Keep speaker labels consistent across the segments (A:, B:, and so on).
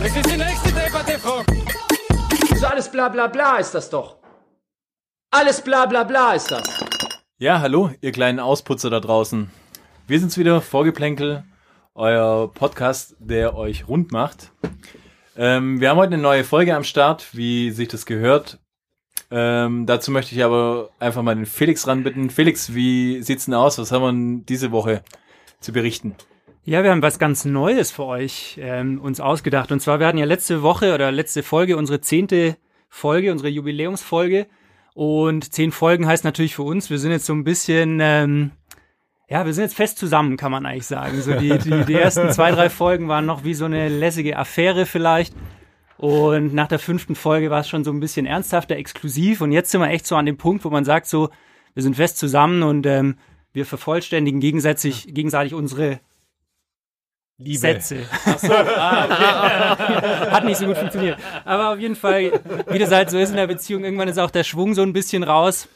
A: Das ist die nächste Debatte, Frau.
B: So alles bla bla bla ist das doch. Alles bla bla bla ist das.
C: Ja, hallo, ihr kleinen Ausputzer da draußen. Wir sind's wieder, Vorgeplänkel, euer Podcast, der euch rund macht. Ähm, wir haben heute eine neue Folge am Start, wie sich das gehört. Ähm, dazu möchte ich aber einfach mal den Felix ranbitten. Felix, wie sieht's denn aus? Was haben wir denn diese Woche zu berichten?
D: Ja, wir haben was ganz Neues für euch ähm, uns ausgedacht. Und zwar, wir hatten ja letzte Woche oder letzte Folge unsere zehnte Folge, unsere Jubiläumsfolge. Und zehn Folgen heißt natürlich für uns, wir sind jetzt so ein bisschen, ähm, ja, wir sind jetzt fest zusammen, kann man eigentlich sagen. So die, die, die ersten zwei, drei Folgen waren noch wie so eine lässige Affäre vielleicht. Und nach der fünften Folge war es schon so ein bisschen ernsthafter, exklusiv. Und jetzt sind wir echt so an dem Punkt, wo man sagt so, wir sind fest zusammen und ähm, wir vervollständigen gegenseitig, gegenseitig unsere
C: Liebe.
D: Sätze. Hat nicht so gut funktioniert. Aber auf jeden Fall, wie das halt so ist in der Beziehung, irgendwann ist auch der Schwung so ein bisschen raus.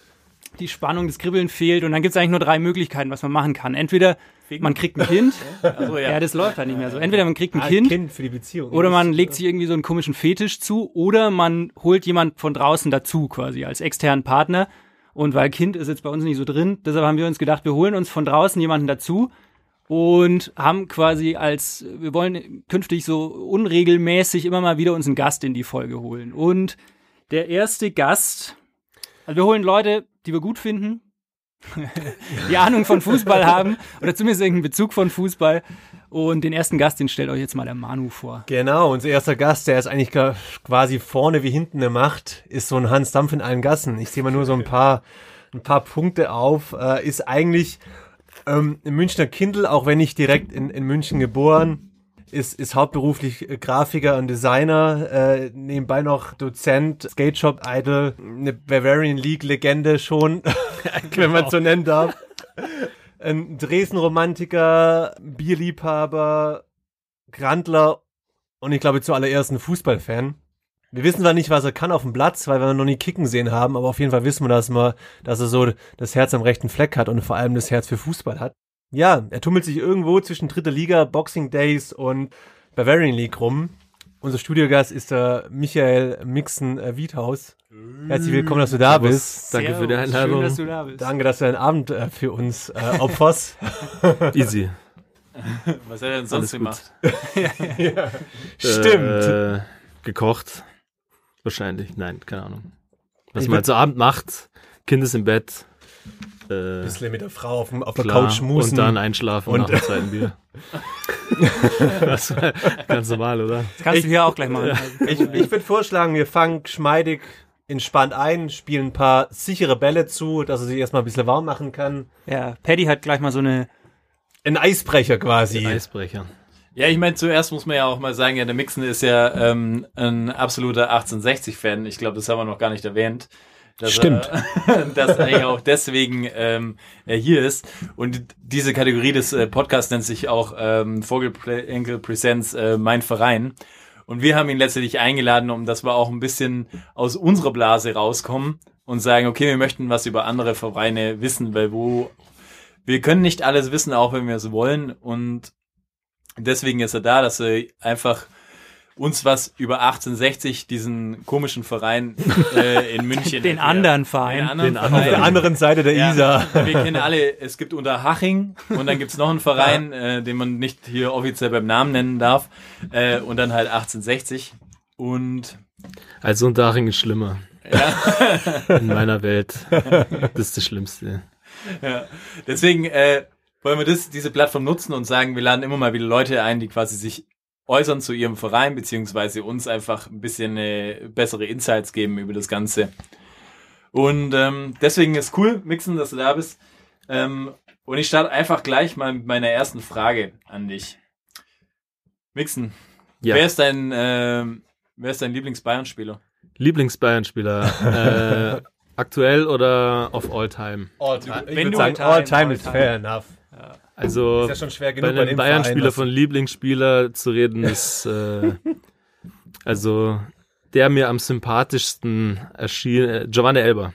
D: Die Spannung, das Kribbeln fehlt und dann gibt es eigentlich nur drei Möglichkeiten, was man machen kann. Entweder man kriegt ein Kind,
C: Also,
D: ja, das läuft halt nicht mehr so. Entweder man kriegt ein
E: Ah,
D: Kind,
E: Kind für die Beziehung.
D: oder man legt sich irgendwie so einen komischen Fetisch zu oder man holt jemand von draußen dazu quasi als externen Partner. Und weil Kind ist jetzt bei uns nicht so drin, deshalb haben wir uns gedacht, wir holen uns von draußen jemanden dazu und haben quasi als, wir wollen künftig so unregelmäßig immer mal wieder uns einen Gast in die Folge holen. Und der erste Gast, also wir holen Leute, die wir gut finden, die Ahnung von Fußball haben oder zumindest irgendeinen Bezug von Fußball. Und den ersten Gast, den stellt euch jetzt mal der Manu vor.
E: Genau, unser erster Gast, der ist eigentlich quasi vorne wie hinten eine Macht, ist so ein Hans Dampf in allen Gassen. Ich sehe mal nur so ein paar, ein paar Punkte auf. Äh, ist eigentlich ähm, Münchner Kindl, auch wenn nicht direkt in, in München geboren. Ist, ist hauptberuflich äh, Grafiker und Designer, äh, nebenbei noch Dozent, Skate Shop Idol, eine Bavarian League Legende schon, wenn man so nennen darf. Ein Dresden-Romantiker, Bierliebhaber, Grandler und ich glaube zuallererst ein Fußballfan. Wir wissen zwar nicht, was er kann auf dem Platz, weil wir ihn noch nie kicken sehen haben, aber auf jeden Fall wissen wir, dass, wir, dass er so das Herz am rechten Fleck hat und vor allem das Herz für Fußball hat. Ja, er tummelt sich irgendwo zwischen dritter Liga, Boxing Days und Bavarian League rum. Unser Studiogast ist der Michael Mixen äh, Wiethaus. Herzlich willkommen, dass du da bist.
F: Danke für die
D: Servus,
F: Einladung.
D: Schön, dass du da bist.
E: Danke, dass du deinen Abend äh, für uns äh, opferst.
F: Easy.
C: Was hat er denn sonst
F: Alles
C: gemacht?
E: Stimmt.
F: Äh, gekocht. Wahrscheinlich. Nein, keine Ahnung. Was
E: Ich
F: man halt so Abend macht. Kind ist im Bett. Äh,
E: Bisschen mit der Frau auf, dem, auf der
F: klar,
E: Couch schmusen.
F: Und dann einschlafen
E: Und-
F: nach dem zweiten Bier. das war ganz normal, oder?
D: Das kannst du hier auch gleich machen.
E: Ich, ich würde vorschlagen, wir fangen geschmeidig entspannt ein, spielen ein paar sichere Bälle zu, dass er sich erstmal ein bisschen warm machen kann.
D: Ja, Paddy hat gleich mal so eine
E: Ein Eisbrecher quasi.
F: Eisbrecher.
C: Ja, ich meine, zuerst muss man ja auch mal sagen, ja, der Mixen ist ja ähm, ein absoluter 1860-Fan. Ich glaube, das haben wir noch gar nicht erwähnt. Dass
E: Stimmt.
C: Er, dass eigentlich auch deswegen ähm, er hier ist. Und diese Kategorie des äh, Podcasts nennt sich auch ähm, Vogelenkel Presents äh, Mein Verein. Und wir haben ihn letztendlich eingeladen, um dass wir auch ein bisschen aus unserer Blase rauskommen und sagen, okay, wir möchten was über andere Vereine wissen, weil wo wir können nicht alles wissen, auch wenn wir es wollen. Und deswegen ist er da, dass er einfach uns was über 1860, diesen komischen Verein äh, in München.
D: Den
C: erklärt.
D: anderen Verein.
C: Den anderen
F: Den
E: Auf der
C: Verein.
E: anderen Seite der
C: Ja,
E: Isar.
C: Wir kennen alle, es gibt Unterhaching und dann gibt's noch einen Verein, äh, den man nicht hier offiziell beim Namen nennen darf. Äh, und dann halt 1860. Und
F: Also Unterhaching ist schlimmer. In meiner Welt. Das ist das Schlimmste.
C: Ja, deswegen äh, wollen wir das, diese Plattform nutzen und sagen, wir laden immer mal wieder Leute ein, die quasi sich äußern zu ihrem Verein, beziehungsweise uns einfach ein bisschen äh, bessere Insights geben über das Ganze. Und ähm, deswegen ist cool, Mixen, dass du da bist. Ähm, und ich starte einfach gleich mal mit meiner ersten Frage an dich. Mixen,
F: Ja.
C: Wer ist dein, ähm, wer ist dein Lieblings-Bayern-Spieler?
F: Lieblings-Bayern-Spieler. äh, aktuell oder of all time?
E: All time.
D: Wenn du all
E: all
D: time,
E: time
D: all
E: is
D: time.
E: fair enough.
F: Also
E: Ist ja schon schwer
F: bei
E: genug bei
F: einem Bayern-Spieler von Lieblingsspieler zu reden, ist äh, also der mir am sympathischsten erschien, äh, Giovanni Elber.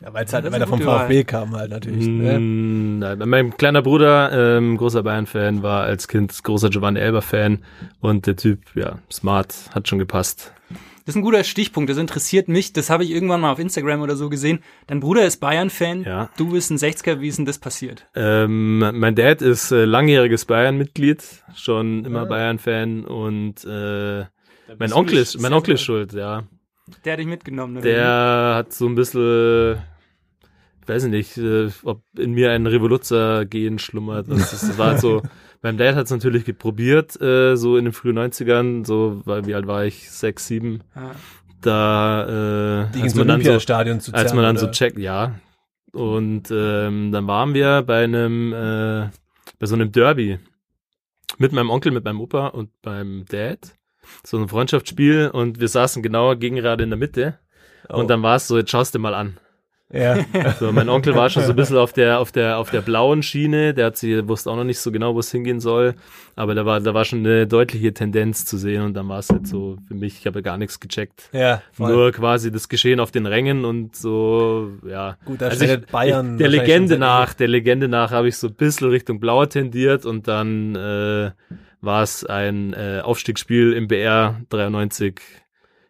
E: Ja, weil es halt
D: eine
E: vom. VfB kam halt natürlich. Ne?
F: Mm, nein, mein kleiner Bruder, ähm, großer Bayern-Fan, war als Kind großer Giovanni Elber-Fan und der Typ, ja, smart, hat schon gepasst.
D: Das ist ein guter Stichpunkt, das interessiert mich. Das habe ich irgendwann mal auf Instagram oder so gesehen. Dein Bruder ist Bayern-Fan,
F: Ja.
D: du bist ein 60er, wie ist denn das passiert?
F: Ähm, mein Dad ist äh, langjähriges Bayern-Mitglied, schon immer Bayern-Fan und äh, mein Onkel ist, mein Onkel ist schuld, ja.
D: Der hat dich mitgenommen, oder?
F: Der hat so ein bisschen, ich weiß nicht, äh, ob in mir ein Revoluzzer-Gen schlummert. Das, das war so, mein Dad hat es natürlich probiert, äh, so in den frühen 90ern, so, weil wie alt war ich? Sechs, sieben. Da, äh,
E: Die
F: als man dann so,
E: Olympiastadion zu
F: als
E: zerren,
F: man dann so
E: oder?
F: checkt, ja. Und ähm, dann waren wir bei einem, äh, bei so einem Derby mit meinem Onkel, mit meinem Opa und beim Dad. So ein Freundschaftsspiel und wir saßen genau gegen gerade in der Mitte.
E: Oh.
F: Und dann war es so, jetzt schaust du mal an.
E: Ja.
F: So, mein Onkel war schon so ein bisschen auf der, auf der, auf der blauen Schiene. Der hat sie, wusste auch noch nicht so genau, wo es hingehen soll. Aber da war, da war schon eine deutliche Tendenz zu sehen. Und dann war es halt so für mich, ich habe ja gar nichts gecheckt.
E: ja, voll.
F: Nur quasi das Geschehen auf den Rängen und so, ja.
E: Gut, da
F: Also ich,
E: Bayern
F: ich, der Legende nach, der Legende nach habe ich so ein bisschen Richtung Blauer tendiert und dann äh, war es ein äh, Aufstiegsspiel im BR 93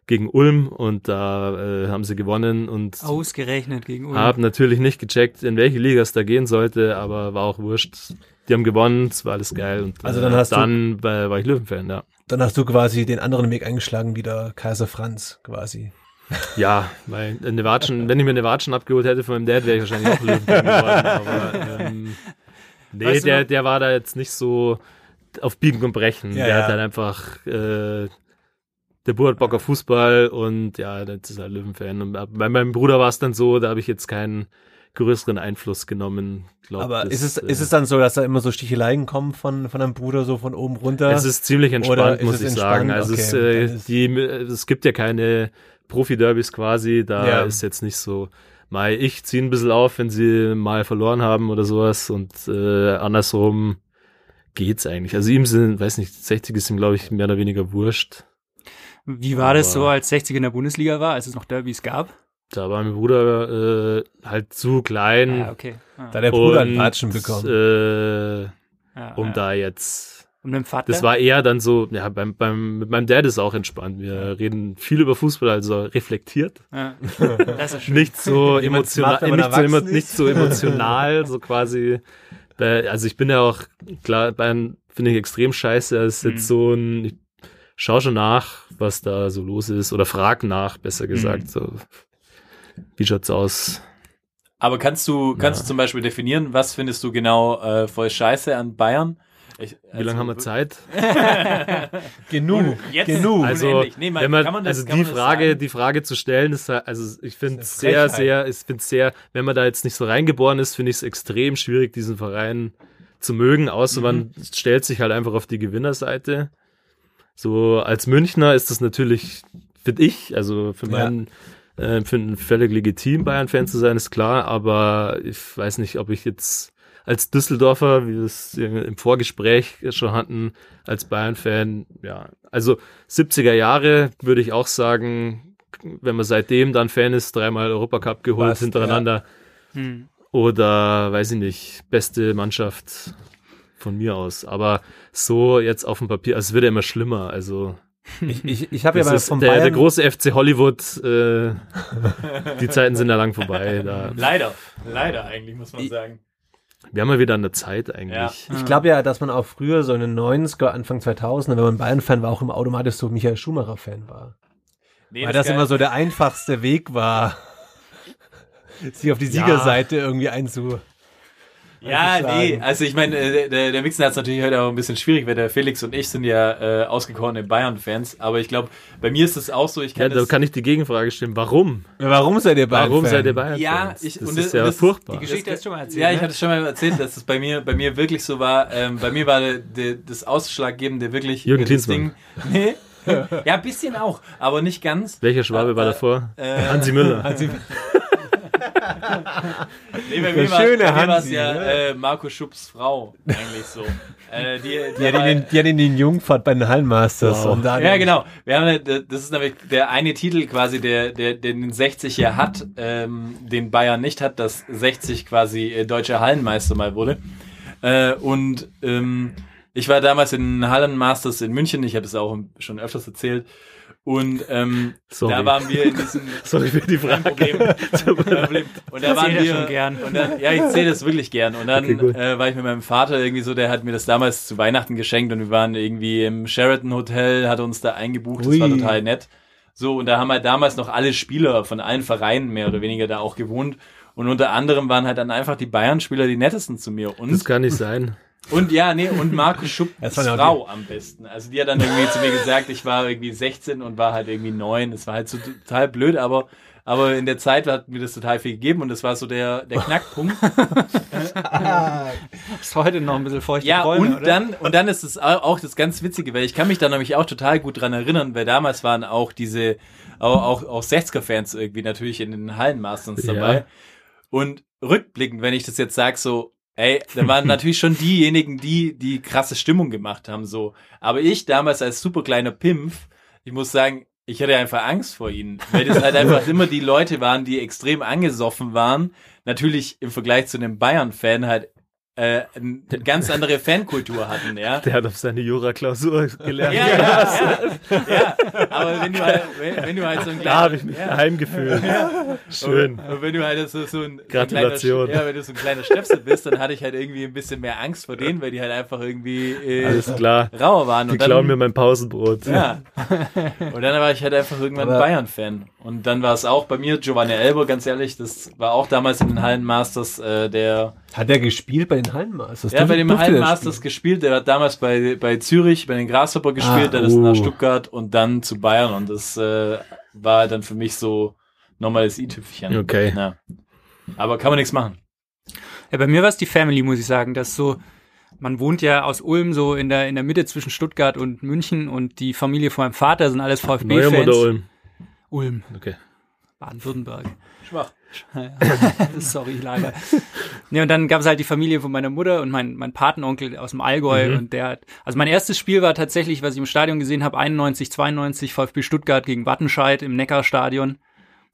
F: gegen Ulm und da äh, haben sie gewonnen und
D: Ausgerechnet gegen Ulm.
F: habe natürlich nicht gecheckt, in welche Liga es da gehen sollte, aber war auch wurscht. Die haben gewonnen, es war alles geil und
E: Also dann hast du-
F: dann war, war ich Löwenfan, ja.
E: Dann hast du quasi den anderen Weg eingeschlagen, wie der Kaiser Franz quasi.
F: Ja, weil eine Watschen, wenn ich mir eine Watschen abgeholt hätte von meinem Dad, wäre ich wahrscheinlich auch Löwenfan geworden. Aber ähm, nee,
D: Weißt du
F: der, der war da jetzt nicht so auf Biegen und Brechen.
E: Ja,
F: der
E: ja.
F: hat halt einfach, äh, der Bub hat Bock auf Fußball und ja, das ist halt Löwenfan. Und bei meinem Bruder war es dann so, da habe ich jetzt keinen größeren Einfluss genommen. Glaub,
E: Aber
F: das,
E: ist es,
F: äh,
E: ist es dann so, dass da immer so Sticheleien kommen von, von einem Bruder, so von oben runter?
F: Es ist ziemlich entspannt, muss
E: es
F: ich
E: entspannt?
F: sagen. Also es,
E: Okay,
F: äh,
E: dann ist-
F: die, es gibt ja keine Profi-Derbys quasi, da
E: Ja.
F: ist jetzt nicht so, mal ich ziehe ein bisschen auf, wenn sie mal verloren haben oder sowas und äh, andersrum geht's eigentlich. Also ihm sind, weiß nicht, 60 ist ihm, glaube ich, mehr oder weniger wurscht.
D: Wie war das
F: aber-
D: so, als 60 in der Bundesliga war, als es noch Derbys gab?
F: Da war mein Bruder äh, halt zu klein.
D: Ah, okay. Ah,
E: da der Bruder
F: und,
E: einen Watschen bekommen.
F: Äh,
D: ja,
F: um
D: ja.
F: da jetzt
D: Und mit dem Vater?
F: Das war eher dann so, ja, beim, beim, mit meinem Dad ist auch entspannt. Wir reden viel über Fußball, also reflektiert.
D: ja. Das ist schön.
F: Nicht so emotional,
E: macht,
F: nicht, so, emo, nicht
E: ist.
F: so emotional, so quasi. Bei- Also ich bin ja auch, klar, Bayern finde ich extrem scheiße. Es ist
D: Mhm.
F: jetzt so ein, ich schau schon nach, was da so los ist, oder frag nach, besser gesagt.
D: Mhm.
F: So, wie schaut's aus?
C: Aber kannst du, kannst
F: Ja.
C: du zum Beispiel definieren, was findest du genau äh, voll scheiße an Bayern? Ich,
F: Wie lange haben wir Zeit?
E: genug,
C: Jetzt?
E: genug.
F: Also.
C: Nee, man-
F: wenn man,
C: kann man das-
F: also
C: kann
F: die
C: man
F: Frage, die Frage zu stellen ist, halt- also ich finde sehr, sehr, ich finde sehr, wenn man da jetzt nicht so reingeboren ist, finde ich es extrem schwierig, diesen Verein zu mögen, außer man
C: Mhm.
F: stellt sich halt einfach auf die Gewinnerseite. So als Münchner ist das natürlich, finde ich, also für
E: Ja.
F: meinen äh, finde völlig legitim, Bayern-Fan zu sein, ist klar, aber ich weiß nicht, ob ich jetzt als Düsseldorfer, wie wir es im Vorgespräch schon hatten, als Bayern-Fan, ja, also 70er Jahre würde ich auch sagen, wenn man seitdem dann Fan ist, dreimal Europacup geholt
E: Passt,
F: hintereinander
D: Hm.
F: oder weiß ich nicht, beste Mannschaft von mir aus. Aber so jetzt auf dem Papier, also es wird ja immer schlimmer. Also
E: Ich, ich, ich habe ja
F: das
E: mal vom
F: der,
E: Bayern,
F: der große FC Hollywood, äh, die Zeiten sind ja lang vorbei. Da.
C: Leider, leider eigentlich, muss man
E: Ich-
C: sagen.
F: Wir haben ja wieder eine Zeit eigentlich.
E: ich glaube ja, dass man auch früher so in den 90er, Anfang 2000er, wenn man Bayern-Fan war, auch immer automatisch so Michael Schumacher-Fan war.
C: Nee,
E: Weil das
C: Geil-
E: immer so der einfachste Weg war, sich auf die
F: Ja.
E: Siegerseite irgendwie einzu...
C: Ja, nee, also ich meine, äh, der, der Mixen hat es natürlich heute auch ein bisschen schwierig, weil der Felix und ich sind ja äh, ausgekorene Bayern-Fans, aber ich glaube, bei mir ist es auch so, ich
F: Ja,
C: kann
F: da
C: das,
F: kann ich die Gegenfrage stellen. Warum?
E: Warum seid ihr Bayern
F: Warum seid ihr Bayern?
C: Ja, ich-
F: das
C: und
F: ist
C: das-
F: ja
C: das-
F: furchtbar.
D: Die Geschichte hast du schon mal erzählt.
C: ja, ich
D: ne?
C: hatte es schon mal erzählt, dass es bei mir, bei mir wirklich so war. Ähm, bei mir war der, der, das Ausschlaggebende wirklich
F: Jürgen
C: das
F: Klinsmann.
C: Ding. Nee. Ja, ein bisschen auch, aber nicht ganz.
F: Welcher Schwabe war
C: Äh,
F: davor?
C: äh,
F: Hansi Müller.
C: Nee, bei mir war
E: Hansi,
C: ja
E: ne?
C: äh, Marco Schupps Frau, eigentlich so. äh, die, die,
E: Die hat, die ihn in Jungfahrt bei den Hallenmasters.
F: Wow.
E: Und dann,
C: Ja, genau. Wir haben, eine- das ist nämlich der eine Titel quasi, der, der, der den 60 ja hat, ähm, den Bayern nicht hat, dass 60 quasi äh, deutscher Hallenmeister mal wurde. Äh, und ähm, ich war damals in Hallenmasters in München, ich habe es auch schon öfters erzählt. Und ähm,
F: Sorry.
C: da waren wir in diesem
F: Sorry für die Frage.
C: Problem. Und da waren wir
D: schon gern.
C: Und dann, ja, ich zähle das wirklich gern. Und dann
F: Okay,
C: äh, war ich mit meinem Vater irgendwie so, der hat mir das damals zu Weihnachten geschenkt und wir waren irgendwie im Sheraton Hotel, hat uns da eingebucht. Das war
E: Ui.
C: total nett. So, und da haben halt damals noch alle Spieler von allen Vereinen mehr oder weniger da auch gewohnt. Und unter anderem waren halt dann einfach die Bayern-Spieler die nettesten zu mir. Und
F: Das kann nicht sein.
C: Und ja, nee, und Markus
E: ja auch
C: Frau am besten. Also die hat dann irgendwie zu mir gesagt, ich war irgendwie 16 und war halt irgendwie 9. Das war halt so total blöd, aber, aber in der Zeit hat mir das total viel gegeben und das war so der, der Knackpunkt.
D: Ist heute noch ein bisschen feuchte
C: Ja,
D: Träume,
C: und
D: oder?
C: dann, und dann ist es au- auch das ganz Witzige, weil ich kann mich da nämlich auch total gut dran erinnern, weil damals waren auch diese, auch, auch, auch 60er-Fans irgendwie natürlich in den Hallenmasters
F: Ja.
C: dabei. Und rückblickend, wenn ich das jetzt sage, so, ey, da waren natürlich schon diejenigen, die die krasse Stimmung gemacht haben, so. Aber ich damals als super kleiner Pimpf, ich muss sagen, ich hatte einfach Angst vor ihnen, weil das halt einfach immer die Leute waren, die extrem angesoffen waren. Natürlich im Vergleich zu einem Bayern-Fan halt äh, eine ganz andere Fankultur hatten, ja.
F: Der hat auf seine Jura-Klausur gelernt.
C: Ja, ja, ja, ja, aber wenn du halt, wenn, wenn du halt so ein
F: Da habe ich
C: kleiner,
F: mich
C: ja,
F: daheim gefühlt. Schön.
C: und wenn du halt so, so ein,
F: Gratulation.
C: Ein kleiner, ja, wenn du so ein kleiner Stöpsel bist, dann hatte ich halt irgendwie ein bisschen mehr Angst vor denen, weil die halt einfach irgendwie äh,
F: Alles klar.
C: rauer waren.
F: Die
C: Und dann,
F: klauen mir mein Pausenbrot.
C: ja. Und dann war ich halt einfach irgendwann
E: Aber-
C: Bayern-Fan. Und dann war es auch bei mir, Giovanni Elber, ganz ehrlich, das war auch damals in den Hallenmasters, äh, der
E: Hat er gespielt bei den Hallenmasters?
C: Ja, bei
E: der
C: Hallenmasters gespielt. Der hat damals bei, bei Zürich, bei den Grasshopper gespielt,
E: Ah,
C: dann ist er nach
F: oh.
C: Stuttgart und dann zu Bayern. Und das äh, war dann für mich so nochmal das i-Tüpfchen.
F: Okay.
C: Ja. Aber kann man nichts machen.
D: Ja, bei mir war es die Family, muss ich sagen. Das so, man wohnt ja aus Ulm so in der, in der Mitte zwischen Stuttgart und München und die Familie von meinem Vater sind alles VfB-Fans.
F: oder Ulm?
D: Ulm,
F: Okay.
D: Baden-Württemberg.
C: Schwach.
D: Sorry, leider. Nee, und dann gab es halt die Familie von meiner Mutter und mein, mein Patenonkel aus dem Allgäu
F: Mhm.
D: und der hat, also mein erstes Spiel war tatsächlich, was ich im Stadion gesehen habe, 91, 92 VfB Stuttgart gegen Wattenscheid im Neckarstadion.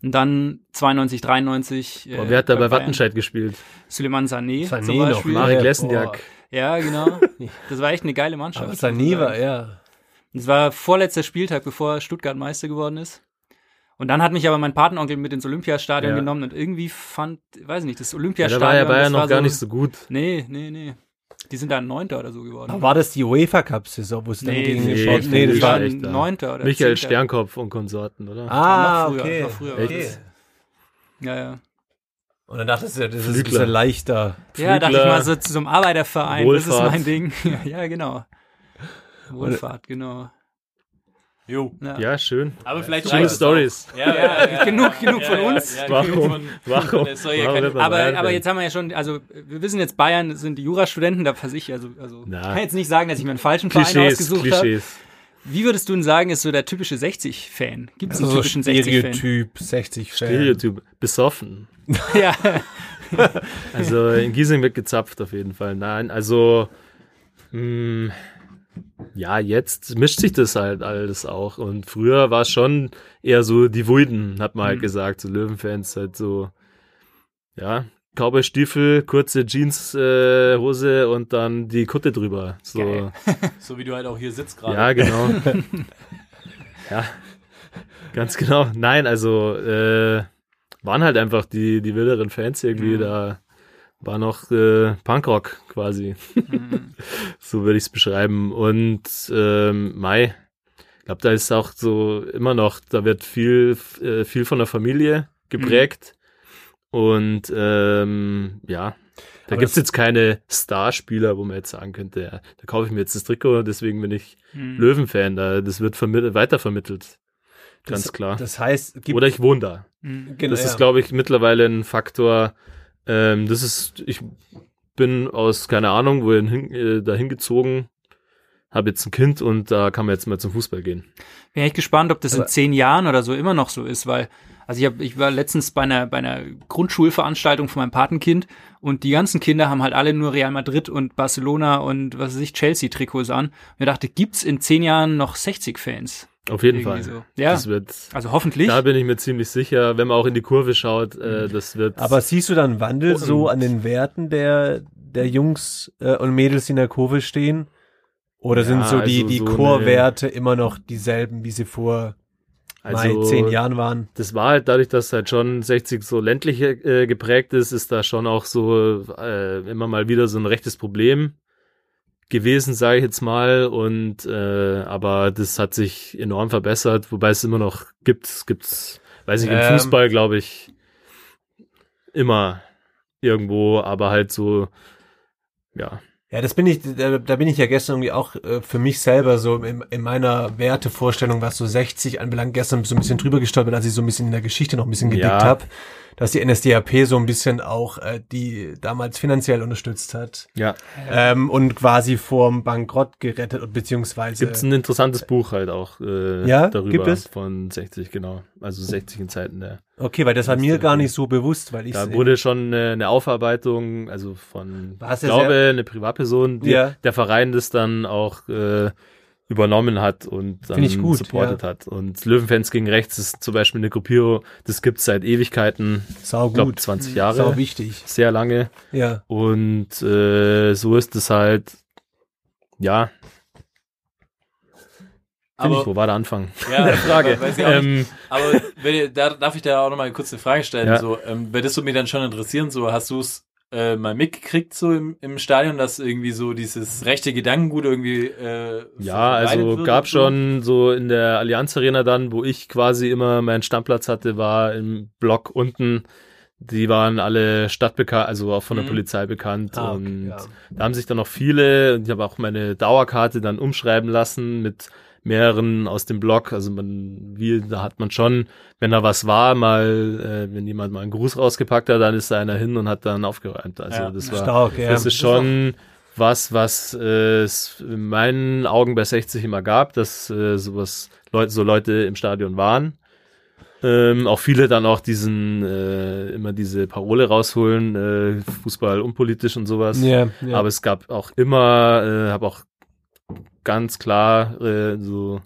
D: Und dann 92, 93.
F: Boah, wer hat da bei
D: Bayern.
F: Wattenscheid gespielt?
D: Suleiman Sané,
E: Sané
D: zum
E: noch,
D: Beispiel.
E: Marek.
F: Lessenjak.
D: Ja, genau. Das war echt eine geile Mannschaft.
E: Aber Sané war, ja.
D: Das war vorletzter Spieltag, bevor Stuttgart Meister geworden ist. Und dann hat mich aber mein Patenonkel mit ins Olympiastadion
F: Ja.
D: genommen und irgendwie fand, weiß ich nicht, das
F: Ja,
D: Olympiastadion.
F: da war ja Bayern
D: das war
F: noch gar nicht so gut.
D: Nee, nee, nee. Die sind da Neunter oder so geworden.
E: Aber war das die UEFA Cup Saison, wo sie dann
D: Nee,
E: gegen
D: nee,
E: den
F: nee,
E: Sport, nee, das war.
D: Neunter oder
F: Michael
D: Zehnter.
F: Sternkopf und Konsorten, oder?
E: ah,
D: noch früher,
E: okay.
D: noch früher.
E: okay.
D: Ja, ja.
E: Und dann dachtest du, das ist ein
F: Flügler.
E: bisschen leichter.
D: Ja, dachte ich
F: Flügler,
D: mal so zu so einem Arbeiterverein, das ist
F: Wohlfahrt.
D: mein Ding. ja, genau. Wohlfahrt, genau.
C: Jo.
D: Ja.
F: Ja, schön.
C: Aber vielleicht
F: Schöne Stories.
C: auch. Ja, ja, ja,
D: genug- genug von uns.
C: Ja,
F: Warum?
C: genug von-
F: Warum?
C: Das soll ja
F: Warum
D: Aber, aber jetzt haben wir ja schon, also wir wissen jetzt, Bayern sind die Jurastudenten, da ich, also, also
F: Na.
D: kann jetzt nicht sagen, dass ich mir einen falschen Verein
F: Klischees,
D: ausgesucht habe.
F: Klischees.
D: Wie würdest du denn sagen, ist so der typische 60-Fan? Gibt es einen
E: So
D: typischen 60-Fan?
E: Stereotyp 60 Fan.
F: Stereotyp. Besoffen.
D: Ja,
F: Also in Giesing wird gezapft auf jeden Fall. Nein, also mh, ja, jetzt mischt sich das halt alles auch. Und früher war es schon eher so die Wuiden, hat man halt gesagt, so Löwenfans halt so, ja, Cowboy-Stiefel, kurze Jeans-Hose äh, Hose und dann die Kutte drüber. So.
C: So wie du halt auch hier sitzt gerade.
F: ja, genau. ja, ganz genau. Nein, also äh, waren halt einfach die, die wilderen Fans irgendwie, da war noch äh, Punkrock quasi. so würde ich es beschreiben. Und ähm, Mai, ich glaube, da ist auch so immer noch, da wird viel, äh, viel von der Familie geprägt. Und ähm, ja, Da gibt's
E: das-
F: jetzt keine Starspieler, wo man jetzt sagen könnte, ja, da kaufe ich mir jetzt das Trikot, deswegen bin ich
D: Hm.
F: Löwenfan. Da, das wird vermittelt, weitervermittelt. Ganz
E: das,
F: klar.
E: Das heißt, gibt,
F: Oder ich wohne da.
D: Hm.
E: genau,
F: Das
E: ja.
F: ist, glaube ich, mittlerweile ein Faktor. Ähm, das ist, ich bin aus, keine Ahnung, wohin hin, äh, dahin gezogen, habe jetzt ein Kind und da kann man jetzt mal zum Fußball gehen.
D: Bin echt gespannt, ob das in
E: Aber-
D: zehn Jahren oder so immer noch so ist, weil, also ich, hab, ich war letztens bei einer, bei einer Grundschulveranstaltung von meinem Patenkind und die ganzen Kinder haben halt alle nur Real Madrid und Barcelona und was weiß ich, Chelsea-Trikots an. Und ich dachte, gibt's in zehn Jahren noch 60-Fans?
F: Auf jeden
D: Irgendwie
F: Fall.
D: so. Ja,
F: Das wird,
D: also hoffentlich.
F: da bin ich mir ziemlich sicher, wenn man auch in die Kurve schaut, äh, das wird.
E: Aber siehst du dann Wandel so an den Werten der, der Jungs äh, und Mädels, die in der Kurve stehen? Oder sind
F: Ja,
E: so die,
F: also
E: die
F: so eine-
E: Chorwerte immer noch dieselben, wie sie vor
F: also,
E: mal zehn Jahren waren?
F: Das war halt dadurch, dass halt schon 60 so ländlich äh, geprägt ist, ist da schon auch so äh, immer mal wieder so ein rechtes Problem gewesen, sage ich jetzt mal. Und äh, aber das hat sich enorm verbessert, wobei es immer noch gibt. Es gibt's, weiß ich, im
E: Ähm.
F: Fußball glaube ich immer irgendwo, aber halt so, ja.
E: Ja, das bin ich, da, da bin ich ja gestern irgendwie auch äh, für mich selber so in, in meiner Wertevorstellung, was so 60 anbelangt, gestern so ein bisschen drüber gestolpert, als ich so ein bisschen in der Geschichte noch ein bisschen gedickt
F: Ja.
E: habe, dass die NSDAP so ein bisschen auch äh, die damals finanziell unterstützt hat
F: Ja.
E: ähm, und quasi vorm Bankrott gerettet und beziehungsweise
F: Gibt's ein interessantes Buch halt auch äh,
E: Ja,
F: darüber
E: gibt es?
F: von 60, genau. Also 60 in Zeiten der
E: Okay, weil das war mir gar nicht so bewusst, weil ich
F: Da wurde schon eine, eine Aufarbeitung, also von,
E: es
F: ich glaube,
E: sehr-
F: eine Privatperson, die
E: Ja.
F: der Verein das dann auch äh, übernommen hat und dann
E: gut,
F: supportet
E: ja.
F: hat. Und Löwenfans gegen Rechts ist zum Beispiel eine Gruppierung, das gibt's seit Ewigkeiten,
E: sau
F: ich glaube
E: gut,
F: 20
E: sau
F: Jahre,
E: wichtig.
F: sehr lange.
E: Ja.
F: Und äh, so ist es halt, ja, Find ich,
C: Aber,
F: wo war der Anfang?
C: ja, Frage. Weiß ich auch nicht.
F: Ähm,
C: Aber wenn, ihr- da, darf ich da auch noch mal kurz eine Frage stellen?
F: Ja.
C: So, ähm, würde das so mir dann schon interessieren? So, hast du es äh, mal mitgekriegt so im, im Stadion, dass irgendwie so dieses rechte Gedankengut irgendwie äh,
F: Ja, also gab
C: so?
F: schon so in der Allianz Arena dann, wo ich quasi immer meinen Stammplatz hatte, war im Block unten. Die waren alle stadtbekannt, also auch von der
C: Mhm.
F: Polizei bekannt.
E: Ah, okay,
F: und
E: ja.
F: da haben sich dann noch viele, und ich habe auch meine Dauerkarte dann umschreiben lassen mit mehreren aus dem Block. Also man, wie, da hat man schon, wenn da was war, mal, äh, wenn jemand mal einen Gruß rausgepackt hat, dann ist da einer hin und hat dann aufgeräumt. Also
C: Ja,
F: das war
E: Stark, ja.
F: das ist schon was, was äh, es in meinen Augen bei 60 immer gab, dass äh, sowas Leute, so Leute im Stadion waren. Ähm, auch viele dann auch diesen äh, immer diese Parole rausholen, äh, Fußball unpolitisch und sowas.
E: Ja, ja.
F: Aber es gab auch immer, äh, habe auch ganz klar äh, so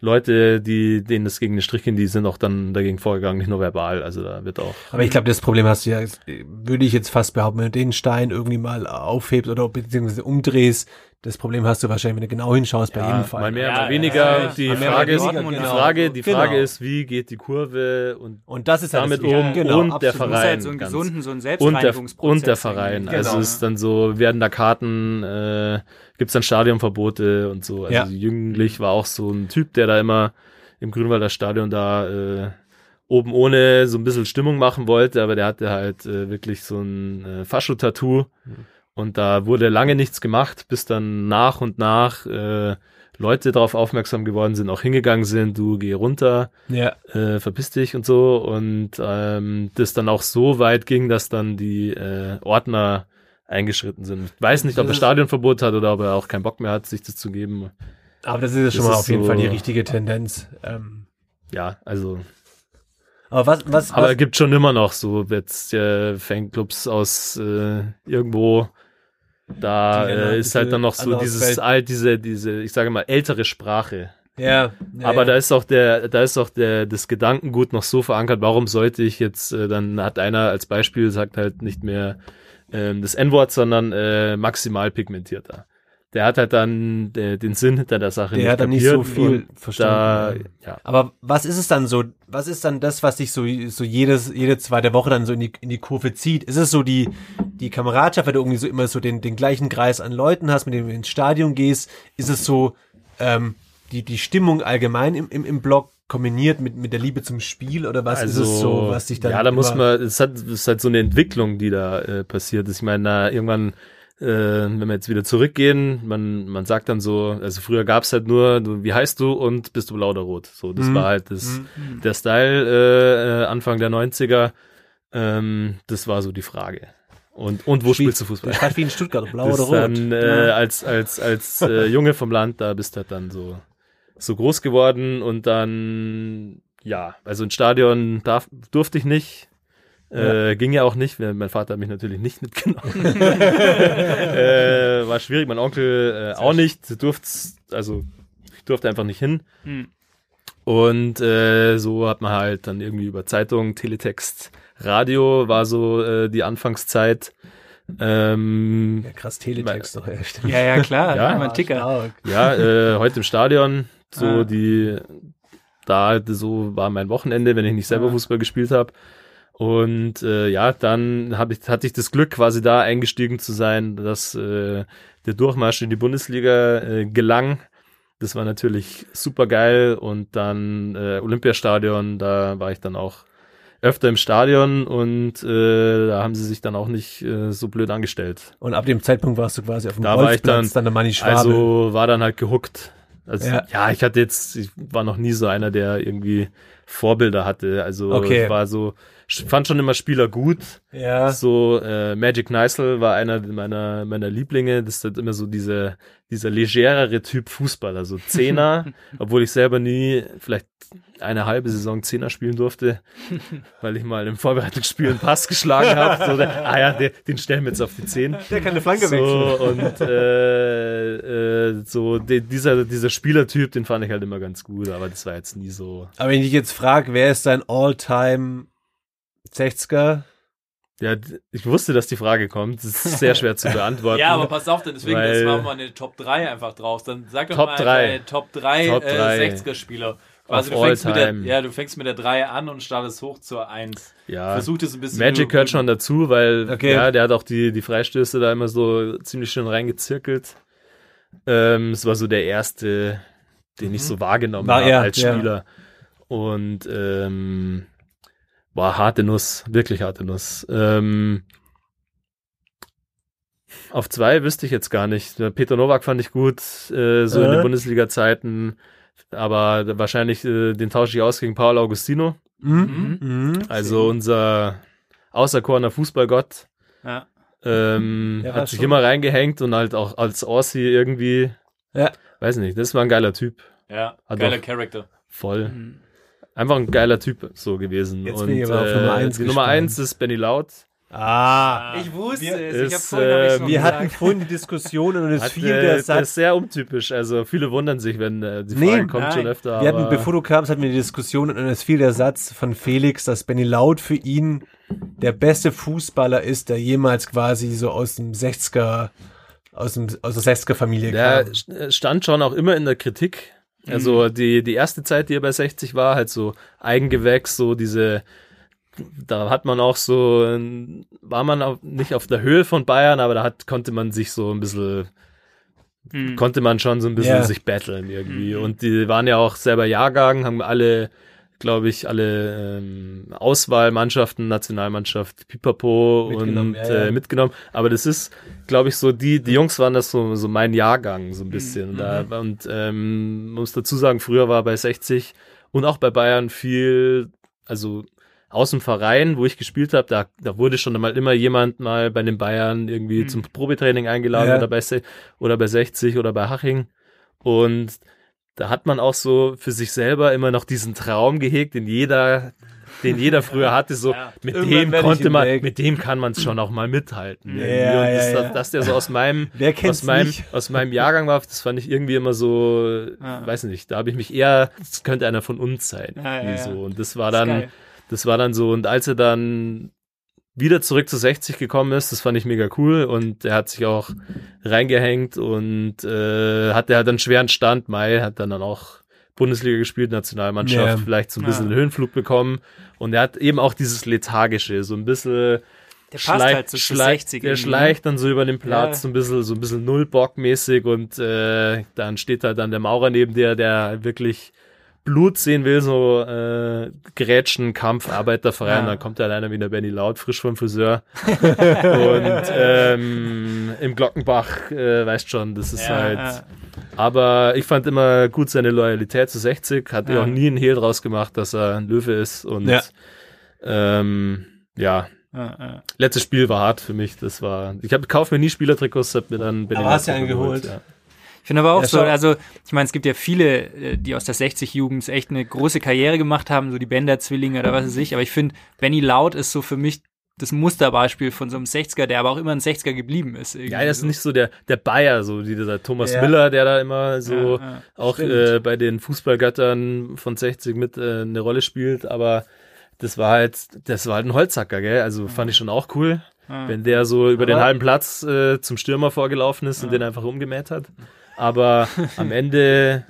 F: Leute, die denen das gegen den Strich gehen, die sind auch dann dagegen vorgegangen, nicht nur verbal. Also da wird auch
E: Aber ich glaube, das Problem hast du ja, würde ich jetzt fast behaupten, wenn du den Stein irgendwie mal aufhebst oder beziehungsweise umdrehst, das Problem hast du wahrscheinlich, wenn du genau hinschaust bei jedem Fall.
F: Mal mehr,
C: Ja,
F: mal
C: ja,
F: weniger.
C: ja,
F: die
E: mehr,
F: Frage ist,
E: weniger,
F: die
E: genau.
F: Frage, die Frage
E: Genau.
F: ist, wie geht die Kurve und
E: Und das ist ja
F: damit
E: das
F: um
E: genau,
F: und der. Verein.
D: halt so einen gesunden, so einen
F: und der,
D: Selbstreinigungsprozess.
F: und der Verein. Also
E: Genau.
F: es ist dann so, werden da Karten, äh, gibt's dann Stadionverbote und so. Also
E: Ja.
F: Jünglich war auch so ein Typ, der da immer im Grünwalder Stadion da äh, oben ohne so ein bisschen Stimmung machen wollte, aber der hatte halt äh, wirklich so ein äh, Fascho-Tattoo und da wurde lange nichts gemacht, bis dann nach und nach äh, Leute darauf aufmerksam geworden sind, auch hingegangen sind, du geh runter,
E: Ja,
F: äh, verpiss dich und so und ähm, das dann auch so weit ging, dass dann die äh, Ordner eingeschritten sind. Ich weiß nicht, ob er Stadionverbot hat oder ob er auch keinen Bock mehr hat, sich das zu geben.
E: aber das ist ja schon
F: Das
E: mal auf jeden
F: so-
E: Fall die richtige Tendenz. Ähm,
F: Ja, also
E: aber was, was,
F: Aber
E: was
F: es gibt schon immer noch so jetzt äh, Fanclubs aus äh, irgendwo. Da äh, ist halt dann noch so dieses alt, diese, diese, ich sage mal, ältere Sprache.
E: ja, ja,
F: Aber
E: ja.
F: da ist auch der, da ist auch der, das Gedankengut noch so verankert, warum sollte ich jetzt, äh, dann hat einer als Beispiel, sagt halt nicht mehr ähm, das N-Wort, sondern äh, maximal pigmentierter. Der hat halt dann äh, den Sinn hinter der Sache
E: Der hat dann nicht so viel verstanden,
F: Da, ja.
E: Aber was ist es dann so? Was ist dann das, was dich so, so jedes, jede zweite Woche dann so in die, in die Kurve zieht? Ist es so die, die Kameradschaft, weil du irgendwie so immer so den, den gleichen Kreis an Leuten hast, mit denen du ins Stadion gehst? Ist es so, ähm, die, die Stimmung allgemein im, im, im Block kombiniert mit, mit der Liebe zum Spiel oder was ist es so, was dich dann
F: Also, Ja, da muss man, es hat, es ist halt so eine Entwicklung, die da äh, passiert ist. Ich meine, da irgendwann, äh, wenn wir jetzt wieder zurückgehen, man, man sagt dann so, also früher gab's halt nur, du, wie heißt du und bist du blau oder rot? So, das
E: Mhm.
F: war halt das, der Style äh, Anfang der 90er. Ähm, das war so die Frage. Und, und wo
E: Spiel-
F: spielst du Fußball?
E: Ist wie in Stuttgart, blau
F: Das
E: oder rot.
F: dann äh, als als als äh, Junge vom Land, da bist du halt dann so so groß geworden und dann ja, also ins Stadion darf, durfte ich nicht. Äh, Ging ja auch nicht, weil mein Vater hat mich natürlich nicht mitgenommen. äh, war schwierig, mein Onkel äh, auch nicht. Du durft's, also ich durfte einfach nicht hin.
D: Hm.
F: Und äh, so hat man halt dann irgendwie über Zeitung, Teletext, Radio war so äh, die Anfangszeit. Ähm,
E: ja, krass, Teletext doch, ja, stimmt.
D: Ja, ja, klar.
F: Ja.
D: immer ein Ticker.
E: Stark.
F: Ja, äh, heute im Stadion, so
D: Ah.
F: die, da so war mein Wochenende, wenn ich nicht selber
D: Ah.
F: Fußball gespielt habe. Und äh, ja, dann hab ich, hatte ich das Glück, quasi da eingestiegen zu sein, dass äh, der Durchmarsch in die Bundesliga äh, gelang. Das war natürlich super geil. Und dann äh, Olympiastadion, da war ich dann auch öfter im Stadion und äh, da haben sie sich dann auch nicht äh, so blöd angestellt.
E: Und ab dem Zeitpunkt warst du quasi auf dem
F: Da war ich dann-
E: dann der Manni Schwabe.
F: Also war dann halt gehuckt. Also,
E: Ja.
F: ja. ich hatte jetzt, ich war noch nie so einer, der irgendwie Vorbilder hatte. Also
E: Okay.
F: ich war so, ich fand schon immer Spieler gut.
E: ja.
F: So äh, Magic Neisel war einer meiner meiner Lieblinge. Das ist halt immer so diese dieser legerere Typ Fußballer, so Zehner, obwohl ich selber nie vielleicht eine halbe Saison Zehner spielen durfte, weil ich mal im Vorbereitungsspiel einen Pass geschlagen habe. So, der, ah ja, der, den stellen wir jetzt auf die Zehn.
E: Der kann eine Flanke
F: So,
E: wechseln.
F: und äh, äh, so de, dieser, dieser Spielertyp, den fand ich halt immer ganz gut, aber das war jetzt nie so.
E: Aber wenn ich jetzt frage, wer ist dein All-Time 60er?
F: Ja, ich wusste, dass die Frage kommt. Das ist sehr schwer zu beantworten.
C: Ja, aber pass auf, denn deswegen
F: Weil-
C: jetzt machen wir eine Top 3 einfach draus. Dann sag doch
F: Top
C: mal
F: drei.
C: deine Top 3,
F: Top drei.
C: äh, 60er-Spieler. Quasi
F: Of
C: du fängst der, ja, du fängst mit der 3 an und startest hoch zur 1.
F: ja.
C: Versuch das ein bisschen
F: Magic gehört schon dazu, weil
E: Okay.
F: ja, der hat auch die, die Freistöße da immer so ziemlich schön reingezirkelt. Ähm, es war so der erste, den ich so wahrgenommen habe als
E: ja.
F: Und ähm, war harte Nuss, wirklich harte Nuss. Ähm, auf zwei wüsste ich jetzt gar nicht. Peter Nowak fand ich gut, äh, so in
E: Äh?
F: den Bundesliga-Zeiten. Aber wahrscheinlich, äh, den tausche ich aus gegen Paul Augustino.
E: Mhm. Mhm.
F: Also unser auserkorener Fußballgott
D: Ja.
F: ähm,
E: Ja,
F: hat sich
E: schon-
F: immer reingehängt und halt auch als Aussie irgendwie,
E: Ja.
F: weiß nicht, das war ein geiler Typ.
C: Ja,
F: Hat
C: geiler Charakter.
F: Voll.
D: Mhm.
F: Einfach ein geiler Typ so gewesen.
E: Jetzt
F: und
E: bin ich aber auf Nummer eins
F: die Nummer
E: gespannt.
F: eins ist Benny Laut.
E: Ah.
D: Ich wusste
E: Wir-
D: es. Ich
F: ist,
D: vorhin hab ich's
F: äh,
E: Wir
D: gesagt.
E: hatten vorhin die Diskussion und es
F: Hat,
E: fiel
F: äh,
E: der
F: das ist
E: Satz.
F: sehr untypisch. Also viele wundern sich, wenn äh, die
E: Nee,
F: Frage kommt
D: nein.
F: schon öfter.
E: Wir hatten, bevor du kamst, hatten wir die Diskussion und es fiel der Satz von Felix, dass Benny Laut für ihn der beste Fußballer ist, der jemals quasi so aus dem 60er, aus, dem, aus der 60er-Familie
F: der
E: kam.
F: st- stand schon auch immer in der Kritik.
E: Mhm.
F: Also die, die erste Zeit, die er bei 60 war, halt so Eigengewächs, so diese, da hat man auch so, war man auch nicht auf der Höhe von Bayern, aber da hat, konnte man sich so ein bisschen,
D: Mhm.
F: konnte man schon so ein bisschen
E: Ja.
F: sich battlen irgendwie. Und die waren ja auch selber Jahrgang, haben alle, glaube ich, alle ähm, Auswahlmannschaften, Nationalmannschaft, Pipapo
E: Mitgenommen,
F: und
E: ja.
F: Äh, mitgenommen. Aber das ist, glaube ich, so, die, die Jungs waren das so, so mein Jahrgang, so ein
E: Mhm.
F: bisschen. Da, und ähm, muss dazu sagen, früher war bei 60 und auch bei Bayern viel, also aus dem Verein, wo ich gespielt habe, da, da wurde schon mal immer jemand mal bei den Bayern irgendwie
D: Mhm.
F: zum Probetraining eingeladen
E: Ja.
F: oder, bei, oder bei 60 oder bei Haching. Und da hat man auch so für sich selber immer noch diesen Traum gehegt, den jeder, den jeder früher hatte, so
C: Ja.
F: mit dem konnte man,
E: weg.
F: mit dem kann man es schon auch mal mithalten.
E: Ja,
F: und das,
E: ja, ja.
F: dass der so aus meinem, aus meinem,
E: nicht?
F: aus meinem Jahrgang war, das fand ich irgendwie immer so,
D: Ja.
F: weiß nicht, da habe ich mich eher, das könnte einer von uns sein.
D: Ja, ja,
F: so. Und das war
D: Das
F: dann,
D: geil.
F: das war dann so, und als er dann wieder zurück zu 60 gekommen ist, das fand ich mega cool und er hat sich auch reingehängt und äh, hatte halt einen schweren Stand. Mai hat dann, dann auch Bundesliga gespielt, Nationalmannschaft,
E: Ja.
F: vielleicht so ein bisschen
D: Ja.
F: Höhenflug bekommen und er hat eben auch dieses Lethargische, so ein bisschen
D: Der passt
F: schleicht,
D: halt so
F: schleicht,
D: 60
F: der
D: irgendwie,
F: schleicht dann so über den Platz,
D: Ja.
F: so ein bisschen, so ein bisschen Nullbock-mäßig und äh, dann steht halt dann der Maurer neben dir, der wirklich Blut sehen will, so äh, Grätschen, Kampf, Arbeiterverein,
D: Ja.
F: dann kommt da einer wie der Benny Laut, frisch vom Friseur. und ähm, im Glockenbach, äh, weißt schon, das ist
D: Ja,
F: halt.
D: ja.
F: Aber ich fand immer gut seine Loyalität zu 60, hat ja auch nie einen Hehl draus gemacht, dass er ein Löwe ist. Und
E: Ja.
F: ähm, ja, letztes Spiel war hart für mich. Das war, ich habe kauf mir nie Spielertrikots, hab mir dann Benny
E: Aber hast
F: Laut
E: ja einen geholt.
F: Ja.
D: Ich finde aber auch
E: Ja,
D: so, also ich meine, es gibt ja viele, äh, die aus der 60-Jugend echt eine große Karriere gemacht haben, so die Bender-Zwillinge oder was weiß ich, aber ich finde, Benny Laut ist so für mich das Musterbeispiel von so einem 60er, der aber auch immer ein 60er geblieben ist. irgendwie
F: Ja, er ist nicht so der, der Bayer, so wie dieser Thomas
E: Ja.
F: Miller, der da immer so
D: Ja, ja.
F: auch äh, bei den Fußballgöttern von 60 mit äh, eine Rolle spielt, aber das war halt, das war halt ein Holzhacker, gell? Also fand ich schon auch cool, wenn der so über den
E: Aber-
F: halben Platz äh, zum Stürmer vorgelaufen ist und den einfach umgemäht hat. Aber am Ende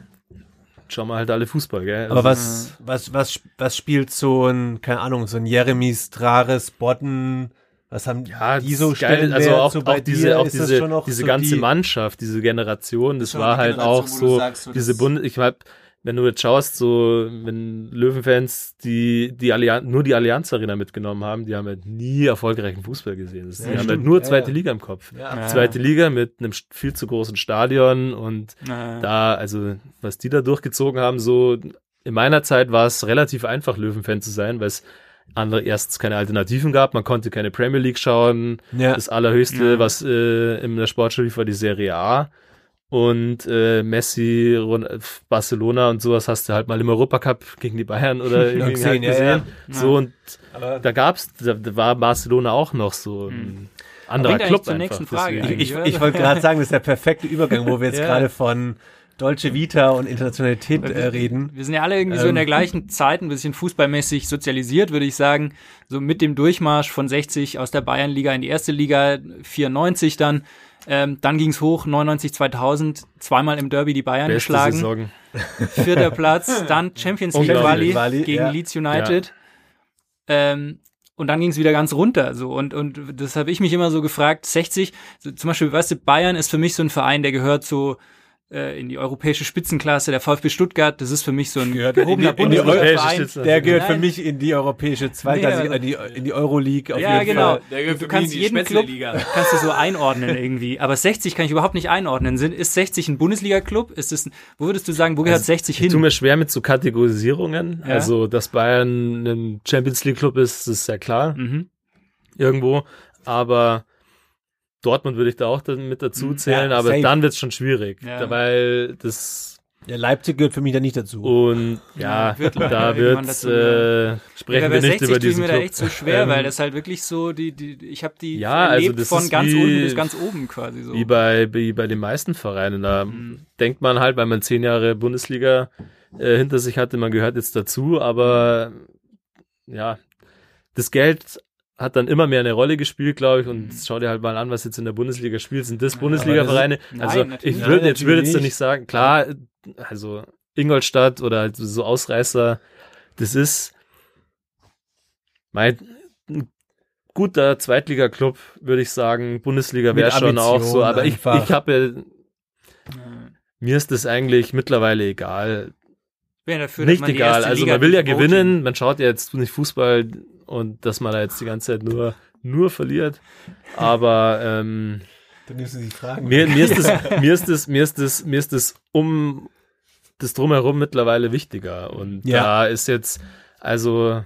F: schauen wir halt alle Fußball, gell?
E: Aber
F: Also,
E: was, was, was, was spielt so ein, keine Ahnung, so ein Jeremies, Trares, Botten, was haben
F: ja,
E: die so
F: geil. Also auch,
E: so
F: auch diese, auch diese,
E: schon noch
F: diese
E: so
F: ganze
E: die,
F: Mannschaft, diese Generation, das war halt
G: Generation,
F: auch so,
G: sagst, so
F: diese
G: das-
F: Bund, ich hab, wenn du jetzt schaust, so, wenn Löwenfans die, die Allianz, nur die Allianz Arena mitgenommen haben, die haben halt nie erfolgreichen Fußball gesehen. Das,
E: Ja,
F: die haben halt
E: stimmt.
F: nur zweite
E: ja.
F: Liga im Kopf.
E: Ja.
F: Zweite Liga mit einem viel zu großen Stadion und
D: Ja.
F: da, also, was die da durchgezogen haben, so, in meiner Zeit war es relativ einfach, Löwenfan zu sein, weil es andere erstens keine Alternativen gab, man konnte keine Premier League schauen,
E: Ja.
F: das allerhöchste,
D: Ja.
F: was äh, in der Sportschau lief, war die Serie A. Und äh, Messi, Ron Barcelona und sowas hast du halt mal im Europacup gegen die Bayern oder irgendwie
E: gesehen,
F: halt
E: ja,
F: gesehen.
D: ja.
F: So und
E: Aber
F: da gab's, da, da war Barcelona auch noch so ein anderer
D: Bringt eigentlich
F: Club
D: zur
F: einfach.
D: nächsten Frage
E: ich,
D: oder?
E: ich wollte gerade sagen, das ist der perfekte Übergang, wo wir jetzt
D: Ja.
E: gerade von Dolce Vita und Internationalität äh, reden.
D: Wir sind ja alle irgendwie so in der
E: Ähm.
D: gleichen Zeit ein bisschen fußballmäßig sozialisiert, würde ich sagen. So mit dem Durchmarsch von 60 aus der Bayernliga in die erste Liga, 94 dann. Ähm, dann ging's hoch, 99, 2000, zweimal im Derby die Bayern
F: Beste
D: geschlagen.
F: Saison.
D: Vierter Platz, dann Champions League. Quali
E: Quali,
D: gegen
E: ja.
D: Leeds United. Ähm, und dann ging es wieder ganz runter. So und und das habe ich mich immer so gefragt. 60, so, zum Beispiel, weißt du, Bayern ist für mich so ein Verein, der gehört so in die europäische Spitzenklasse. Der VfB Stuttgart, das ist für mich so ein
E: Gehört
D: gehobener
E: in die- in die
D: Bundesliga-Verein.
E: Der gehört für
D: Nein.
E: mich in die europäische Zweitklasse,
D: Nee, aber-
E: in die, Euroleague auf
D: Ja,
E: jeden
D: genau.
E: Fall.
C: Der gehört
D: Du
C: für
D: kannst
C: mich in die
D: jeden Club kannst du so einordnen irgendwie. Aber 60 kann ich überhaupt nicht einordnen. Sind, ist 60 ein Bundesliga-Club? Ist es, wo würdest du sagen, wo gehört 60
F: Ich tue
D: hin?
F: mir schwer mit so Kategorisierungen.
D: Ja.
F: Also, dass Bayern ein Champions League Club ist, ist ja klar.
D: Mhm.
F: Irgendwo. Aber Dortmund würde ich da auch dann mit dazu
D: Mhm.
F: zählen,
E: Ja,
F: aber
E: safe.
F: dann wird's schon schwierig.
D: Ja.
F: Da, weil das
E: Ja, Leipzig gehört für mich da nicht dazu.
F: und ja,
D: Ja, wird
F: da
D: dazu,
F: äh, sprechen wir
D: bei
F: nicht
D: 60
F: über diesen
D: mir da echt so schwer,
F: Ähm,
D: weil das halt wirklich so, die, die, ich habe die
F: Ja, also
D: erlebt
F: das
D: von ganz
F: wie-
D: unten bis ganz oben quasi so.
F: Wie bei, wie bei den meisten Vereinen. Da
D: Mhm.
F: denkt man halt, weil man zehn Jahre Bundesliga äh, hinter sich hatte, man gehört jetzt dazu, aber ja, das Geld hat dann immer mehr eine Rolle gespielt, glaube ich,
D: Mhm.
F: und schau dir halt mal an, was jetzt in der Bundesliga spielt. Sind das Bundesliga-Vereine?
D: Nein,
F: Also
D: natürlich
F: ich würde jetzt, würde jetzt nicht sagen, klar, also Ingolstadt oder halt so Ausreißer, das ist mein ein guter Zweitliga-Club, würde ich sagen. Bundesliga wäre schon auch so, aber ich,
E: einfach.
F: ich habe mir ist das eigentlich mittlerweile egal.
D: Ja dafür,
F: nicht egal. Also man will ja gewinnen, man schaut ja jetzt nicht Fußball und dass man da jetzt die ganze Zeit nur nur verliert. Aber ähm,
E: Dann nimmst du die Fragen.
F: mir, mir ist das, mir ist das, mir ist das, mir ist das um das drumherum mittlerweile wichtiger. Und
E: Ja.
F: da ist jetzt, also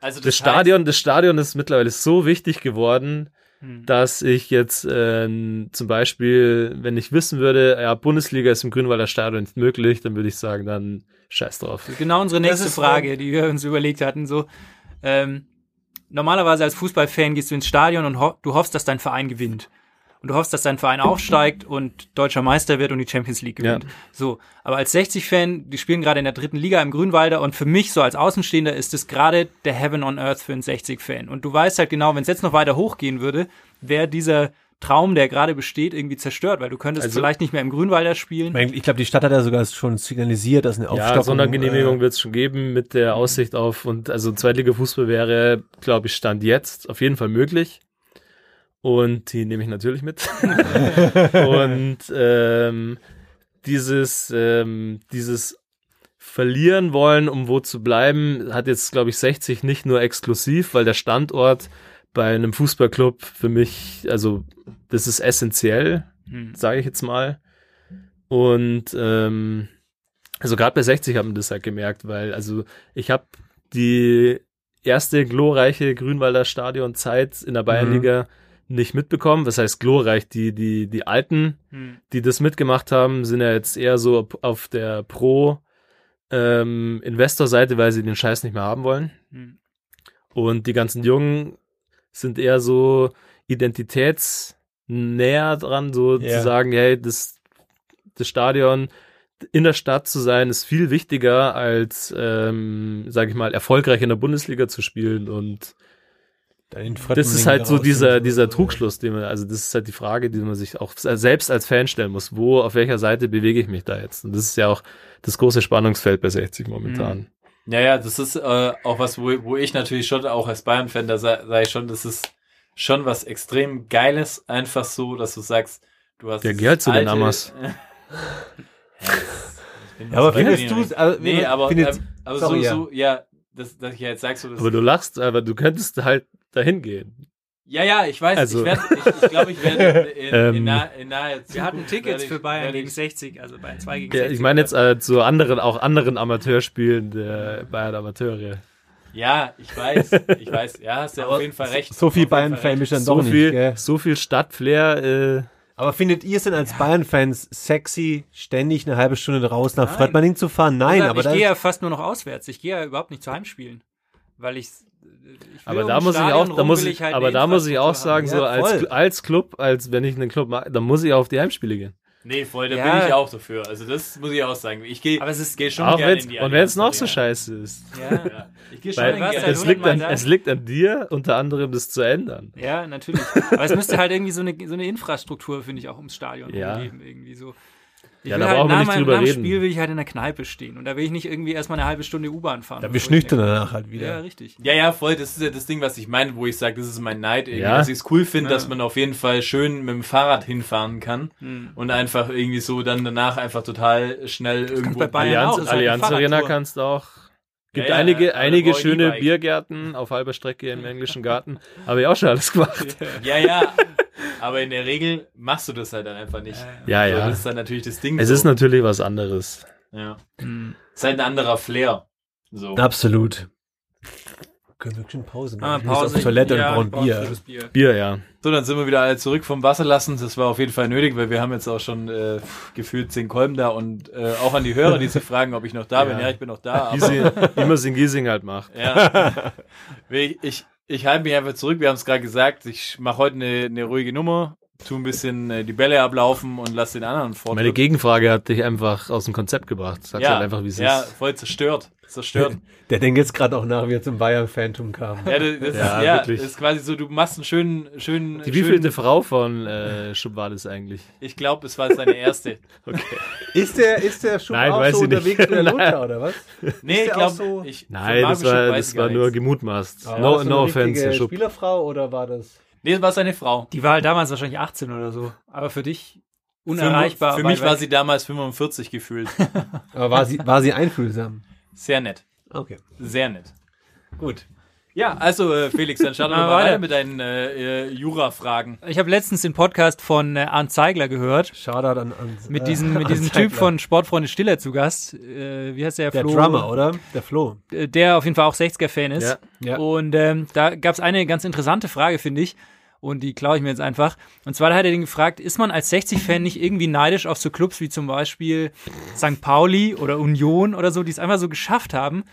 C: Also
F: das Stadion, das Stadion ist mittlerweile so wichtig geworden,
D: Hm.
F: dass ich jetzt ähm, zum Beispiel, wenn ich wissen würde, ja, Bundesliga ist im Grünwalder Stadion nicht möglich, dann würde ich sagen, dann scheiß drauf.
D: Genau unsere nächste Frage, die wir uns überlegt hatten. So, ähm, normalerweise als Fußballfan gehst du ins Stadion und ho du hoffst, dass dein Verein gewinnt. Und du hoffst, dass dein Verein aufsteigt und deutscher Meister wird und die Champions League gewinnt.
F: Ja.
D: So, aber als 60-Fan, die spielen gerade in der dritten Liga im Grünwalder und für mich so als Außenstehender ist es gerade der Heaven on Earth für einen 60-Fan. Und du weißt halt genau, wenn es jetzt noch weiter hochgehen würde, wäre dieser Traum, der gerade besteht, irgendwie zerstört, weil du könntest
F: Also-
D: vielleicht nicht mehr im Grünwalder spielen.
E: Ich glaube, die Stadt hat ja sogar schon signalisiert, dass eine Aufstockung...
F: Ja, Sondergenehmigung
E: äh,
F: wird es schon geben mit der Aussicht auf und also Zweitliga-Fußball wäre, glaube ich, Stand jetzt auf jeden Fall möglich. Und die nehme ich natürlich mit. und ähm, dieses, ähm, dieses verlieren wollen, um wo zu bleiben, hat jetzt, glaube ich, 60 nicht nur exklusiv, weil der Standort bei einem Fußballclub für mich, also das ist essentiell,
D: Hm.
F: sage ich jetzt mal. Und ähm, also gerade bei 60 haben wir das halt gemerkt, weil also ich habe die erste glorreiche Grünwalder Stadionzeit in der Bayernliga nicht mitbekommen. Was heißt glorreich? Die, die, die Alten,
D: Hm.
F: die das mitgemacht haben, sind ja jetzt eher so auf- der Pro ähm, Investor-Seite, weil sie den Scheiß nicht mehr haben wollen.
D: Hm.
F: Und die ganzen Jungen sind eher so identitätsnäher dran, so
E: Ja.
F: zu sagen, hey, das, das Stadion in der Stadt zu sein, ist viel wichtiger als, ähm, sage ich mal, erfolgreich in der Bundesliga zu spielen. Und das ist halt so dieser, dieser Trugschluss, den man, also das ist halt die Frage, die man sich auch selbst als Fan stellen muss. Wo, auf welcher Seite bewege ich mich da jetzt? Und das ist ja auch das große Spannungsfeld bei 60 momentan.
C: Ja, ja, das ist äh, auch was, wo, wo ich natürlich schon auch als Bayern-Fan, da sage sag ich schon, das ist schon was extrem Geiles, einfach so, dass du sagst, du hast.
F: Ja,
C: dieses
F: geh halt zu den Amas.
E: Ja, aber
C: das
E: findest du, also,
C: Nee, aber,
E: findet,
C: ähm, aber
E: sorry,
C: so,
E: ja.
C: so, ja, das, dass ich ja jetzt sagst, so, das,
F: Aber du lachst, aber du könntest halt dahin gehen.
C: Ja, ja, ich weiß,
F: Also-
C: ich werde, ich, ich glaube, ich werde in, in, in,
F: Ähm,
C: nah, in Zukunft
D: Wir hatten Tickets für Bayern gegen
C: ich-
D: 60, also Bayern 2 gegen
F: Ja,
D: 60.
F: ich meine jetzt äh, zu anderen, auch anderen Amateurspielen der Bayern Amateure.
C: Ja, ich weiß, ich weiß, ja, hast ja auf jeden Fall recht.
E: so viel Bayern-Fan du dann
F: So
E: doch nicht,
F: viel,
E: gell?
F: so viel Stadtflair, äh,
E: Aber findet ihr es denn als Bayern-Fans sexy, ständig eine halbe Stunde raus nach Fröttmanning zu fahren? Nein,
D: Deshalb,
E: aber
D: ich gehe ja fast nur noch auswärts. Ich gehe ja überhaupt nicht zu Heimspielen, weil ich.
F: Aber da muss ich
D: Stadion
F: auch, da muss ich,
D: halt
F: aber da muss ich auch sagen,
E: haben.
F: so
E: Ja,
F: als, als Club, als wenn ich einen Club mag, dann muss ich auch auf die Heimspiele gehen.
C: Nee, voll, da
D: Ja.
C: bin ich auch dafür. Also das muss ich auch sagen. Ich gehe
D: Aber es ist-
C: geh schon
F: Auch
C: gerne in die
F: und wenn es noch so scheiße ist.
D: Ja,
C: Ja, ich gehe schon gerne.
D: halt
F: es, liegt an,
D: da.
F: es liegt an dir, unter anderem das zu ändern.
D: ja, natürlich. Aber es müsste halt irgendwie so eine, so eine Infrastruktur, finde ich, auch ums Stadion
F: Ja.
D: geben. Irgendwie so. Ich
F: Ja,
D: will
F: da
D: halt
F: brauchen wir nicht drüber
D: nach dem
F: reden.
D: Spiel will ich halt in der Kneipe stehen. Und da will ich nicht irgendwie erstmal eine halbe Stunde U-Bahn fahren.
E: da bist du nüchtern danach halt wieder.
D: Ja, richtig.
C: Ja, ja, voll. Das ist ja das Ding, was ich meine, wo ich sage, das ist mein Neid. Irgendwie,
F: Ja.
C: Dass ich es cool finde,
D: Ja.
C: dass man auf jeden Fall schön mit dem Fahrrad hinfahren kann
D: Hm.
C: und einfach irgendwie so dann danach einfach total schnell irgendwo.
D: bei Bayern
F: Allianz,
D: halt
F: Allianz Arena kannst du auch. Gibt
C: Ja, ja,
F: einige, einige schöne
C: E-Bike.
F: Biergärten auf halber Strecke im englischen Garten. Habe ich auch schon alles gemacht.
C: Ja, ja. Aber in der Regel machst du das halt dann einfach nicht.
F: Ja,
C: So,
F: ja.
C: das ist dann natürlich das Ding.
F: Es
C: so.
F: ist natürlich was anderes.
C: Ja.
D: Hm.
C: Es ist halt ein anderer Flair. So.
E: Absolut. Können wir schon Pause
D: Ah,
E: machen? Ich muss
D: Pause.
E: auf Toilette
D: Ja,
E: und brauche
D: ich
E: ein
D: brauch
E: Bier.
D: Bier.
F: Bier, ja.
C: So, dann sind wir wieder alle zurück vom Wasser lassen. Das war auf jeden Fall nötig, weil wir haben jetzt auch schon äh, gefühlt zehn Kolben da und äh, auch an die Hörer, die sich fragen, ob ich noch da bin. Ja, ich bin noch da. Aber,
F: Giesing, wie man es in Giesing halt macht.
C: ja. ich, ich, ich halte mich einfach zurück. Wir haben es gerade gesagt. Ich mache heute eine, eine ruhige Nummer, tu ein bisschen äh, die Bälle ablaufen und lass den anderen fort.
F: Meine Gegenfrage hat dich einfach aus dem Konzept gebracht. Sag's
C: ja,
F: halt einfach, wie es
C: ja,
F: ist.
C: voll zerstört. Zerstört.
E: Der denkt jetzt gerade auch nach, wie er zum Bayern-Phantom kam.
C: Ja, das, das,
F: Ja,
C: ist, ja
F: wirklich.
C: das ist quasi so, du machst einen schönen, schönen,
F: Die
C: schönen
F: wievielte Frau von äh, Schub war das eigentlich?
C: ich glaube, es war seine erste.
E: Ist der, ist der Schub
F: Nein,
E: auch so
F: ich nicht.
E: unterwegs wie der Lothar, oder was?
C: Nee, glaube,
E: so-
C: ich
F: Nein, das war, das war nur gemutmaßt.
E: War
F: No,
E: das so
F: no
E: eine
F: offense, Herr Schub.
E: Spielerfrau oder war das?
C: Nee, das war seine Frau.
D: Die war halt damals wahrscheinlich 18 oder so. Aber für dich unerreichbar.
C: Für, mich war sie damals 45 gefühlt.
E: Aber war sie, war sie einfühlsam?
C: Sehr nett.
E: Okay.
C: Sehr nett.
E: Gut.
C: Ja, also äh, Felix, dann starten wir mal
D: weiter.
C: mit deinen äh, äh, Jura-Fragen.
D: Ich habe letztens den Podcast von äh, Arndt Zeigler gehört.
E: Shoutout an, an
D: Mit diesem, mit diesem. Typ von Sportfreunde Stiller zu Gast. Äh, wie heißt der?
E: der
D: Flo?
E: Drummer, oder? Der Flo.
D: äh, Der auf jeden Fall auch 60er-Fan ist.
F: Ja.
E: Ja.
D: Und ähm, da gab es eine ganz interessante Frage, finde ich. Und die klaue ich mir jetzt einfach. Und zwar hat er den gefragt, ist man als 60-Fan nicht irgendwie neidisch auf so Clubs wie zum Beispiel St. Pauli oder Union oder so, die es einfach so geschafft haben,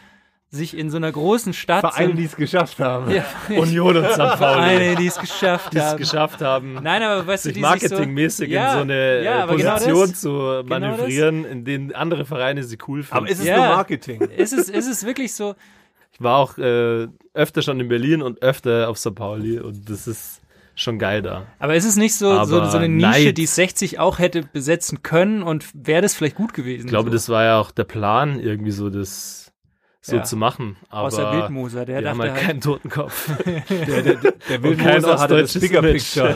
D: sich in so einer großen Stadt...
E: Vereine, die es geschafft haben.
D: ja,
F: Union und St. Pauli,
D: Vereine, die es geschafft
F: die es
D: haben.
F: geschafft haben,
D: Nein, aber weißt du,
F: sich
D: die
F: marketingmäßig
D: sich so,
F: in so eine
D: ja,
F: äh,
D: genau
F: Position
D: das,
F: zu manövrieren, in denen andere Vereine sie cool finden.
E: Aber ist es
D: Ja.
E: nur Marketing?
D: Ist es, ist es wirklich so,
F: ich war auch äh, öfter schon in Berlin und öfter auf St. Pauli und das ist schon geil da.
D: aber ist es nicht so, so, so eine Nische,
F: Neid.
D: die 60 auch hätte besetzen können und wäre das vielleicht gut gewesen?
F: Ich glaube,
D: so?
F: das war ja auch der Plan, irgendwie so das so
D: Ja.
F: zu machen. Aber
D: Außer Wildmoser, der dachte
F: halt
D: halt,
F: keinen Kopf.
E: Der, der, der
F: kein
E: Wildmoser hatte das Bigger. Picture.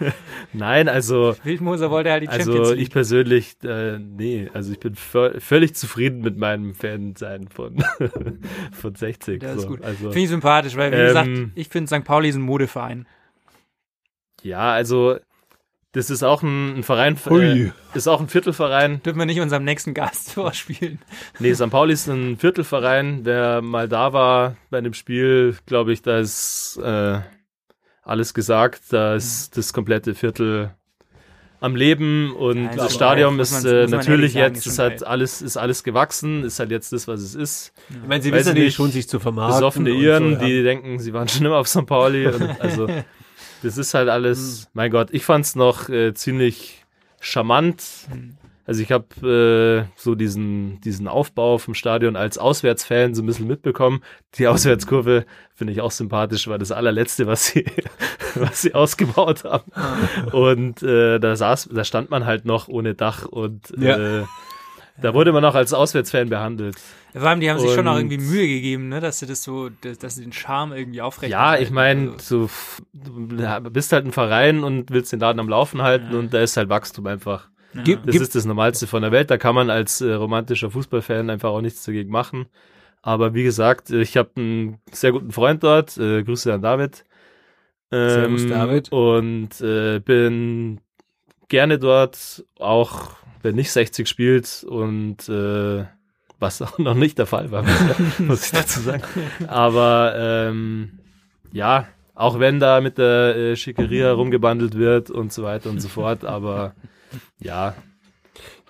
F: Nein, also
D: Wildmoser wollte halt die Champions
F: Also
D: League.
F: ich persönlich, äh, nee, also ich bin vö- völlig zufrieden mit meinem Fansein von, von 60.
D: Das ist
F: so.
D: gut.
F: Also,
D: Finde ich sympathisch, weil wie
F: Ähm,
D: gesagt, ich finde St. Pauli ist ein Modeverein.
F: Ja, also das ist auch ein, ein Verein, äh, ist auch ein Viertelverein.
D: Dürfen wir nicht unserem nächsten Gast vorspielen.
F: Nee, St. Pauli ist ein Viertelverein. Wer mal da war bei einem Spiel, glaube ich, da ist äh, alles gesagt. Da ist das komplette Viertel am Leben und
D: Ja,
F: das
D: aber
F: Stadion ist äh, natürlich
D: sagen,
F: jetzt,
D: ist
F: halt
D: geil.
F: alles, ist alles gewachsen, ist halt jetzt das, was es ist.
E: Ich meine, sie
F: Weiß
E: wissen
F: nicht.
E: schon, sich zu vermarkten.
F: besoffene Iren,
E: so, ja.
F: die denken, sie waren schon immer auf St. Pauli. Und also, das ist halt alles, mein Gott, ich fand's noch äh, ziemlich charmant. Also ich habe äh, so diesen, diesen Aufbau vom Stadion als Auswärtsfan so ein bisschen mitbekommen. Die Auswärtskurve finde ich auch sympathisch, war das allerletzte, was sie, was sie ausgebaut haben. Und äh, da saß, da stand man halt noch ohne Dach und
E: Ja.
F: äh, da wurde man auch als Auswärtsfan behandelt.
D: Vor allem, die haben sich schon auch irgendwie Mühe gegeben, ne, dass sie das so, dass, sie den Charme irgendwie aufrecht
F: Ja, ich meine,
D: Also,
F: du ja, bist halt ein Verein und willst den Laden am Laufen halten und da ist halt Wachstum einfach.
E: Gib,
F: Das
E: gib,
F: ist das Normalste von der Welt. Da kann man als äh, romantischer Fußballfan einfach auch nichts dagegen machen. Aber wie gesagt, ich habe einen sehr guten Freund dort. Äh, Grüße an David. Ähm,
E: Servus, David.
F: Und äh, bin gerne dort, auch wenn nicht 60 spielt und äh, was auch noch nicht der Fall war, muss ich dazu sagen. Aber ähm, ja, auch wenn da mit der äh, Schickeria rumgebandelt wird und so weiter und so fort, aber ja,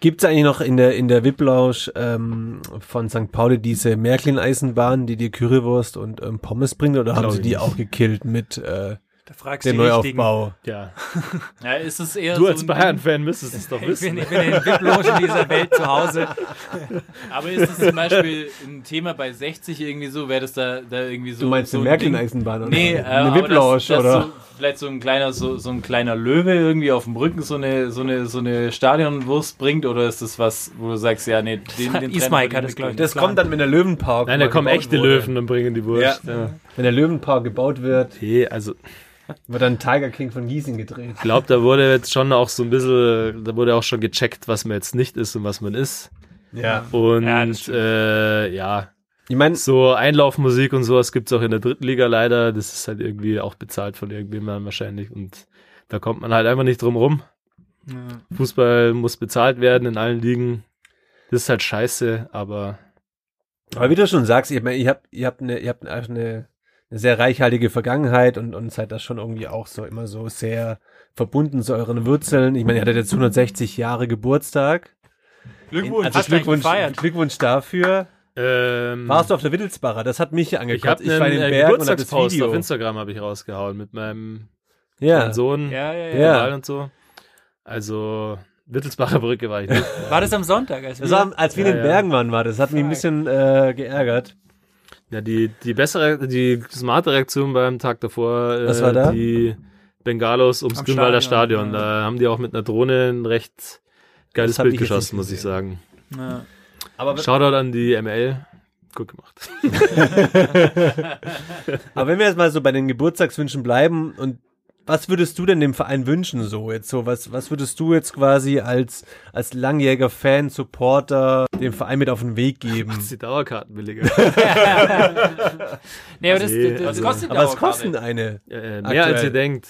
E: gibt's eigentlich noch in der, in der VIP-Lounge ähm, von St. Pauli diese Märklin-Eisenbahn, die dir Currywurst und ähm, Pommes bringt, oder haben sie die
F: nicht.
E: auch gekillt mit äh,
D: da fragst
E: dem
D: du die richtigen.
E: Neuaufbau?
F: ja.
C: Ja, ist es eher
F: Du
C: so
F: als Bayern-Fan müsstest es doch
D: Ich
F: wissen.
D: bin, ich bin in den VIP-Logen dieser Welt zu Hause.
C: Aber ist es zum Beispiel ein Thema bei 60 irgendwie so? Wäre das da, da irgendwie so.
E: Du meinst
C: so
E: eine? Märklin-Eisenbahn oder
C: Nee, äh,
E: eine
C: das, das
E: oder?
C: So, vielleicht so ein kleiner, so, so ein kleiner Löwe irgendwie auf dem Rücken so eine, so eine, so eine Stadionwurst bringt oder ist das was, wo du sagst, ja, nee, den, den
D: Ismail
C: Trend
D: hat
C: würde
D: es,
C: ich
D: glaub ich,
C: mitgehen.
E: Das kommt dann, wenn der Löwenpark
F: Nein, da kommen echte
E: wurde.
F: Löwen und bringen die Wurst. Ja.
E: Wenn der Löwenpark gebaut wird,
F: Okay, also
E: wird dann Tiger King von Gießen gedreht.
F: ich glaube, da wurde jetzt schon auch so ein bisschen, da wurde auch schon gecheckt, was man jetzt nicht ist und was man ist.
E: Ja.
F: Und
D: Ja, das stimmt.
F: äh, ja,
E: Ich meine,
F: so Einlaufmusik und sowas gibt's auch in der dritten Liga leider. Das ist halt irgendwie auch bezahlt von irgendjemandem wahrscheinlich. Und da kommt man halt einfach nicht drum rum. Fußball muss bezahlt werden in allen Ligen. Das ist halt scheiße, aber
E: aber wie du schon sagst, ich meine, ihr habt, ihr habt eine, ihr habt einfach eine, eine sehr reichhaltige Vergangenheit und, und seid da schon irgendwie auch so immer so sehr verbunden zu euren Wurzeln. Ich meine, ihr hattet jetzt 160 Jahre Geburtstag.
C: Glückwunsch.
E: Also Glückwunsch,
D: gefeiert?
E: Glückwunsch dafür.
F: ähm,
E: Warst du auf der Wittelsbacher? Das hat mich
F: ich
E: angekotzt.
F: habe
E: Ich, war in den
F: äh,
E: Bergen und hab das Video.
F: auf Instagram habe ich rausgehauen mit meinem
E: Ja.
F: Sohn
D: Ja, ja, ja.
F: Und so. Also Wittelsbacher Brücke war ich nicht.
D: War das am Sonntag? Als wir,
E: Das war, als wir in den
F: ja.
E: Bergen waren, war das. hat mich ein bisschen äh, geärgert.
F: Ja, die, die bessere, die smarte Reaktion beim Tag davor, äh,
E: Was war da?
F: die Bengalos ums
D: Am
F: Grünwalder
D: Stadion,
F: Stadion.
D: ja.
F: Da haben die auch mit einer Drohne ein recht geiles Bild geschossen, muss ich sagen.
D: ja.
E: Aber,
F: Shoutout an die ML. Gut gemacht.
E: aber wenn wir jetzt mal so bei den Geburtstagswünschen bleiben und was würdest du denn dem Verein wünschen so jetzt so was was würdest du jetzt quasi als als langjähriger Fan Supporter dem Verein mit auf den Weg geben?
F: Ist die Dauerkarten billiger.
D: Nee, aber das,
F: Nee,
D: das, das
C: also-
D: kostet
E: Aber was
C: Dauerkarte.
E: kostet eine?
F: äh, mehr
E: Aktuell.
F: als ihr denkt.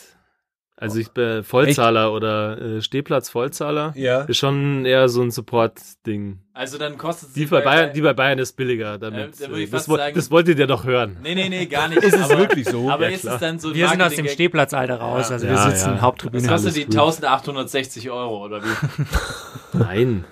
F: Also ich bin Vollzahler oder äh, Stehplatz Vollzahler.
E: Ja.
F: Ist schon eher so ein Support-Ding.
C: Also dann kostet es
F: Die bei Bayern, die bei Bayern ist billiger. Damit,
C: Äh, da würde ich
F: das,
C: sagen-
F: das wolltet ihr doch hören.
C: Nee, nee, nee, gar nicht.
E: Ist es
C: aber,
E: wirklich so?
C: Aber
F: Ja,
C: ist es dann so ein
D: wir sind aus dem? Stehplatzalter raus, also wir
F: Ja,
D: sitzen
F: ja.
D: Haupttribüne.
C: Das kostet die
F: gut.
C: 1860 Euro, oder wie?
F: Nein.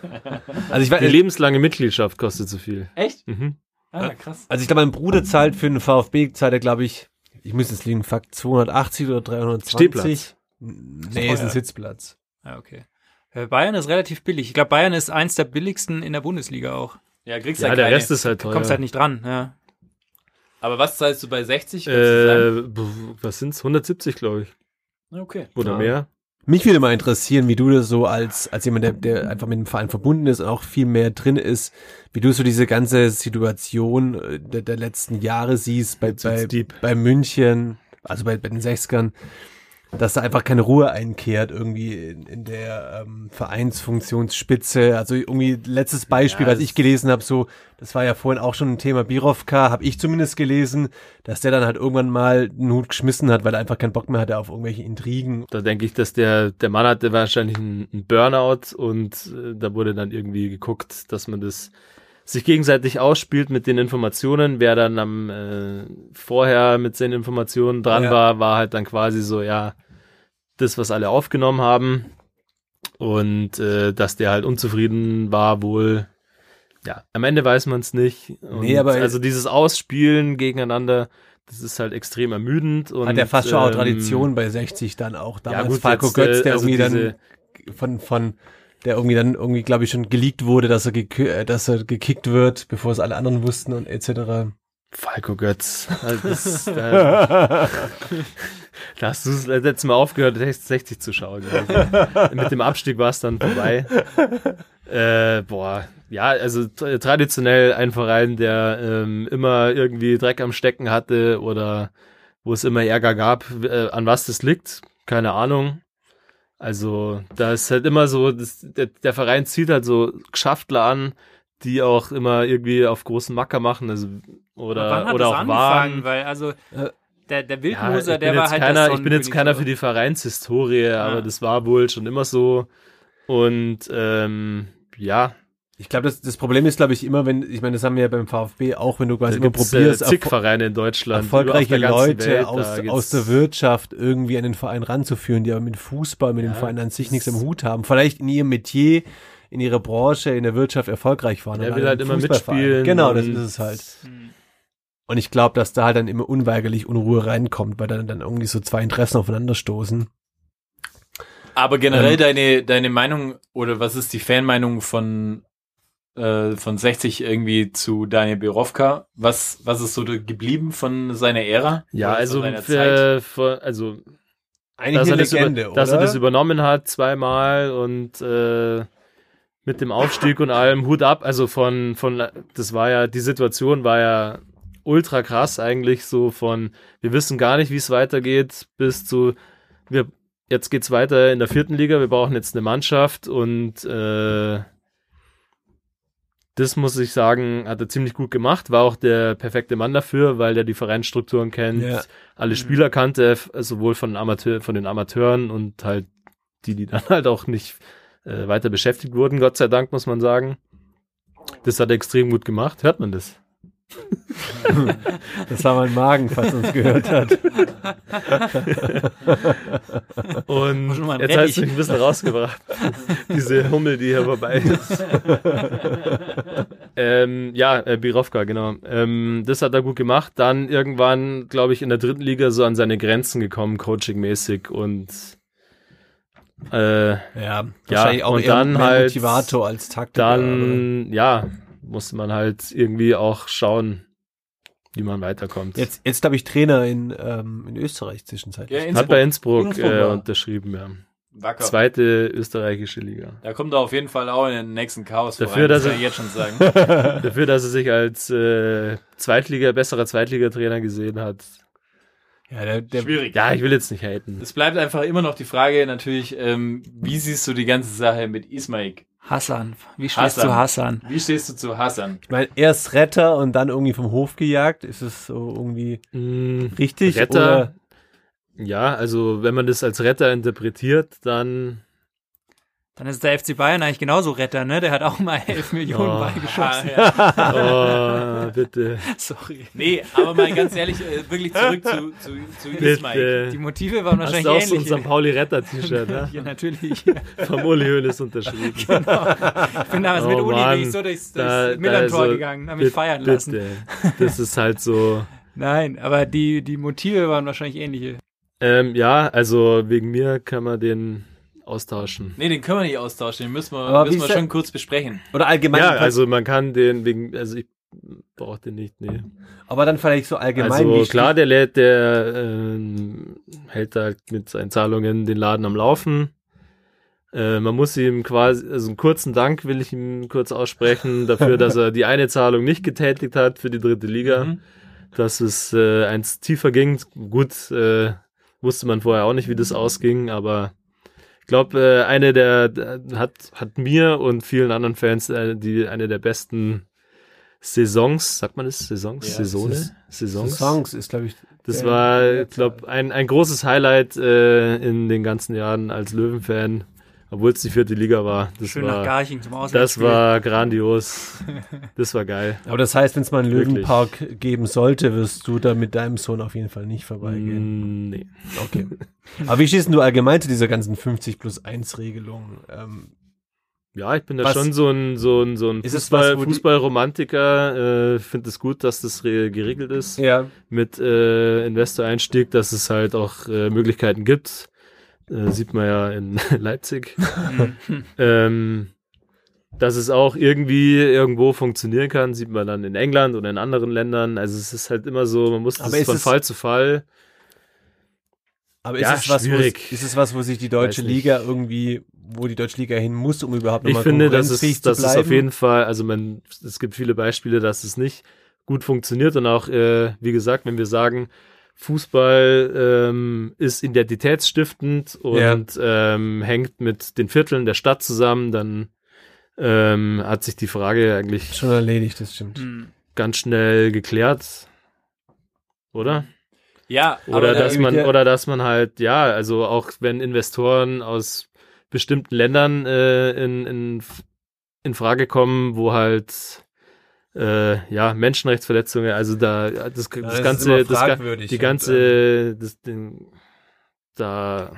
E: Also ich weiß,
F: Die lebenslange Mitgliedschaft kostet zu viel.
C: Echt?
F: Mhm.
C: Ah, krass.
E: also ich glaube mein Bruder zahlt für einen VfB zahlt er glaube ich ich muss jetzt liegen Fakt 280 oder 320.
F: Stehplatz.
E: Nee, ist ein Sitzplatz.
D: Ja, okay. Äh, Bayern ist relativ billig. Ich glaube, Bayern ist eins der billigsten in der Bundesliga auch.
C: Ja, kriegst
F: Ja,
C: ja,
F: der
C: keine.
F: Rest ist halt teuer.
D: Kommst halt nicht dran, ja.
C: Aber was zahlst du bei 60? Kannst du sagen?
F: äh, was sind's? 170, glaube ich.
C: Okay.
F: Oder
E: Ja.
F: mehr.
E: Mich würde mal interessieren, wie du das so als, als jemand, der, der einfach mit dem Verein verbunden ist und auch viel mehr drin ist, wie du so diese ganze Situation äh, der, der letzten Jahre siehst bei, bei, bei München, also bei, bei den Sechskern, dass da einfach keine Ruhe einkehrt irgendwie in, in der ähm, Vereinsfunktionsspitze. Also irgendwie letztes Beispiel,
F: Ja,
E: was ich gelesen habe, so, das war ja vorhin auch schon ein Thema Birovka, habe ich zumindest gelesen, dass der dann halt irgendwann mal einen Hut geschmissen hat, weil er einfach keinen Bock mehr hatte auf irgendwelche Intrigen.
F: Da denke ich, dass der, der Mann hatte wahrscheinlich einen, Burnout und äh, da wurde dann irgendwie geguckt, dass man das sich gegenseitig ausspielt mit den Informationen. Wer dann am äh, vorher mit seinen Informationen dran
E: Ja.
F: war, war halt dann quasi so, ja, das, was alle aufgenommen haben. Und äh, dass der halt unzufrieden war, wohl, ja, am Ende weiß man es nicht. Und
E: Nee, aber-
F: also dieses Ausspielen gegeneinander, das ist halt extrem ermüdend. Und,
E: Hat ja fast schon auch
F: ähm,
E: Tradition bei 60 dann auch. Damals
F: gut,
E: Falco
F: jetzt,
E: Götz,
F: äh,
E: der
F: also
E: irgendwie
F: diese-
E: dann von, von, der irgendwie dann irgendwie, glaube ich, schon geleakt wurde, dass er, gekü- äh, dass er gekickt wird, bevor es alle anderen wussten und etc.
F: Falco Götz. Also das, da, da hast du das letzte Mal aufgehört, 60 zu schauen. Also, mit dem Abstieg war es dann vorbei. Äh, boah, ja, also tra- traditionell ein Verein, der ähm, immer irgendwie Dreck am Stecken hatte oder wo es immer Ärger gab. Äh, an was das liegt, keine Ahnung. Also da ist halt immer so, das, der, der Verein zieht halt so Geschaftler an, die auch immer irgendwie auf großen Macker machen, also oder oder
D: das
F: auch
D: angefangen?
F: waren.
D: Weil also der, der
F: Ja,
D: Wildmoser,
F: ich
D: der war halt
F: keiner,
D: der
F: ich bin jetzt keiner für die Vereinshistorie, aber
D: Ja.
F: das war wohl schon immer so. Und ähm, ja,
E: Ich glaube, das, das Problem ist, glaube ich, immer, wenn, ich meine, das haben wir ja beim VfB auch, wenn du quasi immer
F: gibt's
E: probierst,
F: äh, zig Vereine in Deutschland.
E: erfolgreiche Leute
F: Welt,
E: aus, aus der Wirtschaft irgendwie an den Verein ranzuführen, die aber mit Fußball, mit dem
F: Ja,
E: Verein an sich nichts im Hut haben. Vielleicht in ihrem Metier, in ihrer Branche, in der Wirtschaft erfolgreich waren.
F: Der will halt immer mitspielen.
E: Genau, das ist es halt.
D: Hm.
E: Und ich glaube, dass da halt dann immer unweigerlich Unruhe reinkommt, weil dann, dann irgendwie so zwei Interessen aufeinander stoßen.
C: Aber generell
E: Ähm.
C: deine, deine Meinung oder was ist die Fanmeinung von, äh, von 60 irgendwie zu Daniel Birovka? Was, was ist so geblieben von seiner Ära?
F: Ja, also,
C: seiner Zeit?
F: äh, also
E: Eigentlich
F: dass,
E: eine
F: er das,
E: Legende,
F: über, dass er das übernommen hat zweimal und äh, mit dem Aufstieg und allem Hut ab. Also von, von, das war ja, die Situation war ja ultra krass eigentlich so von, wir wissen gar nicht, wie es weitergeht, bis zu, wir, jetzt geht's weiter in der vierten Liga, wir brauchen jetzt eine Mannschaft und äh, das muss ich sagen, hat er ziemlich gut gemacht, war auch der perfekte Mann dafür, weil er die Vereinsstrukturen kennt,
E: Ja.
F: alle Spieler kannte, sowohl von, Amateur, von den Amateuren und halt die, die dann halt auch nicht äh, weiter beschäftigt wurden, Gott sei Dank, muss man sagen. Das hat er extrem gut gemacht. Hört man das?
E: Das war mein Magen, falls uns gehört hat.
F: Und jetzt hast
D: Rettich.
F: du mich ein bisschen rausgebracht. Diese Hummel, die hier vorbei ist. ähm, ja, äh, Birovka, genau. Ähm, das hat er gut gemacht. Dann irgendwann, glaube ich, in der dritten Liga so an seine Grenzen gekommen, coachingmäßig und äh,
E: Ja, wahrscheinlich auch
F: und
E: eher
F: dann
E: mehr
F: halt
E: Motivator als Taktiker.
F: dann, ja, musste man halt irgendwie auch schauen, wie man weiterkommt.
E: Jetzt, jetzt glaube ich Trainer in, ähm, in Österreich zwischenzeitlich.
C: Ja,
F: Hat
C: Innsbruck.
F: bei Innsbruck,
C: Innsbruck
F: äh, unterschrieben, ja.
C: Wacker.
F: Zweite österreichische Liga.
C: Da kommt er auf jeden Fall auch in den nächsten Chaos
F: Dafür,
C: rein,
F: dass er-
C: ich jetzt schon sagen.
F: Dafür, dass er sich als äh, Zweitliga, besserer Zweitligatrainer gesehen hat.
E: Ja, der, der,
C: Schwierig.
F: Ja, ich will jetzt nicht haten.
C: Es bleibt einfach immer noch die Frage natürlich, ähm, wie siehst du die ganze Sache mit Ismail?
D: Hassan. Wie stehst
C: Hassan.
D: du Hassan?
C: Wie stehst du zu Hassan?
E: ich meine, erst Retter und dann irgendwie vom Hof gejagt. Ist es so irgendwie
F: Mm,
E: richtig?
F: Retter,
E: Oder?
F: ja, also wenn man das als Retter interpretiert, dann
D: Dann ist der FC Bayern eigentlich genauso Retter, ne? Der hat auch mal 11 Millionen
F: Oh.
D: beigeschossen.
F: oh, bitte,
D: Sorry.
C: Nee, aber mal ganz ehrlich, äh, wirklich zurück zu, zu, zu Ismail.
D: Die. Motive waren
F: Hast du
D: wahrscheinlich
F: auch so ein
D: ähnlich.
F: St. Pauli Retter-T-Shirt, ne?
D: Ja, natürlich.
F: Vom Uli Hoeneß unterschrieben.
D: Ich bin damals mit
F: Oh
D: Uli
F: Mann.
D: bin ich so durchs, durchs
F: da
D: Millantor
F: also,
D: gegangen, hab mich
F: bitte,
D: feiern lassen.
F: Bitte. Das ist halt so.
D: Nein, aber die, die Motive waren wahrscheinlich ähnliche.
F: Ähm, ja, also wegen mir kann man den austauschen.
C: Nee, den können wir nicht austauschen, den müssen wir,
E: Aber
C: müssen wir schon kurz besprechen.
E: Oder allgemein?
F: Ja, also man kann den wegen, also ich braucht ihr nicht, nee.
E: Aber dann vielleicht so allgemein.
F: also
E: wie
F: klar, der lädt, der ähm, hält halt mit seinen Zahlungen den Laden am Laufen. Äh, man muss ihm quasi, also einen kurzen Dank will ich ihm kurz aussprechen, dafür, dass er die eine Zahlung nicht getätigt hat für die dritte Liga.
C: Mhm.
F: Dass es äh, eins tiefer ging. Gut, äh, wusste man vorher auch nicht, wie das ausging, aber glaube, äh, eine der, der hat, hat mir und vielen anderen Fans äh, die eine der besten Saisons, sagt man das? Saisons?
C: Ja,
F: Saisone?
E: das
F: Saisons?
E: Songs ist, glaube ich.
F: Das war, glaube, ein, ein großes Highlight äh, in den ganzen Jahren als Löwenfan, obwohl es die vierte Liga war. Das
D: Schön nach
F: war,
D: Garching zum
F: das
D: Auswärtsspiel.
F: war grandios. Das war geil.
E: Aber das heißt, wenn es mal einen
F: Wirklich.
E: Löwenpark geben sollte, wirst du da mit deinem Sohn auf jeden Fall nicht vorbeigehen.
F: Mm, nee.
E: Okay. Aber wie stehst denn du allgemein zu dieser ganzen 50 plus 1 Regelung? Ähm,
F: Ja, ich bin da
E: Was-
F: schon so ein, so ein, so ein Fußball,
E: was,
F: Fußballromantiker. Äh, Finde es gut, dass das re geregelt ist
E: ja.
F: mit äh, Investor-Einstieg, dass es halt auch äh, Möglichkeiten gibt. Äh, sieht man ja in Leipzig. ähm, dass es auch irgendwie irgendwo funktionieren kann, sieht man dann in England oder in anderen Ländern. Also es ist halt immer so, man muss das
E: ist
F: von
E: es-
F: Fall zu Fall.
E: Aber
F: Ja,
E: ist, es was, wo,
F: schwierig.
E: ist es was, wo sich die deutsche
F: Weiß nicht.
E: Liga irgendwie, wo die deutsche Liga hin muss, um überhaupt
F: Ich
E: nochmal
F: finde, dass es, dass
E: zu
F: es
E: bleiben?
F: auf jeden Fall, also man, es gibt viele Beispiele, dass es nicht gut funktioniert und auch, äh, wie gesagt, wenn wir sagen, Fußball ähm, ist identitätsstiftend und ähm, hängt mit den Vierteln der Stadt zusammen, dann ähm, hat sich die Frage eigentlich
E: Schon erledigt, das stimmt.
D: Hm.
F: ganz schnell geklärt, oder?
C: Ja,
F: Oder dass man,
E: der-
F: oder dass man halt, ja, also auch wenn Investoren aus bestimmten Ländern äh, in, in, in Frage kommen, wo halt äh, ja Menschenrechtsverletzungen, also da das, das,
E: das ist immer
F: ganze, das, die
E: und,
F: ganze, das, den, da,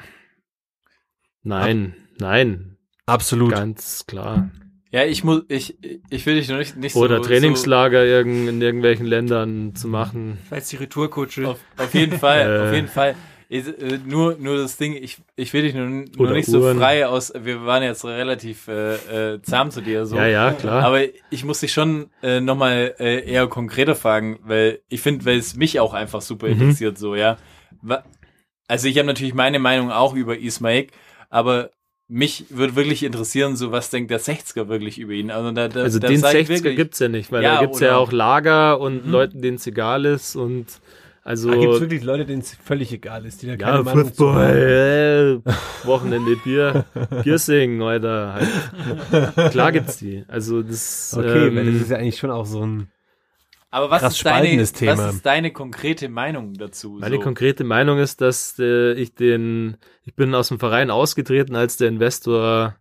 F: nein, nein,
E: Absolut.
F: ganz klar.
C: ja, ich muss, ich, ich will dich noch nicht, nicht
F: Oder
C: so,
F: Trainingslager irgend, in irgendwelchen Ländern zu machen.
D: Falls die Retourkutsche.
C: so auf, auf jeden Fall,
F: Äh.
C: auf jeden Fall. Ich, äh, nur, nur das Ding, ich, ich will dich nur, nur nicht so
F: Uhren.
C: frei aus, wir waren jetzt relativ äh, äh, zahm zu dir so.
F: Ja, ja, klar.
C: Aber ich muss dich schon äh, nochmal äh, eher konkreter fragen, weil ich finde, weil es mich auch einfach super
F: Mhm.
C: interessiert, so, ja. Also ich habe natürlich meine Meinung auch über Ismaik, aber mich würde wirklich interessieren, so was denkt der 60er wirklich über ihn. Also, da, da,
F: Also den
C: sag ich
F: 60er
C: wirklich-
F: gibt's ja nicht, weil
C: Ja,
F: da gibt's ja auch Lager und
C: Mhm.
F: Leuten, denen es egal ist und also
E: Da gibt es wirklich Leute, denen es völlig egal ist, die da keine
F: ja,
E: Meinung zu haben.
F: Fußball, äh, Wochenende Bier, Bier singen, Alter. Halt. Klar gibt's die. Also das
E: Okay,
F: ähm,
E: weil das ist ja eigentlich schon auch so ein.
C: Aber was
E: krass
C: ist, deine,
E: Thema.
C: was ist deine konkrete Meinung dazu?
F: Meine
C: so?
F: konkrete Meinung ist, dass äh, ich den, ich bin aus dem Verein ausgetreten, als der Investor,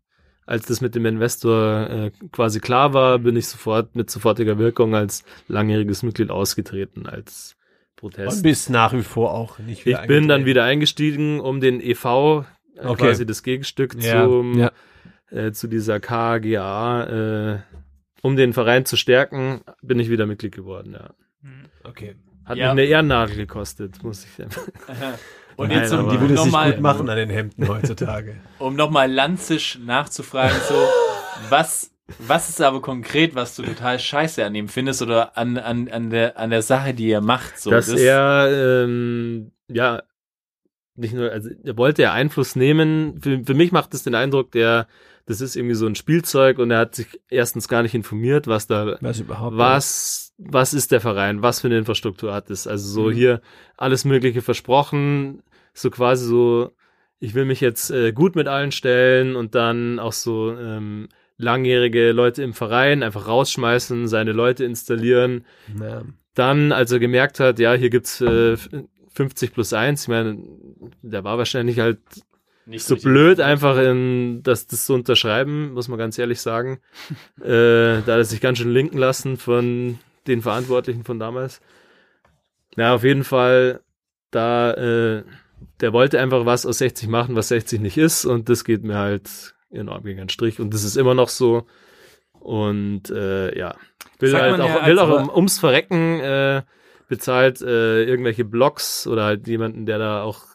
F: als das mit dem Investor äh, quasi klar war, bin ich sofort mit sofortiger Wirkung als langjähriges Mitglied ausgetreten, als Protest.
E: Und bist nach wie vor auch nicht
F: Ich
E: wieder
F: bin dann wieder eingestiegen, um den EV, äh,
E: Okay.
F: quasi das Gegenstück
E: Ja,
F: zum,
E: ja.
F: Äh, zu dieser KGA, äh, um den Verein zu stärken, bin ich wieder Mitglied geworden, ja.
E: Okay.
F: Hat
C: Ja.
F: mich eine Ehrennadel gekostet, muss ich einfach.
C: Und
F: Nein,
C: jetzt, um,
E: Die würde sich
C: nochmal
E: gut machen an den Hemden heutzutage.
C: um noch mal lanzisch nachzufragen, so, was, was ist aber konkret, was du total scheiße an ihm findest oder an, an, an, der, an der Sache, die er macht? So,
F: dass
C: das-
F: er ähm, ja nicht nur, also er wollte ja Einfluss nehmen. Für, für mich macht es den Eindruck, der das ist irgendwie so ein Spielzeug und er hat sich erstens gar nicht informiert, was da
E: Was überhaupt?
F: was was ist der Verein, was für eine Infrastruktur hat es. Also so
C: Mhm.
F: hier alles Mögliche versprochen, so quasi so, ich will mich jetzt äh, gut mit allen stellen und dann auch so ähm, langjährige Leute im Verein einfach rausschmeißen, seine Leute installieren
E: Ja.
F: dann, als er gemerkt hat, ja, hier gibt's äh, 50 plus 1, ich meine, der war wahrscheinlich halt
C: nicht
F: so blöd, einfach in, das, das zu unterschreiben, muss man ganz ehrlich sagen. äh, da hat er sich ganz schön linken lassen von den Verantwortlichen von damals. Ja, auf jeden Fall, da, äh, der wollte einfach was aus 60 machen, was 60 nicht ist, und das geht mir halt enorm gegen den Strich. Und das ist immer noch so. Und äh, ja, will
D: Sagt
F: halt
D: man ja
F: auch, will auch um, ums Verrecken äh, bezahlt äh, irgendwelche Blogs oder halt jemanden, der da auch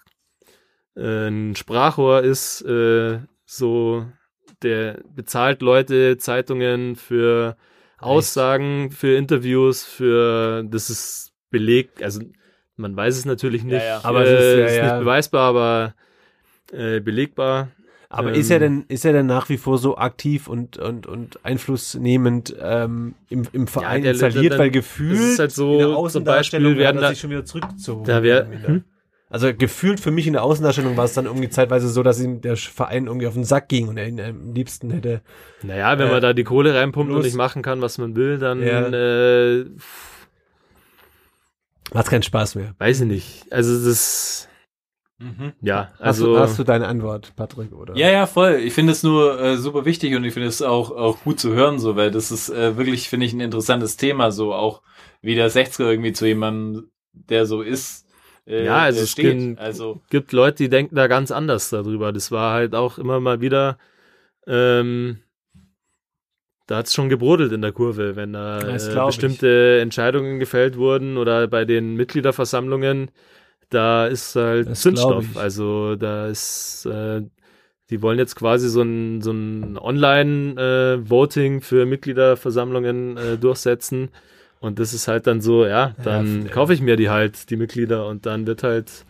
F: äh, ein Sprachrohr ist, äh, so der bezahlt Leute, Zeitungen für Aussagen, für Interviews, für das ist belegt, also man weiß es natürlich nicht,
C: ja.
E: Aber
F: äh,
E: es ist, ja,
F: ist
E: ja.
F: nicht beweisbar, aber äh, belegbar.
E: Aber
F: Ähm,
E: ist er denn, ist er denn nach wie vor so aktiv und, und, und einflussnehmend ähm, im, im Verein
F: der-
E: installiert,
F: dann-
E: weil gefühlt
F: ist halt so,
E: in der Außendarstellung
F: werden
E: er
F: da-
E: sich schon wieder zurückgezogen.
F: Da wär- hm?
E: Also gefühlt für mich in der Außendarstellung war es dann irgendwie zeitweise so, dass ihm der Verein irgendwie auf den Sack ging und er ihn am liebsten hätte.
F: Naja, wenn
E: Äh,
F: man da die Kohle reinpumpt und
E: bloß-
F: nicht machen kann, was man will, dann
E: Ja.
F: äh,
E: Macht keinen Spaß mehr.
F: weiß ich nicht. Also das,
C: Mhm.
F: ja,
E: Hast,
F: also
E: du, hast du deine Antwort, Patrick, oder?
C: Ja, ja, voll. Ich finde es nur äh, super wichtig und ich finde es auch, auch gut zu hören, so, weil das ist äh, wirklich, finde ich, ein interessantes Thema, so auch wie der 60er irgendwie zu jemandem, der so ist, äh,
F: Ja, also es
C: steht.
F: gibt-
C: Also,
F: gibt Leute, die denken da ganz anders darüber. Das war halt auch immer mal wieder, ähm, da hat's schon gebrodelt in der Kurve, wenn da äh,
E: glaub ich.
F: bestimmte Entscheidungen gefällt wurden oder bei den Mitgliederversammlungen, da ist halt
E: Das
F: Zündstoff. Also da ist, äh, die wollen jetzt quasi so ein, so ein Online-Voting für Mitgliederversammlungen äh, durchsetzen. Und das ist halt dann so, ja, dann
E: Ja.
F: kaufe ich mir die halt, die Mitglieder, und dann wird halt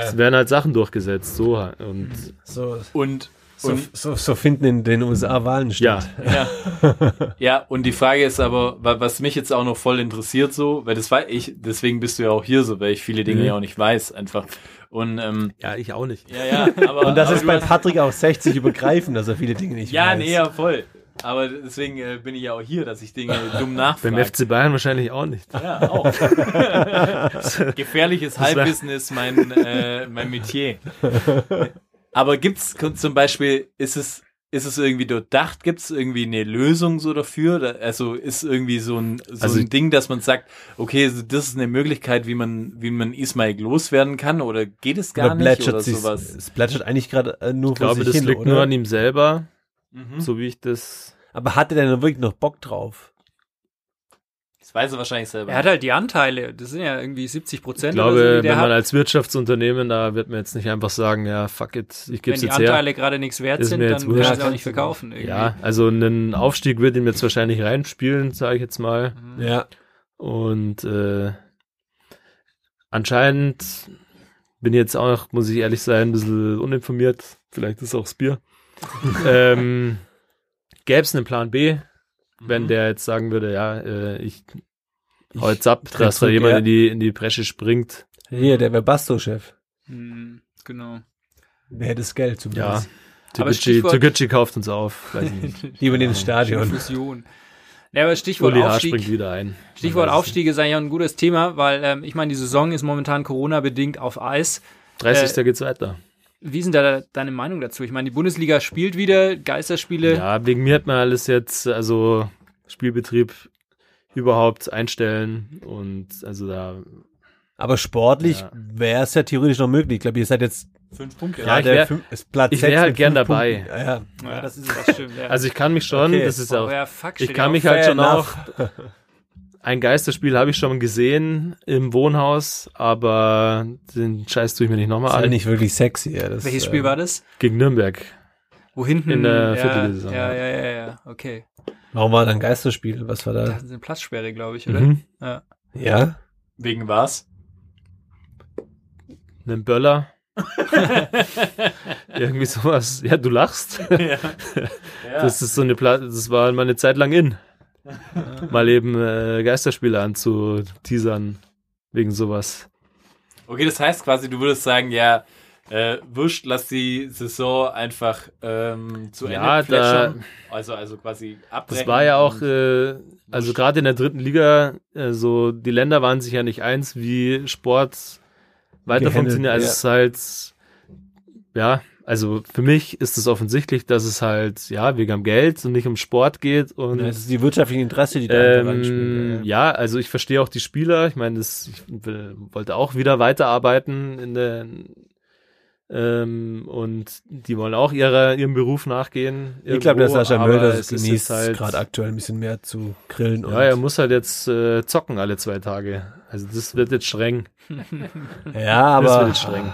F: es werden halt Sachen durchgesetzt, so und
E: So,
C: und,
E: so, so, so finden in den USA Wahlen
F: ja,
E: statt.
C: Ja. ja, und die Frage ist aber, wa- was mich jetzt auch noch voll interessiert, so, weil das war ich, deswegen bist du ja auch hier so, weil ich viele Dinge
F: Mhm.
C: ja auch nicht weiß, einfach. Und ähm,
F: ja, ich auch nicht.
C: ja, ja, aber
E: Und das
C: aber
E: ist bei Patrick auch 60 übergreifend, dass er viele Dinge nicht
C: Ja,
E: weiß.
C: nee, ja, voll. Aber deswegen äh, bin ich ja auch hier, dass ich Dinge dumm nachfrage.
F: Beim FC Bayern wahrscheinlich auch nicht.
C: Ja, auch. Gefährliches Halbwissen ist mein, äh, mein Metier. Aber gibt's zum Beispiel, ist es, ist es irgendwie durchdacht? Gibt's irgendwie eine Lösung so dafür? Da- Also ist irgendwie so ein, so
F: Also-
C: ein Ding, dass man sagt, okay, das ist eine Möglichkeit, wie man, wie man Ismail loswerden kann? Oder geht es gar
E: Oder
C: nicht?
E: plätschert
C: Oder
E: sich,
C: sowas?
E: es plätschert eigentlich gerade äh, nur
F: Ich glaube, das
E: hin,
F: liegt
E: oder?
F: nur an ihm selber,
C: Mhm.
F: so wie ich das.
E: Aber hat er denn wirklich noch Bock drauf?
C: Das weiß er wahrscheinlich selber.
D: Er hat halt die Anteile, das sind ja irgendwie 70
F: Ich
D: Prozent.
F: glaube,
D: oder so, die der
F: wenn man
D: hat.
F: als Wirtschaftsunternehmen, da wird man jetzt nicht einfach sagen, ja, fuck it, ich
D: Wenn die
F: jetzt her.
D: Anteile gerade nichts wert sind, dann
F: wurscht.
D: er sie auch nicht verkaufen. Irgendwie.
F: Ja, also einen Aufstieg wird ihm jetzt wahrscheinlich reinspielen, sage ich jetzt mal.
E: Ja.
F: Und äh, anscheinend bin ich jetzt auch, muss ich ehrlich sein, ein bisschen uninformiert. Vielleicht ist auch das Bier. ähm, Gäbe es einen Plan B, wenn
E: Mhm.
F: der jetzt sagen würde, ja, äh, ich hau jetzt ab, dass da jemand
E: ja.
F: in, die, in die Bresche springt.
E: Hier, der Webasto-Chef.
D: Hm, genau.
E: Der hätte das Geld
F: Ja,
E: zumindest.
D: Aber
F: Toguchi, kauft uns auf. Weiß ich nicht.
E: Die über den Stadion.
D: Fusion. Ja, aber Stichwort
F: Uli.
D: Aufstieg.
F: springt wieder ein.
D: Stichwort Aufstieg ist eigentlich auch ein gutes Thema, weil ähm, ich meine, die Saison ist momentan Corona-bedingt auf Eis.
F: nicht. 30. geht's weiter.
D: Wie sind da deine Meinung dazu? Ich meine, die Bundesliga spielt wieder, Geisterspiele.
F: Ja, wegen mir hat man alles jetzt, also Spielbetrieb überhaupt einstellen und also da.
E: Aber sportlich
F: Ja.
E: wäre es ja theoretisch noch möglich. Ich glaube, ihr seid jetzt
C: Fünf Punkte.
F: Ja, ich
E: der
F: wär-
E: fünf- ist Platz
F: ich wär
E: sechs
F: halt gern dabei.
E: Ja, ja.
D: Ja, das ist das stimmt. Ja.
F: Also ich kann mich schon,
E: Okay.
F: das ist
D: oh,
F: auch.
D: ja, fuck,
F: Ich kann mich halt schon auch. Ein Geisterspiel habe ich schon gesehen im Wohnhaus, aber den Scheiß tue ich mir nicht
E: Ist
F: nochmal
E: halt
F: an.
E: nicht wirklich sexy. Ja. Das,
D: Welches
E: äh,
D: Spiel war das?
F: Gegen Nürnberg.
D: Wo hinten?
F: in der
D: ja,
F: Viertelsaison,
D: Ja,
F: ja.
D: ja, ja, ja, okay.
E: Warum war dann Geisterspiel? Was war
D: Da
E: da?
D: hatten sie eine Platzsperre, glaube ich, oder?
F: Mhm.
D: Ja.
E: Ja?
C: Wegen was?
F: Einen Böller. Irgendwie sowas. Ja, du lachst. Das ist so eine Pla das war mal eine Zeit lang in. Mal eben äh, Geisterspiele anzuteasern wegen sowas.
C: Okay, das heißt quasi, du würdest sagen, ja, äh, wurscht, lass die Saison einfach ähm, zu
F: Ja,
C: Ende plätschern. Also, also quasi abbrechen.
F: Das war ja auch, äh, also gerade in der dritten Liga, äh, so die Länder waren sich ja nicht eins, wie Sport weiter
E: Gehandelt,
F: funktioniert. Also
E: ja.
F: es ist halt, ja, also für mich ist es offensichtlich, dass es halt, ja, wegen am Geld und nicht um Sport geht und
E: Das ist die wirtschaftliche Interesse, die da
F: ähm,
E: reinspielt.
F: ja, also ich verstehe auch die Spieler. Ich meine, das, ich will, wollte auch wieder weiterarbeiten in der ähm, und die wollen auch ihrer, ihrem Beruf nachgehen.
E: Ich glaube, der
F: irgendwo,
E: Sascha
F: aber ist
E: genießt
F: halt-
E: gerade aktuell ein bisschen mehr zu grillen.
F: Ja, er muss halt jetzt äh, zocken alle zwei Tage. Also das wird jetzt streng.
E: ja
F: das wird
E: aber
F: jetzt streng.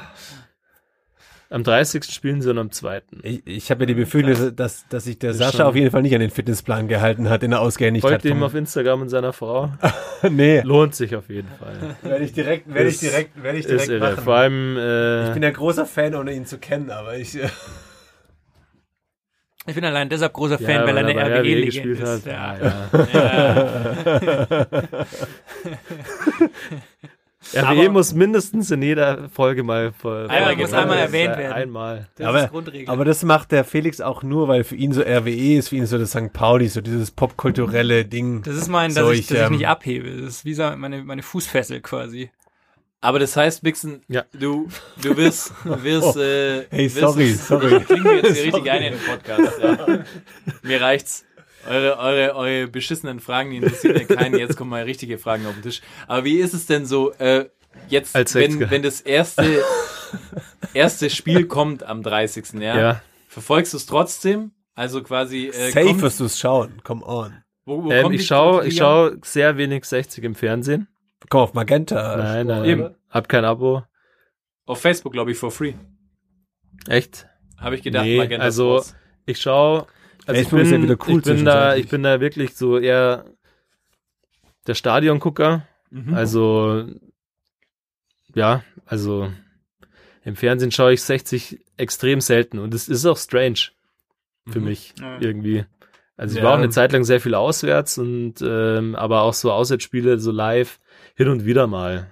F: Am 30. spielen sie und am 2.
E: Ich, ich habe ja die Befürchtung, dass, dass sich der
F: ist
E: Sascha auf jeden Fall nicht an den Fitnessplan gehalten hat, den er ausgehändigt
F: Folgt
E: hat.
F: ihm
E: vom-
F: auf Instagram und seiner Frau.
E: nee,
F: Lohnt sich auf jeden Fall.
E: werde ich direkt, werde ich direkt, werde ich direkt machen.
F: Vor allem, äh,
E: ich bin ja großer Fan, ohne ihn zu kennen, aber ich, äh,
D: Ich bin allein deshalb großer
F: ja,
D: Fan, weil er eine
F: RWE gespielt hat.
D: ist. Ja.
F: Ah, ja. RWE muss mindestens in jeder Folge mal vor,
D: Einmal muss einmal erwähnt werden.
F: Einmal.
D: Das
E: aber,
D: ist Grundregel.
E: aber das macht der Felix auch nur, weil für ihn so RWE ist, für ihn so das St. Pauli, so dieses popkulturelle Ding.
D: das ist mein, dass,
E: So,
D: ich,
E: ich,
D: dass ich
E: ähm,
D: nicht abhebe. Das ist wie so meine, meine Fußfessel quasi.
C: Aber das heißt, Mixen,
F: Ja.
C: du, du wirst, wirst, äh,
E: Oh. Hey,
C: wirst
E: sorry, sorry.
C: Klingen wir jetzt hier richtig ein in den Podcast, ja. Mir reicht's. Eure, eure, eure beschissenen Fragen, die interessieren ja keinen. Jetzt kommen mal richtige Fragen auf den Tisch. Aber wie ist es denn so, äh, jetzt,
F: Als
C: wenn, wenn das erste, erste Spiel kommt am 30. Ja,
F: Ja.
C: verfolgst du es trotzdem? Also quasi, äh,
E: Safe wirst du es schauen, come on.
C: wo, wo
F: Ähm, ich schaue ich schau sehr wenig 60 im Fernsehen.
E: Komm auf Magenta.
F: Nein, nein,
C: Eben.
F: nein. Hab kein Abo.
C: Auf Facebook, glaube ich, for free.
F: Echt?
C: Habe ich gedacht,
F: Nee,
C: Magenta
F: also-
C: Sports.
F: Ich schaue. Also ich
E: Facebook
F: bin,
E: ja wieder cool
F: ich bin da, ich bin da wirklich so eher der Stadiongucker.
C: Mhm.
F: Also ja, also im Fernsehen schaue ich 60 extrem selten und es ist auch strange für
C: Mhm.
F: mich
D: Ja.
F: irgendwie. Also ich
E: Ja.
F: war auch eine Zeit lang sehr viel auswärts und ähm, aber auch so Auswärtsspiele so live hin und wieder mal.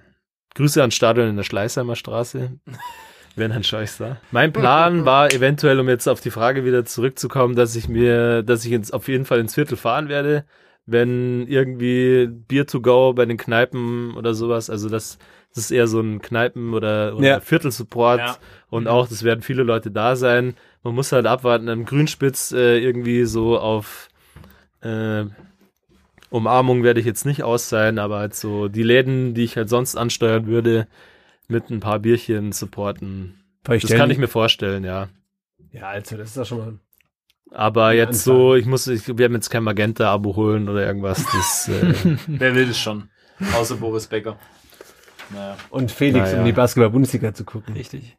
F: Grüße ans Stadion in der Schleißheimer Straße. Wenn, dann da. Mein Plan war eventuell, um jetzt auf die Frage wieder zurückzukommen, dass ich mir, dass ich ins, auf jeden Fall ins Viertel fahren werde, wenn irgendwie Beer to go bei den Kneipen oder sowas, also das, das ist eher so ein Kneipen- oder, oder
E: Ja.
F: Viertelsupport
C: Ja.
F: und auch, das werden viele Leute da sein. Man muss halt abwarten, am Grünspitz äh, irgendwie so auf äh, Umarmung werde ich jetzt nicht aus sein, aber halt so die Läden, die ich halt sonst ansteuern würde, mit ein paar Bierchen supporten. Das kann ich mir vorstellen, ja.
E: Ja, also, das ist doch schon mal.
F: Aber jetzt so, ich muss, ich werde mir jetzt kein Magenta-Abo holen oder irgendwas. Das, äh,
C: Wer will das schon? Außer Boris Becker. Naja.
E: Und Felix,
F: Naja.
E: um die Basketball-Bundesliga zu gucken.
D: Richtig.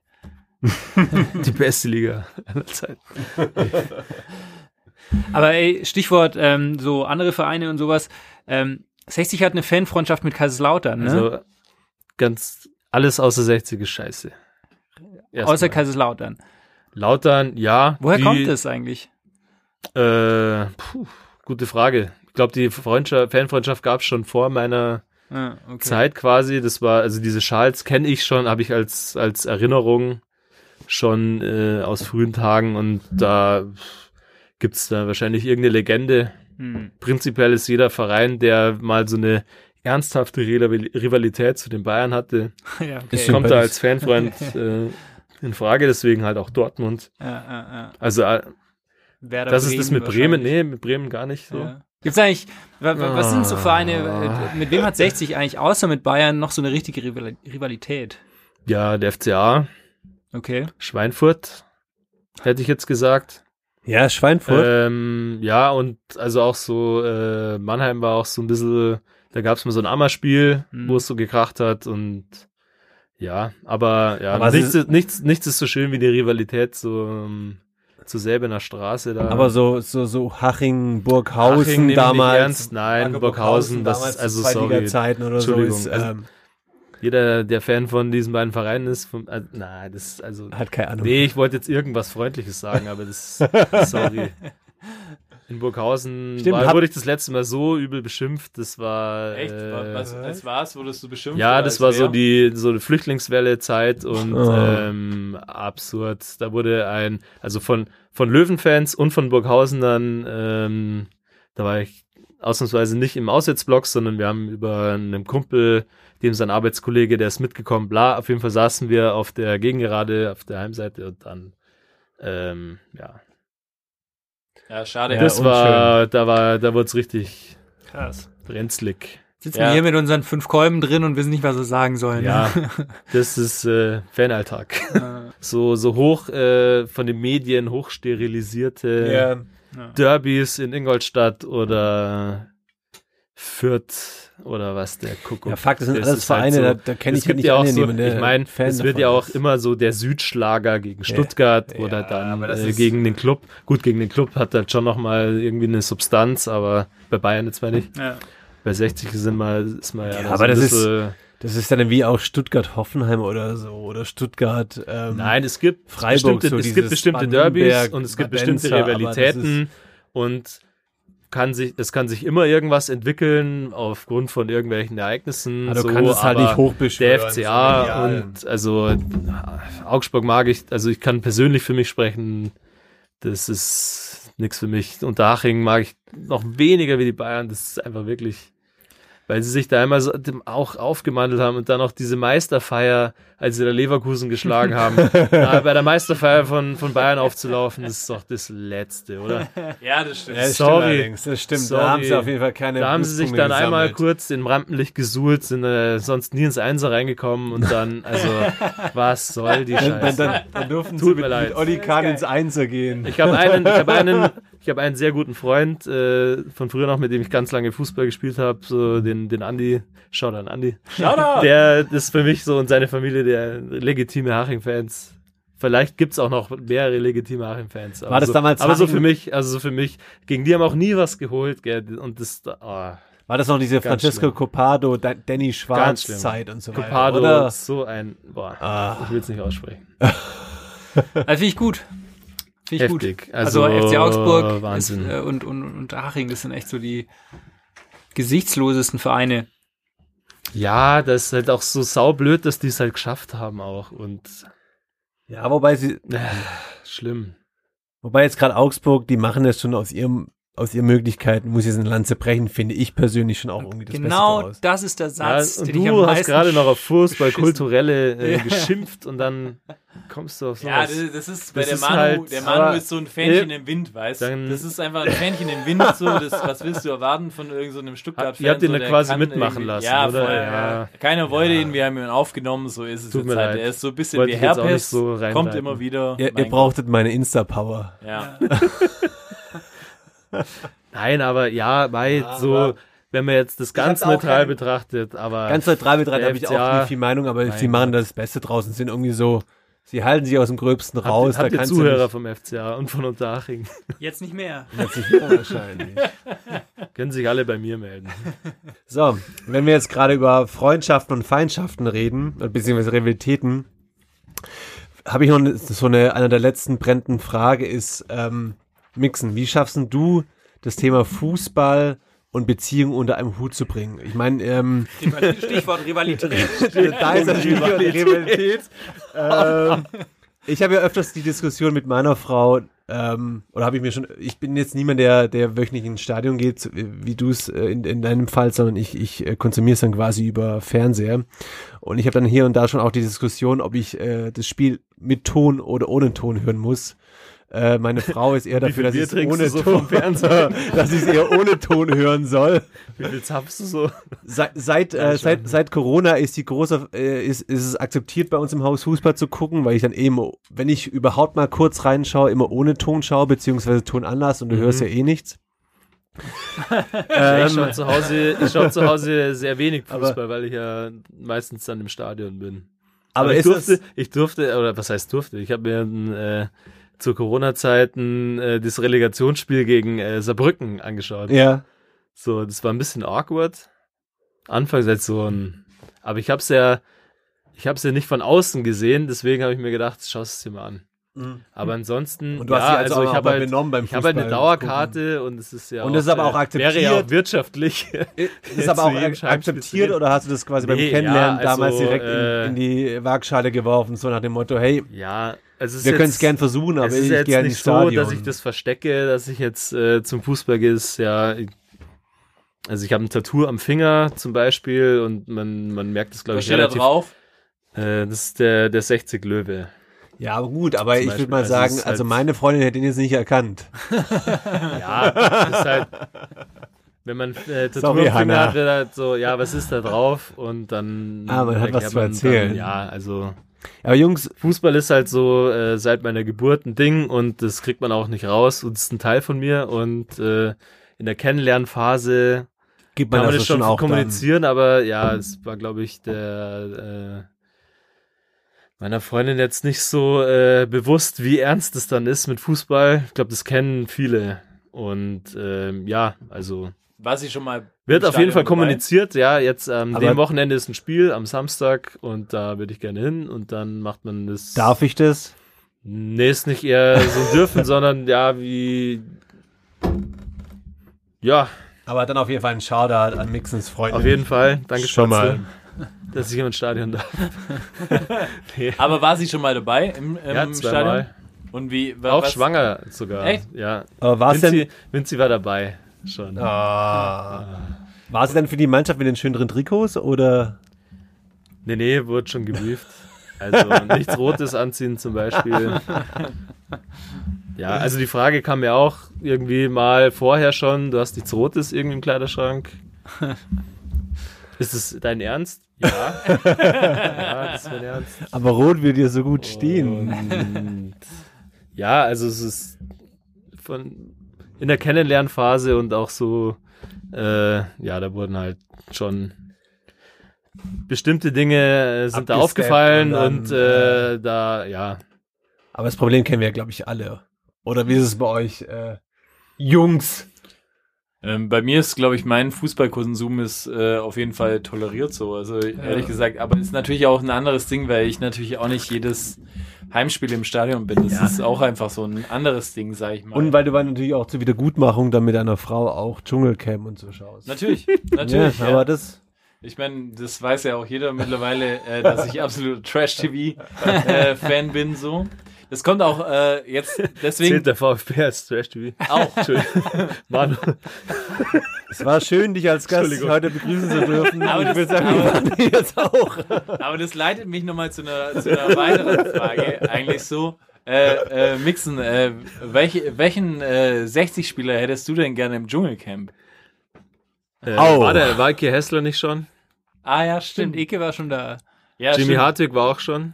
F: die beste Liga aller Zeiten.
D: Aber ey, Stichwort ähm, so andere Vereine und sowas. Ähm, 60 hat eine Fanfreundschaft mit Kaiserslautern, ne?
F: Also ganz alles außer 60 ist scheiße. Erstmal.
D: Außer Kaiserslautern.
F: Lautern, ja.
D: Woher
F: die,
D: kommt das eigentlich?
F: Äh, puh, gute Frage. Ich glaube, die Freundschaft, Fanfreundschaft gab es schon vor meiner
D: Ah, okay.
F: Zeit quasi. Das war, also diese Schals kenne ich schon, habe ich als, als Erinnerung schon äh, aus frühen Tagen und da gibt's da wahrscheinlich irgendeine Legende.
D: Hm.
F: Prinzipiell ist jeder Verein, der mal so eine ernsthafte Rival- Rivalität zu den Bayern hatte,
D: ja, okay.
F: Kommt da als Fanfreund äh, in Frage, deswegen halt auch Dortmund.
D: Ja, ja, ja.
F: Also äh,
D: Werder
F: das ist das mit Bremen, nee, mit Bremen gar nicht so.
D: Ja. Gibt's eigentlich, wa- wa- was sind so Vereine,
F: Ah.
D: äh, mit wem hat 60 eigentlich außer mit Bayern noch so eine richtige Rival Rivalität?
F: Ja, der FCA,
D: Okay.
F: Schweinfurt, hätte ich jetzt gesagt.
E: Ja, Schweinfurt.
F: Ähm, ja, und also auch so, äh, Mannheim war auch so ein bisschen, da gab es mal so ein Ammerspiel,
D: Mhm.
F: wo es so gekracht hat und ja, aber ja,
E: Aber
F: nichts,
E: ist-
F: ist, nichts, nichts ist so schön wie die Rivalität so, ähm, zur Selbener Straße da.
E: aber so, so, so Haching, Burghausen
F: Haching
E: damals.
F: ernst. Nein,
E: Marco
F: Burghausen, das ist also
E: zu
F: sorry.
E: Zweitliga-Zeiten oder so
F: Entschuldigung,
E: ist,
F: also-
E: ähm,
F: Jeder, der Fan von diesen beiden Vereinen ist, vom, äh, nein, das ist also,
E: hat keine Ahnung.
F: nee, ich wollte jetzt irgendwas Freundliches sagen, aber das, sorry. In Burghausen
E: Stimmt,
F: war,
E: hab-
F: wurde ich das letzte Mal so übel beschimpft, das war,
C: Echt?
F: äh,
C: was, was war's? Wurdest du beschimpft?
F: ja, das
C: als
F: war so die so eine Flüchtlingswelle-Zeit und
E: Oh.
F: ähm, absurd. Da wurde ein, also von von Löwenfans und von Burghausenern, ähm, da war ich ausnahmsweise nicht im Auswärtsblock, sondern wir haben über einen Kumpel, dem sein Arbeitskollege, der ist mitgekommen, bla. Auf jeden Fall saßen wir auf der Gegengerade, auf der Heimseite und dann, ähm, ja,
C: Ja, schade.
E: Ja,
F: das
E: unschön.
F: war, da war, da wurde es richtig
D: Krass.
F: brenzlig.
D: Sitzen
C: Ja.
D: wir hier mit unseren fünf Kolben drin und wissen nicht, was wir sagen sollen.
F: Ja, das ist äh, Fanalltag. So, so hoch äh, von den Medien hochsterilisierte
E: Ja.
F: Derbys in Ingolstadt oder Fürth oder was der Kuckuck.
E: Ja, Fakt, das sind
F: Das
E: alles
F: ist halt
E: Vereine,
F: so-
E: da, da kenne ich ja
F: gibt
E: nicht
F: ja auch so, ich meine, es wird
E: davon
F: ja auch
E: ist.
F: immer so der Südschlager gegen Stuttgart
E: Ja,
F: oder dann äh, gegen den Club. Gut, gegen den Club hat halt schon noch mal irgendwie eine Substanz, aber bei Bayern jetzt mal nicht.
D: Ja.
F: Bei 60 sind mal, ist mal ja,
E: Ja, aber
F: ein
E: das ist-
F: bisschen-
E: Das ist dann wie auch Stuttgart-Hoffenheim oder so oder Stuttgart. Ähm,
F: Nein, es gibt
E: Freiburg,
F: bestimmte,
E: so
F: es gibt bestimmte Derbys und es gibt bestimmte
E: aber das
F: Rivalitäten und kann sich, es kann sich immer irgendwas entwickeln aufgrund von irgendwelchen Ereignissen.
E: Du
F: so,
E: kannst es halt nicht hochbeschwören,
F: Der FCA und also Augsburg mag ich, also ich kann persönlich für mich sprechen, das ist nichts für mich. Unterhaching mag ich noch weniger wie die Bayern, das ist einfach wirklich weil sie sich da einmal so auch aufgemandelt haben und dann auch diese Meisterfeier, als sie da Leverkusen geschlagen haben, bei der Meisterfeier von, von Bayern aufzulaufen, ist doch das Letzte, oder?
C: Ja, das stimmt.
E: Ja, das
F: Sorry.
E: stimmt allerdings, das stimmt.
F: Sorry.
E: Da haben sie auf jeden Fall keine
F: Da haben sie sich dann einmal
E: gesammelt.
F: kurz in Rampenlicht gesuhlt, sind äh, sonst nie ins Einser reingekommen und dann, also, was soll die
E: Dann, dann,
F: Scheiße?
E: dann, dann durften
F: Tut
E: sie
F: mir
E: mit,
F: leid.
E: mit Olli Kahn ins Einser gehen.
F: Ich habe einen, ich habe einen, ich habe einen sehr guten Freund äh, von früher noch, mit dem ich ganz lange Fußball gespielt habe, so den den Andi, schau an Andi. Der ist für mich so und seine Familie der legitime Haching-Fans. Vielleicht gibt's auch noch mehrere legitime Haching-Fans.
E: War das
F: so,
E: damals
F: Aber so
E: Haching-
F: für mich, also so für mich, gegen die haben auch nie was geholt, gell, und das, oh,
E: War das noch diese
F: Ganz
E: Francesco
F: schlimm.
E: Copado, Da- Danny Schwarz
F: Ganz schlimm.
E: Zeit und so weiter?
F: Copado,
E: Oder?
F: so ein, boah,
E: Ah.
F: ich will's nicht aussprechen.
D: Also finde ich gut. Finde ich
F: Heftig.
D: gut. Also,
F: Also,
D: FC Augsburg. Ist, äh, und, und, und Haching, das sind echt so die gesichtslosesten Vereine.
F: Ja, das ist halt auch so saublöd, dass die es halt geschafft haben auch und
E: Ja, wobei sie,
F: äh, schlimm.
E: wobei jetzt gerade Augsburg, die machen das schon aus ihrem, aus ihren Möglichkeiten, muss ich jetzt eine Lanze brechen, finde ich persönlich schon auch irgendwie das
D: genau
E: Beste draus.
D: das ist der
F: Ja,
D: Satz,
F: und
D: den ich am
F: du hast gerade noch auf Fußball kulturelle äh,
D: Ja.
F: geschimpft und dann kommst du auf
C: Ja,
F: sowas.
C: das, das ist bei
F: Das
C: der
F: ist
C: Manu,
F: halt-
C: der Manu ist so ein Fähnchen im Wind, weißt du? Das ist einfach ein Fähnchen im Wind, so, das, was willst du erwarten von irgendeinem so einem Stuttgart-Fan?
F: Ihr habt ihn
C: so,
F: da quasi mitmachen lassen,
C: ja,
F: oder?
C: Voll,
F: Ja.
C: ja. Keiner wollte ihn, wir haben ihn aufgenommen, so ist es
F: Tut
C: jetzt
F: mir
C: halt.
F: leid.
C: Er ist so ein bisschen
F: Wollte
C: wie Herpes,
F: so
C: kommt immer wieder.
E: Ihr, brauchtet meine Insta-Power.
C: Ja.
F: Nein, aber ja, weil so, wenn man jetzt das ganz neutral
E: kein-
F: betrachtet, aber
E: Ganz neutral betrachtet habe ich auch nicht viel Meinung, aber
F: mein
E: sie machen das Beste draußen, sind irgendwie so, sie halten sich aus dem Gröbsten
F: habt,
E: raus.
F: ihr- habt
E: da
F: ihr
E: kannst
F: Zuhörer vom FCA und von Unterhaching.
D: Jetzt nicht mehr.
E: jetzt nicht mehr wahrscheinlich.
F: Können sich alle bei mir melden.
E: So, wenn wir jetzt gerade über Freundschaften und Feindschaften reden, beziehungsweise Rivalitäten, habe ich noch so eine, einer der letzten brennenden Frage ist, ähm, Mixen, wie schaffst du das Thema Fußball und Beziehung unter einem Hut zu bringen? Ich meine, ähm,
D: Stichwort Rivalität.
E: da ist das Stichwort Rivalität. ähm, ich habe ja öfters die Diskussion mit meiner Frau, ähm, oder habe ich mir schon, ich bin jetzt niemand, der, der wöchentlich ins Stadion geht, wie du es äh, in, in deinem Fall, sondern ich, ich äh, konsumiere es dann quasi über Fernseher. Und ich habe dann hier und da schon auch die Diskussion, ob ich äh, das Spiel mit Ton oder ohne Ton hören muss. Äh, meine Frau ist eher dafür, dass ich es ohne
F: so
E: Ton, dass ich es eher ohne Ton hören soll.
F: Wie viel zapfst du so?
E: Seit, seit, äh, seit, seit Corona ist die große, äh, ist, ist es akzeptiert bei uns im Haus Fußball zu gucken, weil ich dann eben, wenn ich überhaupt mal kurz reinschaue, immer ohne Ton schaue, beziehungsweise Ton anlasse und du hörst ja eh nichts.
F: ich schaue zu Hause, ich schaue zu Hause sehr wenig Fußball, weil ich ja meistens dann im Stadion bin.
E: Aber,
F: ich
E: ist
F: durfte, ich durfte, oder was heißt durfte? Ich habe mir ein, äh, zur Corona-Zeiten äh, das Relegationsspiel gegen äh, Saarbrücken angeschaut.
E: ja,
F: So, das war ein bisschen awkward. Anfangs als so ein, aber ich habe es ja, ich habe es ja nicht von außen gesehen, deswegen habe ich mir gedacht, schau es dir mal an. Aber ansonsten,
E: Mhm. Und du hast
F: ja,
E: dich also
F: also
E: auch
F: ich habe halt,
E: benommen beim
F: ich habe halt eine
E: Fußball
F: Dauerkarte und es ist ja
E: Und das ist aber auch
F: Wäre ja
E: akzeptiert.
F: auch wirtschaftlich.
E: ist aber auch akzeptiert oder hast du das quasi beim
F: Nee,
E: Kennenlernen
F: ja, also,
E: damals direkt
F: äh,
E: in, in die Waagschale geworfen, so nach dem Motto, hey,
F: Ja, also
E: wir können es gern versuchen, aber
F: es ist
E: ich
F: jetzt
E: gehe
F: nicht
E: ins
F: so, dass ich das verstecke, dass ich jetzt äh, zum Fußball gehe. Ist ja, also ich habe ein Tattoo am Finger zum Beispiel und man, man merkt es glaube
C: Was
F: ich
C: steht da
F: relativ.
C: drauf?
F: Äh, das ist der der 60 Löwe.
E: Ja, aber gut, aber ich würde mal
F: also
E: sagen, also
F: halt-
E: meine Freundin hätte ihn jetzt nicht erkannt.
F: Ja, das ist halt. Wenn man äh, Tattoo hat, wird halt so, ja, was ist da drauf? Und dann.
E: Ah, man hat was zu erzählen.
F: Dann, ja, also
E: Aber Jungs,
F: Fußball ist halt so äh, seit meiner Geburt ein Ding und das kriegt man auch nicht raus und ist ein Teil von mir und äh, in der Kennenlernphase
E: gibt man
F: kann man
E: das
F: das schon
E: auch dann.
F: kommunizieren, aber ja, es war, glaube ich, der äh, meiner Freundin jetzt nicht so äh, bewusst, wie ernst es dann ist mit Fußball. Ich glaube, das kennen viele. Und ähm, ja, also
C: War sie schon mal
F: wird auf jeden Fall
C: dabei?
F: kommuniziert. Ja, jetzt am dem Wochenende ist ein Spiel am Samstag und da würde ich gerne hin und dann macht man das.
E: Darf ich das?
F: Nee, ist nicht eher so dürfen, sondern ja, wie. Ja,
E: Aber dann auf jeden Fall ein Shoutout an Mixens Freunde.
F: auf jeden Fall. Danke
E: Schon mal.
F: dass ich ins Stadion darf.
C: Aber war sie schon mal dabei im, im
F: Ja,
C: Stadion?
F: zweimal.
C: Und wie wa-
F: Auch
C: was-
F: schwanger sogar.
C: Echt?
F: Ja.
E: Aber war denn,
F: Vinci, Vinci war dabei. Schon.
E: ah, war es denn für die Mannschaft mit den schöneren Trikots oder?
F: Nee, nee, wurde schon gebrieft. Also nichts Rotes anziehen zum Beispiel. Ja, also die Frage kam mir auch irgendwie mal vorher schon, du hast nichts Rotes irgendwie im Kleiderschrank. Ist es dein Ernst? Ja. ja, das ist mein Ernst.
E: Aber rot will dir so gut stehen.
F: Und ja, also es ist von in der Kennenlernphase und auch so, äh, ja, da wurden halt schon bestimmte Dinge äh, sind da aufgefallen
E: und
F: und,
E: dann,
F: äh, da, ja,
E: Aber das Problem kennen wir ja, glaube ich, alle. Oder wie ist es bei euch, äh, Jungs?
C: Ähm, bei mir ist, glaube ich, mein Fußballkonsum ist äh, auf jeden Fall toleriert so. Also ehrlich gesagt, aber ist natürlich auch ein anderes Ding, weil ich natürlich auch nicht jedes Heimspiel im Stadion bin. Das
E: Ja.
C: ist auch einfach so ein anderes Ding, sag ich mal.
E: Und weil du dann natürlich auch zur Wiedergutmachung dann mit deiner Frau auch Dschungelcamp und so schaust.
C: natürlich, natürlich.
E: ja,
C: ja.
E: aber das,
C: Ich meine, das weiß ja auch jeder mittlerweile, äh, dass ich absolut Trash-TV-Fan bin, so. Das kommt auch äh, jetzt deswegen
F: zählt der VfB als Trash TV.
C: auch.
F: Entschuldigung. Manu,
E: es war schön, dich als Gast heute begrüßen zu dürfen.
C: Aber
E: ich
C: das-
E: würde sagen, wir
C: aber-
E: jetzt auch.
C: Aber das leitet mich nochmal zu einer, zu einer weiteren Frage. Eigentlich so. Äh, äh, Mixen, äh, welche, welchen äh, 60-Spieler hättest du denn gerne im Dschungelcamp?
F: äh,
E: Au.
F: war der Walke Hessler nicht schon?
C: Ah ja,
D: Stimmt,
C: stimmt.
D: Eke war schon da.
C: Ja,
F: Jimmy
C: stimmt.
F: Hartwig war auch schon.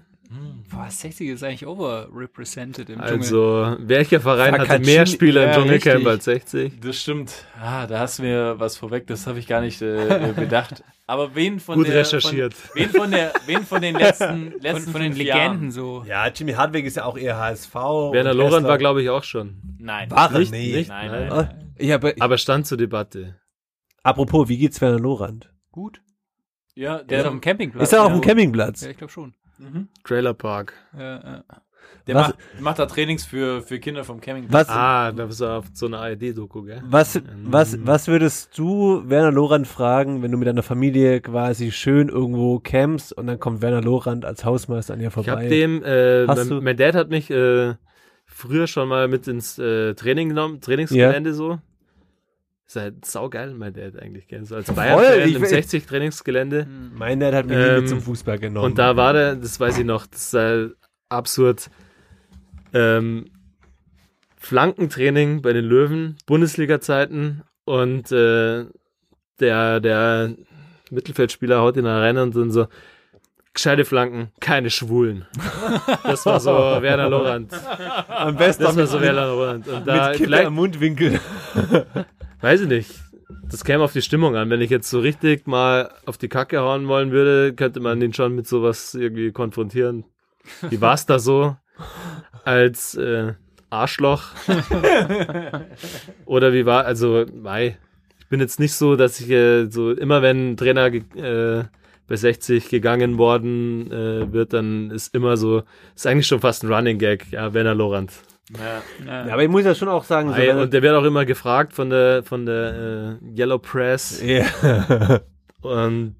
D: Boah, 60 ist eigentlich overrepresented im Dschungel.
F: Also, welcher Verein hatte
E: Sakachi-
F: mehr Spieler
E: ja,
F: im Dschungelcamp
E: richtig.
F: als 60?
C: Das stimmt. Ah, da hast du mir was vorweg, das habe ich gar nicht äh, bedacht. Aber wen von
F: Gut
C: der,
F: recherchiert.
C: Von, wen von der, wen von den letzten,
D: Von,
C: letzten
D: von den
C: fünf
D: Legenden
C: Jahren?
D: so.
E: Ja, Jimmy Hartwig ist ja auch eher HSV.
F: Werner
E: Hessler-
F: war, glaube ich, auch schon.
C: Nein.
E: War
F: Nicht?
E: nee.
F: Nicht?
C: Nein,
F: Nein.
C: nein,
E: Ah,
C: nein.
E: Ich habe,
F: Aber stand zur Debatte.
E: apropos, wie geht's Werner Lorand?
D: Gut.
C: Ja,
D: Der
C: der,
D: ist auf dem Campingplatz.
E: Ist er auf
D: ja.
E: dem Campingplatz?
D: Ja, ich glaube schon.
F: Trailer Park.
D: Ja, ja.
C: der
E: Was-
C: macht, macht da Trainings für, für Kinder vom Camping.
E: Was,
F: Ah, da bist du auf so eine ARD-Doku, gell?
E: was, was, was würdest du Werner Lorand fragen, wenn du mit deiner Familie quasi schön irgendwo campst und dann kommt Werner Lorand als Hausmeister an dir
F: Ich hab
E: vorbei?
F: dem, äh,
E: Hast
F: mein,
E: du-
F: mein Dad hat mich äh, früher schon mal mit ins äh, Training genommen, Trainingsgelände so. Ist halt saugeil, mein Dad eigentlich, gell? So als Bayern-Fan
E: ich
F: im
E: will-
F: 60 Trainingsgelände.
E: mein Dad hat mich nie
F: Ähm,
E: mit zum Fußball genommen.
F: Und da war der, das weiß ich noch, das ist halt absurd. Ähm, Flankentraining bei den Löwen, Bundesliga-Zeiten und äh, der, der Mittelfeldspieler haut ihn da rein und dann so, gescheite Flanken, keine Schwulen. Das war so Werner Lorand.
E: am besten
F: Das war so Werner Lorand. Und da
E: mit Kippe
F: vielleicht,
E: am Mundwinkel.
F: weiß ich nicht, das käme auf die Stimmung an. Wenn ich jetzt so richtig mal auf die Kacke hauen wollen würde, könnte man den schon mit sowas irgendwie konfrontieren. Wie war's da so als äh, Arschloch? Oder wie war, also, mei, ich bin jetzt nicht so, dass ich äh, so immer wenn ein Trainer äh, bei 60 gegangen worden äh, wird, dann ist immer so, ist eigentlich schon fast ein Running Gag, ja, Werner Lorand.
C: Ja.
E: Ja, aber ich muss ja schon auch sagen, so,
F: Ei, und der wird auch immer gefragt von der von der äh, Yellow Press
E: ja.
F: und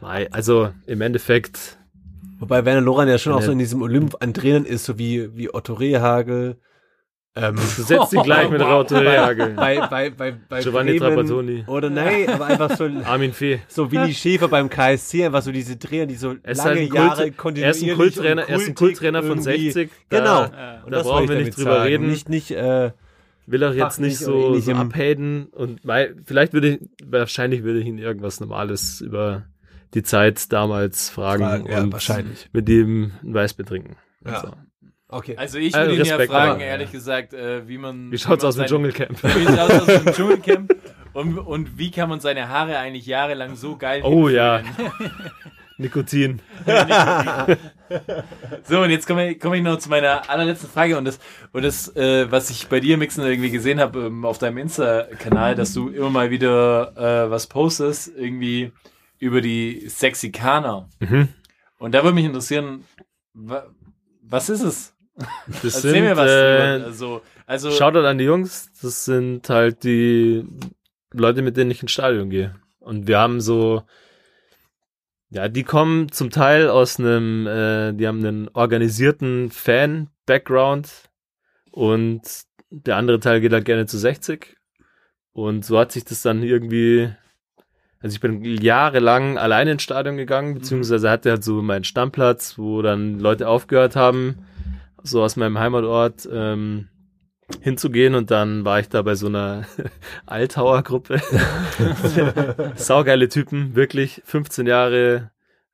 F: also im Endeffekt
E: Wobei Werner Lorand ja schon auch so in diesem Olymp an Trainern ist, so wie, wie Otto Rehagel. Ähm,
F: du setzt ihn gleich mit Rauto Rehagel.
E: bei, bei, bei, bei
F: Giovanni
E: Bremen
F: Trapattoni.
E: Oder nein, aber einfach so,
F: Armin Fee.
E: so Willi Schäfer beim KSC, einfach so diese Trainer, die so
F: Er ist
E: lange
F: halt ein
E: Jahre
F: Kult, er ist ein
E: kontinuierlich
F: Kulttrainer, er ist ein Kulttrainer von
E: irgendwie-
F: 60.
E: Genau.
F: Da,
E: Und
F: da
E: das
F: brauchen wir
E: ich
F: nicht drüber
E: sagen.
F: reden.
E: Nicht, nicht, äh,
F: will auch jetzt nicht so, so abhaten und mei, vielleicht würde ich, wahrscheinlich würde ich ihn irgendwas Normales über die Zeit damals fragen,
E: Fragen, ja,
F: und
E: wahrscheinlich.
F: mit ihm ein Weiß betrinken.
E: Ja.
F: Also,
E: okay.
C: Also ich
F: Äh,
C: würde ihn ja fragen,
F: aber,
C: ehrlich
F: ja.
C: gesagt, äh, wie man...
F: wie schaut's
C: man
F: aus dem Dschungelcamp?
C: Wie schaut's aus dem Dschungelcamp? Und, und wie kann man seine Haare eigentlich jahrelang so geil
F: Oh ja.
C: hinführen?
F: Nikotin.
C: So, und jetzt komme ich, komme ich noch zu meiner allerletzten Frage und das, und das äh, was ich bei dir, Mixen, irgendwie gesehen habe ähm, auf deinem Insta-Kanal, dass du immer mal wieder äh, was postest, irgendwie über die Sexikaner.
F: Mhm.
C: Und da würde mich interessieren, wa, was ist es?
F: Das
C: Erzähl
F: sind,
C: mir was.
F: äh,
C: drüber. also, also
F: Shoutout an die Jungs. Das sind halt die Leute, mit denen ich ins Stadion gehe. Und wir haben so, ja, die kommen zum Teil aus einem, äh, die haben einen organisierten Fan-Background und der andere Teil geht halt gerne zu 60. Und so hat sich das dann irgendwie, also ich bin jahrelang alleine ins Stadion gegangen, beziehungsweise hatte halt so meinen Stammplatz, wo dann Leute aufgehört haben, so aus meinem Heimatort, ähm, hinzugehen und dann war ich da bei so einer Altauer-Gruppe. Saugeile Typen, wirklich. 15 Jahre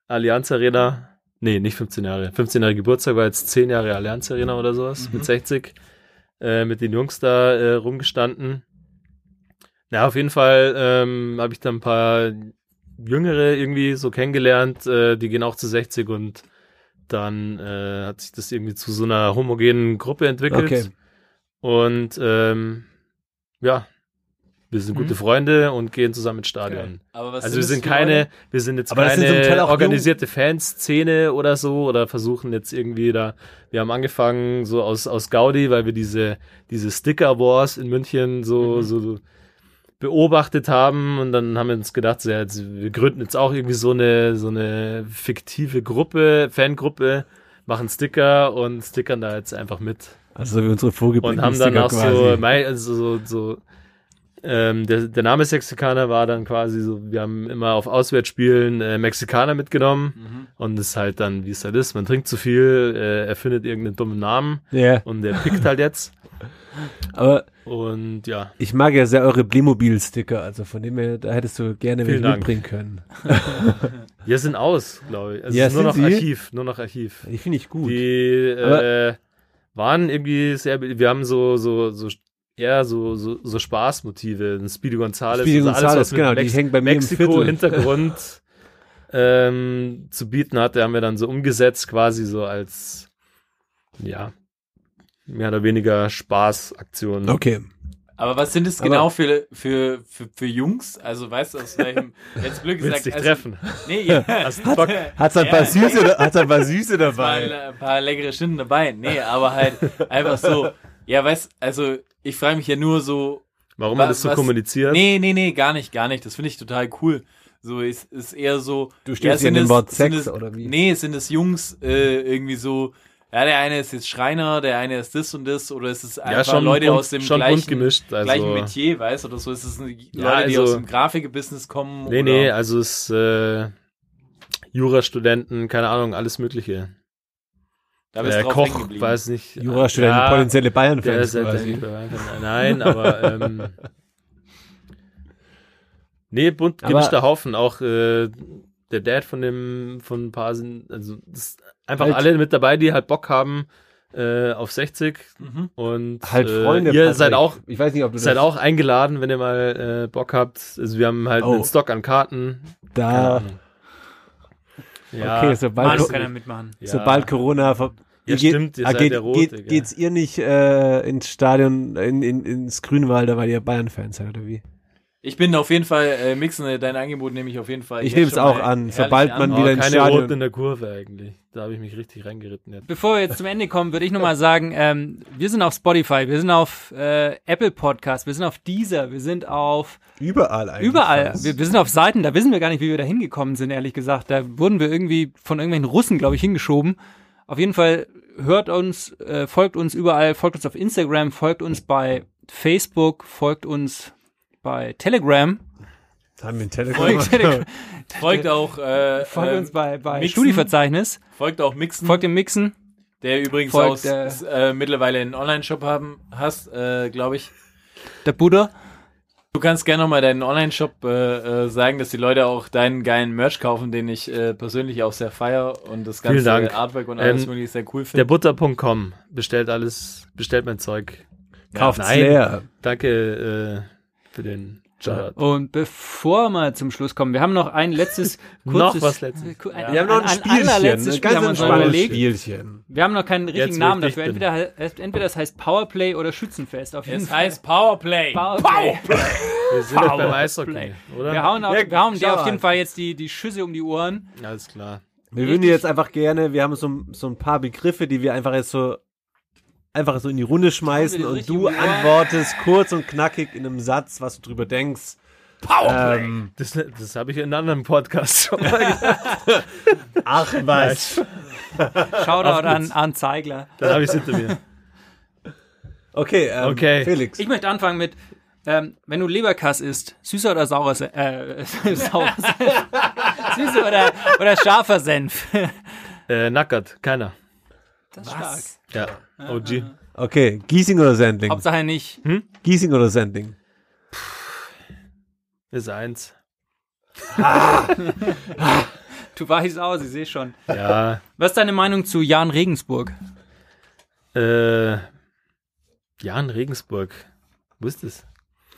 F: Allianz Arena. Nee, nicht 15 Jahre. 15 Jahre Geburtstag war jetzt 10 Jahre Allianz Arena oder sowas mit 60. Äh, mit den Jungs da äh, rumgestanden. Ja, auf jeden Fall ähm, habe ich da ein paar Jüngere irgendwie so kennengelernt, äh, die gehen auch zu 60 und dann äh, hat sich das irgendwie zu so einer homogenen Gruppe entwickelt.
E: Okay.
F: Und ähm, ja, wir sind gute Freunde und gehen zusammen ins Stadion.
C: aber was
F: Also wir
C: das
F: sind keine,
C: Leute?
F: wir sind jetzt
E: Aber sind
F: keine
E: auch
F: organisierte Fanszene oder so oder versuchen jetzt irgendwie da. Wir haben angefangen so aus aus Gaudi, weil wir diese diese Sticker Wars in München so
C: Mhm.
F: so beobachtet haben und dann haben wir uns gedacht, so, ja, jetzt, wir gründen jetzt auch irgendwie so eine so eine fiktive Gruppe, Fangruppe, machen Sticker und stickern da jetzt einfach mit.
E: Also so wie unsere Vogelbrinker
F: und haben dann auch so, mei- also so, so ähm, der, der Name Sexikaner war dann quasi so, wir haben immer auf Auswärtsspielen äh, Mexikaner mitgenommen.
C: Mhm.
F: und es ist halt dann, wie es halt ist, man trinkt zu viel, äh, erfindet irgendeinen dummen Namen.
E: Ja,
F: und der pickt halt jetzt.
E: Aber
F: und ja,
E: ich mag ja sehr eure Playmobil-Sticker, also von dem her, da hättest du gerne welche
F: Vielen
E: mitbringen können.
F: wir sind aus, glaube ich. Also
E: Ja,
F: es ist nur noch
E: Sie?
F: Archiv, nur noch Archiv.
E: Die finde ich gut.
F: Die äh, waren irgendwie sehr, wir haben so, so, so eher so, so, so Spaßmotive. Ein Speedy Gonzales.
E: Speedy Gonzales,
F: was mit
E: genau, die
F: Mex
E: hängen bei mir im.
F: Mexiko-Hintergrund ähm, zu bieten hatte, haben wir dann so umgesetzt, quasi so als, ja, mehr oder weniger Spaßaktion.
E: Okay.
C: Aber was sind es
E: Aber-
C: genau für, für, für, für Jungs? Also weißt du, aus welchem, jetzt blöd gesagt,
F: Willst dich
C: also,
F: treffen?
C: Nee, ja,
F: Hast du Bock?
E: Hat's ein
C: Ja.
E: paar Süße, hat's ein paar Süße
C: mal
E: dabei?
C: ein paar leckere Stunden dabei. Nee, aber halt einfach so, ja, weißt, also ich frage mich ja nur so,
F: Warum man das so
C: was-
F: kommuniziert?
C: nee, nee, nee, gar nicht, gar nicht. Das finde ich total cool. So ist, ist eher so.
E: Du stehst hier
C: sind
E: in dem Wort Sex
C: es,
E: oder wie?
C: Nee, sind es Jungs äh, irgendwie so, ja, der eine ist jetzt Schreiner, der eine ist das und das, oder ist es einfach
F: ja, schon
C: Leute
F: bunt,
C: aus dem gleichen,
F: gemischt. Also,
C: gleichen Metier, weißt du, oder so ist es Leute, die
F: also-
C: aus dem Grafikbusiness kommen.
F: Nee,
C: oder,
F: nee, also es äh, Jurastudenten, keine Ahnung, alles Mögliche.
C: da bist du
F: äh,
C: drauf
F: Koch, weiß nicht.
E: Jurastudenten,
F: Ja,
E: potenzielle Bayern-Fans
F: ist halt. Nein, aber ähm, nee, bunt
E: Aber-
F: gemischter Haufen. Auch äh, der Dad von dem von ein paar sind, also das ist einfach
E: Halt-
F: alle mit dabei, die halt Bock haben äh, auf 60
C: Mhm.
F: und
E: Halt
F: äh,
E: Freunde.
F: ihr
E: Patrick.
F: seid auch
E: ich weiß nicht, ob du
F: seid
E: das
F: auch eingeladen, wenn ihr mal äh, Bock habt. Also wir haben halt
E: Oh.
F: einen Stock an Karten. Keine
E: da.
F: Ja,
E: Okay, sobald,
D: Manu
E: Co-
D: kann er mitmachen.
F: ja.
E: sobald Corona ver
F: Ja,
E: Geht-
F: stimmt, ihr
E: ah,
F: seid
E: geht,
F: ja rot,
E: geht, geht's ihr nicht äh, ins Stadion, in, in, ins Grünwalder, weil ihr Bayern-Fans seid, oder wie?
C: Ich bin auf jeden Fall, äh, Mixen, äh, dein Angebot nehme ich auf jeden Fall.
E: Ich nehme es auch an, sobald man
F: Oh,
E: wieder ins
F: keine
E: Stadion-
F: Roten in der Kurve eigentlich. Da habe ich mich richtig reingeritten jetzt.
D: Bevor wir jetzt zum Ende kommen, würde ich nochmal sagen, ähm, wir sind auf Spotify, wir sind auf äh, Apple Podcast, wir sind auf Deezer, wir sind auf
E: Überall eigentlich.
D: überall. Wir, wir sind auf Seiten, da wissen wir gar nicht, wie wir da hingekommen sind, ehrlich gesagt. Da wurden wir irgendwie von irgendwelchen Russen, glaube ich, hingeschoben. Auf jeden Fall hört uns, äh, folgt uns überall, folgt uns auf Instagram, folgt uns bei Facebook, folgt uns bei Telegram,
E: Haben wir ein Telegram.
D: folgt, Telegram,
C: Folgt auch, äh,
D: folgt
C: ähm,
D: uns bei, bei
C: Mixen.
D: Studieverzeichnis,
C: folgt auch Mixen,
D: folgt dem Mixen.
C: der übrigens
D: folgt,
C: aus,
D: äh,
C: äh, mittlerweile einen Online-Shop haben hast, äh, glaube ich.
D: Der Buddha.
C: Du kannst gerne nochmal deinen Online-Shop äh, äh, sagen, dass die Leute auch deinen geilen Merch kaufen, den ich äh, persönlich auch sehr feier und das ganze. Artwork und alles
F: Ähm,
C: wirklich sehr cool
F: Der
C: finde.
F: Butter.com bestellt alles, bestellt mein Zeug.
E: Kauft's
F: Nein.
E: leer.
F: Danke äh, für den Shoutout.
D: Und bevor wir zum Schluss kommen, wir haben noch ein letztes
F: Noch
D: kurzes,
F: was Letztes.
D: ein,
E: Wir haben noch ein, Spielchen,
D: allerletztes
E: ein
D: Spiel haben wir uns noch überlegt.
E: Spielchen.
D: Wir haben noch keinen richtigen
F: Jetzt,
D: Namen dafür. Entweder, entweder das heißt Powerplay oder Schützenfest. Auf jeden
C: Es
D: Fall.
C: heißt Powerplay.
D: Powerplay.
F: Wir sind jetzt beim Eishockey,
D: Play.
F: oder?
D: Wir hauen, auf,
E: Ja,
D: wir hauen dir auf jeden. Fall jetzt die, die Schüsse um die Ohren.
F: Alles klar.
E: Wir würden jetzt einfach gerne, wir haben so, so ein paar Begriffe, die wir einfach jetzt so einfach so in die Runde schmeißen und du
D: Ohren.
E: antwortest kurz und knackig in einem Satz, was du drüber denkst. Ähm,
F: Das, das habe ich in einem anderen Podcast schon mal gesagt.
E: ach was.
D: Shoutout an, an Zeigler.
F: Dann habe ich es hinter mir.
E: Okay, ähm,
F: Okay.
E: Felix.
D: Ich möchte anfangen mit, ähm, wenn du Leberkass isst, süßer oder saurer Senf? Äh, saurer Senf. süßer oder, oder scharfer Senf?
F: Äh, Nackert, keiner.
D: Das ist stark.
F: Ja, OG.
E: Okay, Giesing oder Sendling?
D: Hauptsache nicht.
E: Giesing oder Sendling?
F: Ist eins.
D: Du weißt aus, ich sehe schon.
F: Ja,
D: Was ist deine Meinung zu Jan Regensburg?
F: äh, Jan Regensburg. Wo ist
D: gut.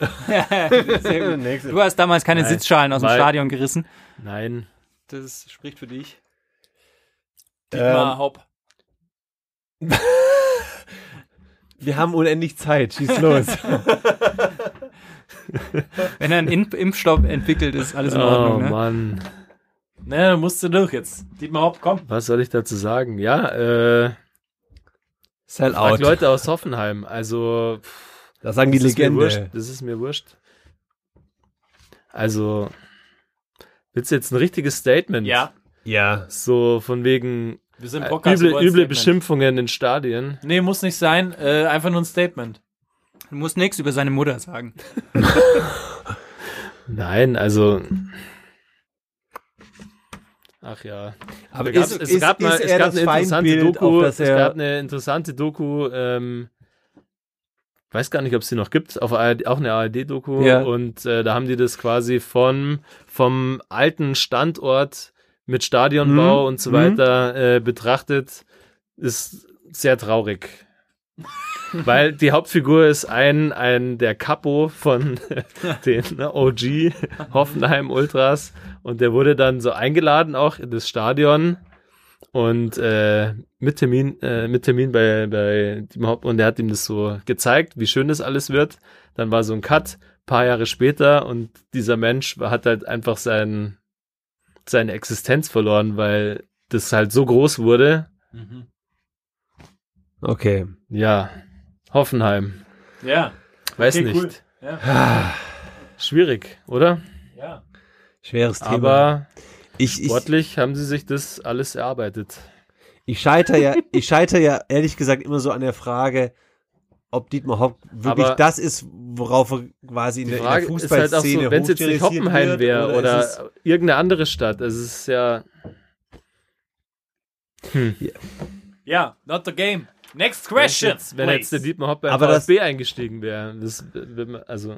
D: Du hast damals keine
F: Nein,
D: Sitzschalen aus dem
F: weil-
D: Stadion gerissen.
F: Nein.
D: Das spricht für dich.
C: Dietmar Hopp.
E: Wir haben unendlich Zeit, schieß los.
D: Wenn er einen In Impfstoff entwickelt, ist alles in
F: Oh
D: Ordnung. ne?
F: Mann.
C: Ne, da musst du durch jetzt. Dietmar Hopp, komm.
F: Was soll ich dazu sagen? Ja, äh,
E: Sell out.
F: Leute aus Hoffenheim. Also,
E: Das sagen die
F: das ist mir wurscht.
E: Legende.
F: Das ist mir wurscht. Also, willst du jetzt ein richtiges Statement?
C: Ja,
E: Ja.
F: So von wegen
C: wir sind
F: äh,
C: Podcast.
F: üble,
C: über ein
F: üble
C: Statement.
F: Beschimpfungen in Stadien.
C: Nee, muss nicht sein. Äh, einfach nur ein Statement.
D: Du musst nichts über seine Mutter sagen.
F: Nein, also. Ach ja.
E: Aber
F: Es gab,
E: ist,
F: es
E: ist,
F: gab, mal, es gab eine interessante
E: Feindbild,
F: Doku. Es gab eine interessante Doku. Ähm, weiß gar nicht, ob es die noch gibt. Auf ARD, auch eine ARD-Doku.
E: Ja.
F: Und äh, da haben die das quasi von vom alten Standort mit Stadionbau
E: Mhm.
F: und so
E: Mhm.
F: weiter äh, betrachtet. Ist sehr traurig. Weil die Hauptfigur ist ein, ein der Capo von den OG Hoffenheim Ultras und der wurde dann so eingeladen auch in das Stadion und äh, mit Termin äh, mit Termin bei bei dem Haupt und der hat ihm das so gezeigt, wie schön das alles wird. Dann war so ein Cut paar Jahre später und dieser Mensch hat halt einfach sein, seine Existenz verloren, weil das halt so groß wurde.
E: Okay.
F: Ja, Hoffenheim.
C: Ja.
F: Weiß
C: Okay,
F: nicht.
C: cool. Ja.
F: Schwierig, oder?
C: ja.
E: Schweres Thema.
F: Aber
E: ich, ich,
F: sportlich haben sie sich das alles erarbeitet.
E: ich scheitere ja, ich scheitere ja ehrlich gesagt immer so an der Frage, ob Dietmar Hopp wirklich
F: Aber
E: das ist, worauf er quasi in
F: Die
E: der, in
F: Frage
E: der
F: ist halt auch
E: Fußballszene
F: so, wenn es jetzt nicht Hoppenheim wäre oder,
E: ist es-
F: irgendeine andere Stadt. Also es ist ja.
C: Ja, not the game. Next
F: Wenn
C: question.
F: jetzt, wenn jetzt der Dietmar Hopp beim
E: Aber das-
F: VfB eingestiegen wäre. Das, wenn man- also,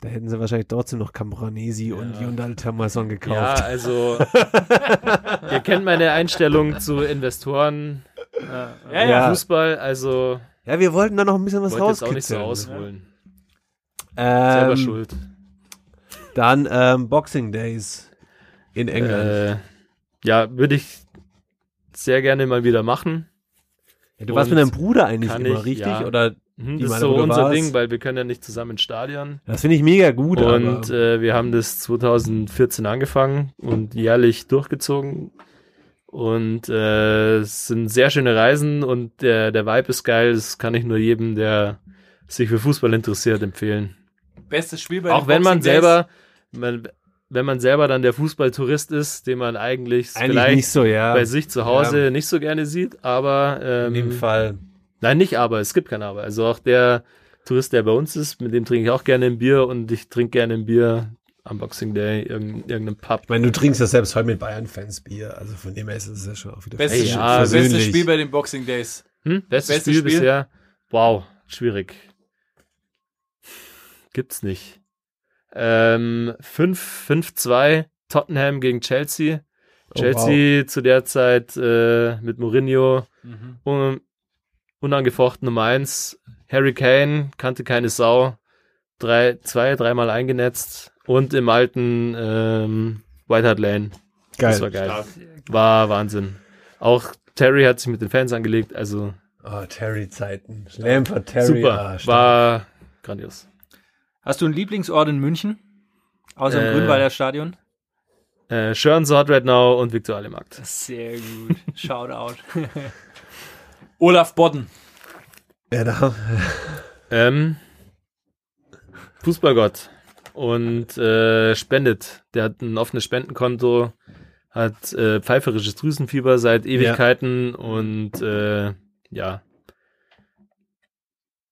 E: Da hätten sie wahrscheinlich trotzdem noch Camoranesi und
F: Ja.
E: Jundal Thomason
F: ja,
E: gekauft.
F: also. ihr kennt meine Einstellung zu Investoren,
C: ja,
E: Ja.
C: ja.
F: Fußball, also
E: Ja, wir wollten da noch ein bisschen was
F: wollte jetzt auch nicht so
E: rauskitzeln.
F: ausholen. Selber
E: ähm,
F: schuld.
E: Dann ähm, Boxing Days in England.
F: Äh, ja, würde ich sehr gerne mal wieder machen.
E: ja, du warst
F: und
E: mit deinem Bruder eigentlich immer,
F: ich,
E: richtig?
F: ja.
E: Oder Die
F: das ist so unser
E: warst-
F: Ding, weil wir können ja nicht zusammen ins Stadion.
E: das finde ich mega gut.
F: Und äh, wir haben das 2014 angefangen und jährlich durchgezogen. Und äh, es sind sehr schöne Reisen und der, der Vibe ist geil. Das kann ich nur jedem, der sich für Fußball interessiert, empfehlen.
C: Bestes Spiel bei
F: Auch wenn man selber, man, wenn man selber dann der Fußballtourist ist, den man eigentlich,
E: eigentlich
F: vielleicht
E: nicht so, ja.
F: bei sich zu Hause nicht so gerne sieht, aber
E: in dem
F: ähm,
E: Fall.
F: Nein, nicht aber, es gibt kein aber. Also auch der Tourist, der bei uns ist, mit dem trinke ich auch gerne ein Bier und ich trinke gerne ein Bier am Boxing Day, irgend, irgendeinem Pub.
E: Ich meine, du trinkst ja selbst heute mit Bayern-Fans Bier. Also von dem her ist es ja schon auch wieder
C: Bestes,
E: vers-
F: ja,
C: bestes. Spiel bei den Boxing Days.
F: Hm? Bestes,
C: Bestes
F: Spiel,
C: Spiel?
F: bisher. Wow, schwierig. Gibt's nicht. Ähm, 5-2 Tottenham gegen Chelsea.
E: Oh,
F: Chelsea zu der Zeit äh, mit Mourinho
C: Mhm.
F: un unangefochten Nummer 1. Harry Kane kannte keine Sau. drei, zwei, dreimal eingenetzt und im alten ähm, White Hart Lane.
E: Geil.
F: Das war geil. War Wahnsinn. Auch Terry hat sich mit den Fans angelegt, also
E: Oh, Terry-Zeiten. Lampert, Terry.
F: super.
E: ah, stark.
F: war grandios.
D: Hast du einen Lieblingsort in München? Außer im
F: Äh,
D: Grünwalder Stadion?
F: Äh, Schörn, Sword Right Now und Viktor Alemarkt.
D: Sehr gut. Shoutout.
C: Olaf Bodden.
E: ja, da,
F: Ähm, Fußballgott und äh, spendet. Der hat ein offenes Spendenkonto, hat äh, pfeiferisches Drüsenfieber seit Ewigkeiten und äh, ja,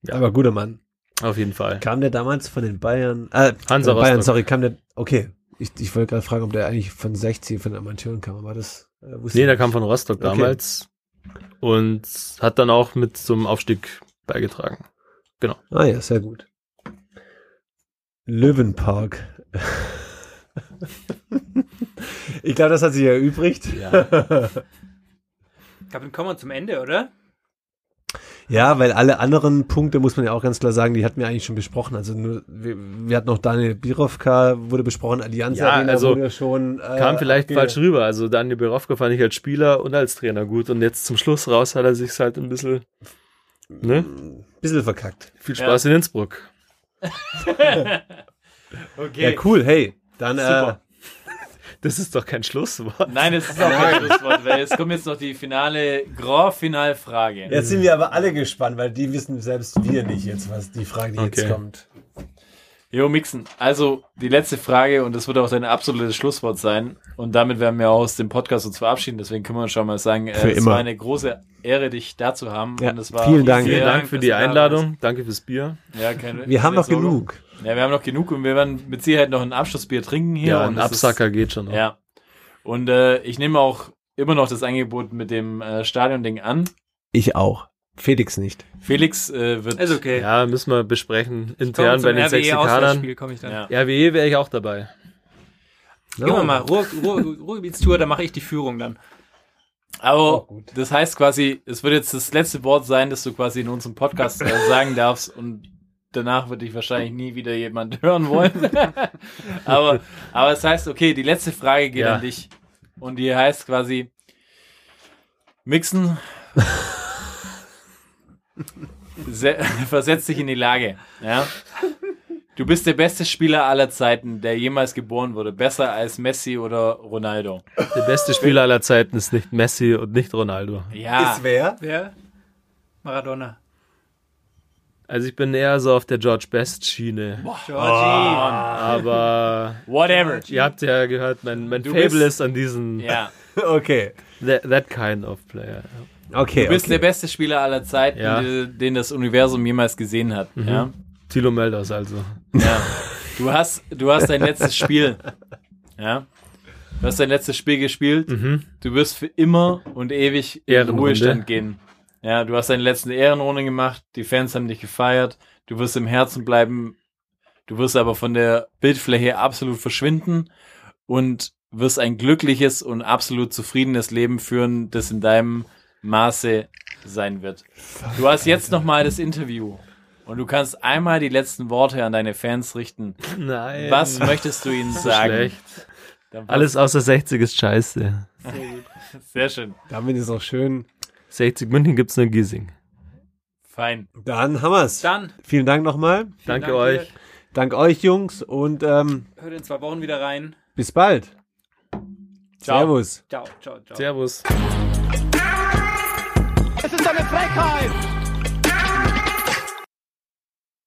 F: Ja.
E: aber guter Mann.
F: auf jeden Fall.
E: Kam der damals von den Bayern? Äh,
F: Hansa
E: äh, Bayern,
F: Rostock.
E: sorry, kam der, okay. Ich, ich wollte gerade fragen, ob der eigentlich von 60 von den Amateuren kam, aber das äh, wusste
F: Nee, der kam von Rostock
E: Okay.
F: damals und hat dann auch mit zum Aufstieg beigetragen.
E: Ah ja, sehr gut. Löwenpark. ich glaube, das hat sich erübrigt.
F: Ja.
D: Ich glaube, dann kommen wir zum Ende, oder?
E: Ja, weil alle anderen Punkte, muss man ja auch ganz klar sagen, die hatten wir eigentlich schon besprochen. Also nur, wir, wir hatten noch Daniel Birovka, wurde besprochen, Allianz
F: Ja,
E: Arena
F: also
E: wurde schon. Äh,
F: Kam vielleicht
E: abge-
F: falsch rüber. Also Daniel Birovka fand ich als Spieler und als Trainer gut und jetzt zum Schluss raus hat er sich halt ein bisschen, ne?
E: Bisschen verkackt.
F: Viel Spaß in Innsbruck.
C: Okay.
E: Ja, cool, hey. Dann, äh,
C: Super.
F: Das ist doch kein Schlusswort.
C: Nein, es ist auch kein Schlusswort, weil es kommt jetzt noch die finale Grand-Final-Frage.
E: jetzt sind wir aber alle gespannt, weil die wissen selbst wir nicht jetzt, was die Frage, die jetzt
F: Okay.
E: kommt.
C: Jo, Mixen. Also, die letzte Frage, und das wird auch dein absolutes Schlusswort sein. Und damit werden wir aus dem Podcast uns verabschieden. Deswegen können wir schon mal sagen, äh, es
E: immer.
C: war eine große Ehre, dich da zu haben.
E: Ja,
C: und es war
E: vielen Dank.
F: Vielen Dank für die Einladung. Danke fürs Bier.
C: Ja, keine,
E: Wir haben noch
C: Sorge.
E: genug.
C: Ja, wir haben noch genug und wir werden mit Sicherheit noch ein Abschlussbier trinken hier.
F: Ja,
C: und
F: ein
C: es ist-
F: Absacker geht schon. Noch.
C: Ja. Und äh, ich nehme auch immer noch das Angebot mit dem äh, Stadion-Ding an.
E: Ich auch. Felix nicht.
C: Felix äh, wird.
D: Ist okay.
F: Ja, müssen wir besprechen. Intern bei den
D: ich dann.
C: Ja.
F: RWE wäre ich auch dabei.
D: Gehen wir mal, Ruhr, Ruhr, Ruhrgebietstour, da mache ich die Führung dann.
C: Aber das heißt quasi, es wird jetzt das letzte Wort sein, das du quasi in unserem Podcast äh, sagen darfst und danach wird dich wahrscheinlich nie wieder jemand hören wollen. aber, aber es heißt, okay, die letzte Frage geht
F: Ja.
C: an dich. Und die heißt quasi, Mixen se- versetzt dich in die Lage. Ja? Du bist der beste Spieler aller Zeiten, der jemals geboren wurde. Besser als Messi oder Ronaldo.
F: Der beste Spieler aller Zeiten ist nicht Messi und nicht Ronaldo.
C: Ja.
E: wer?
D: Wer? Maradona.
F: Also ich bin eher so auf der George Best Schiene.
D: Georgie.
F: Aber
C: Whatever.
F: ihr habt ja gehört, mein, mein
C: Du
F: Fable ist an diesen
C: Ja.
E: Okay.
F: that, that kind of player.
E: Okay.
C: Du bist
E: okay.
C: der beste Spieler aller Zeiten,
F: Ja.
C: den das Universum jemals gesehen hat. Ja?
F: Thilo Melders also.
C: ja. Du hast, du hast dein letztes Spiel. Ja. Du hast dein letztes Spiel gespielt.
F: Mhm.
C: Du wirst für immer und ewig in
F: Ehrenrunde.
C: Ruhestand gehen. Ja, du hast deine letzten Ehrenrunde gemacht. Die Fans haben dich gefeiert. Du wirst im Herzen bleiben. Du wirst aber von der Bildfläche absolut verschwinden und wirst ein glückliches und absolut zufriedenes Leben führen, das in deinem Maße sein wird. Du hast jetzt noch mal das Interview und du kannst einmal die letzten Worte an deine Fans richten.
F: Nein.
C: Was möchtest du ihnen sagen?
F: Schlecht. Alles außer 60 ist scheiße.
C: sehr schön.
E: Damit ist auch schön.
F: 60 München gibt's nur Giesing.
C: Fein.
E: Dann haben wir's.
D: Dann,
E: Vielen Dank nochmal.
F: Danke
D: Dank
F: euch.
D: dir.
E: Dank euch, Jungs. Und ähm,
D: hört in zwei Wochen wieder rein.
E: bis bald.
C: Ciao.
E: Servus.
D: Ciao, ciao, ciao.
F: Servus.
B: Es ist eine Frechheit!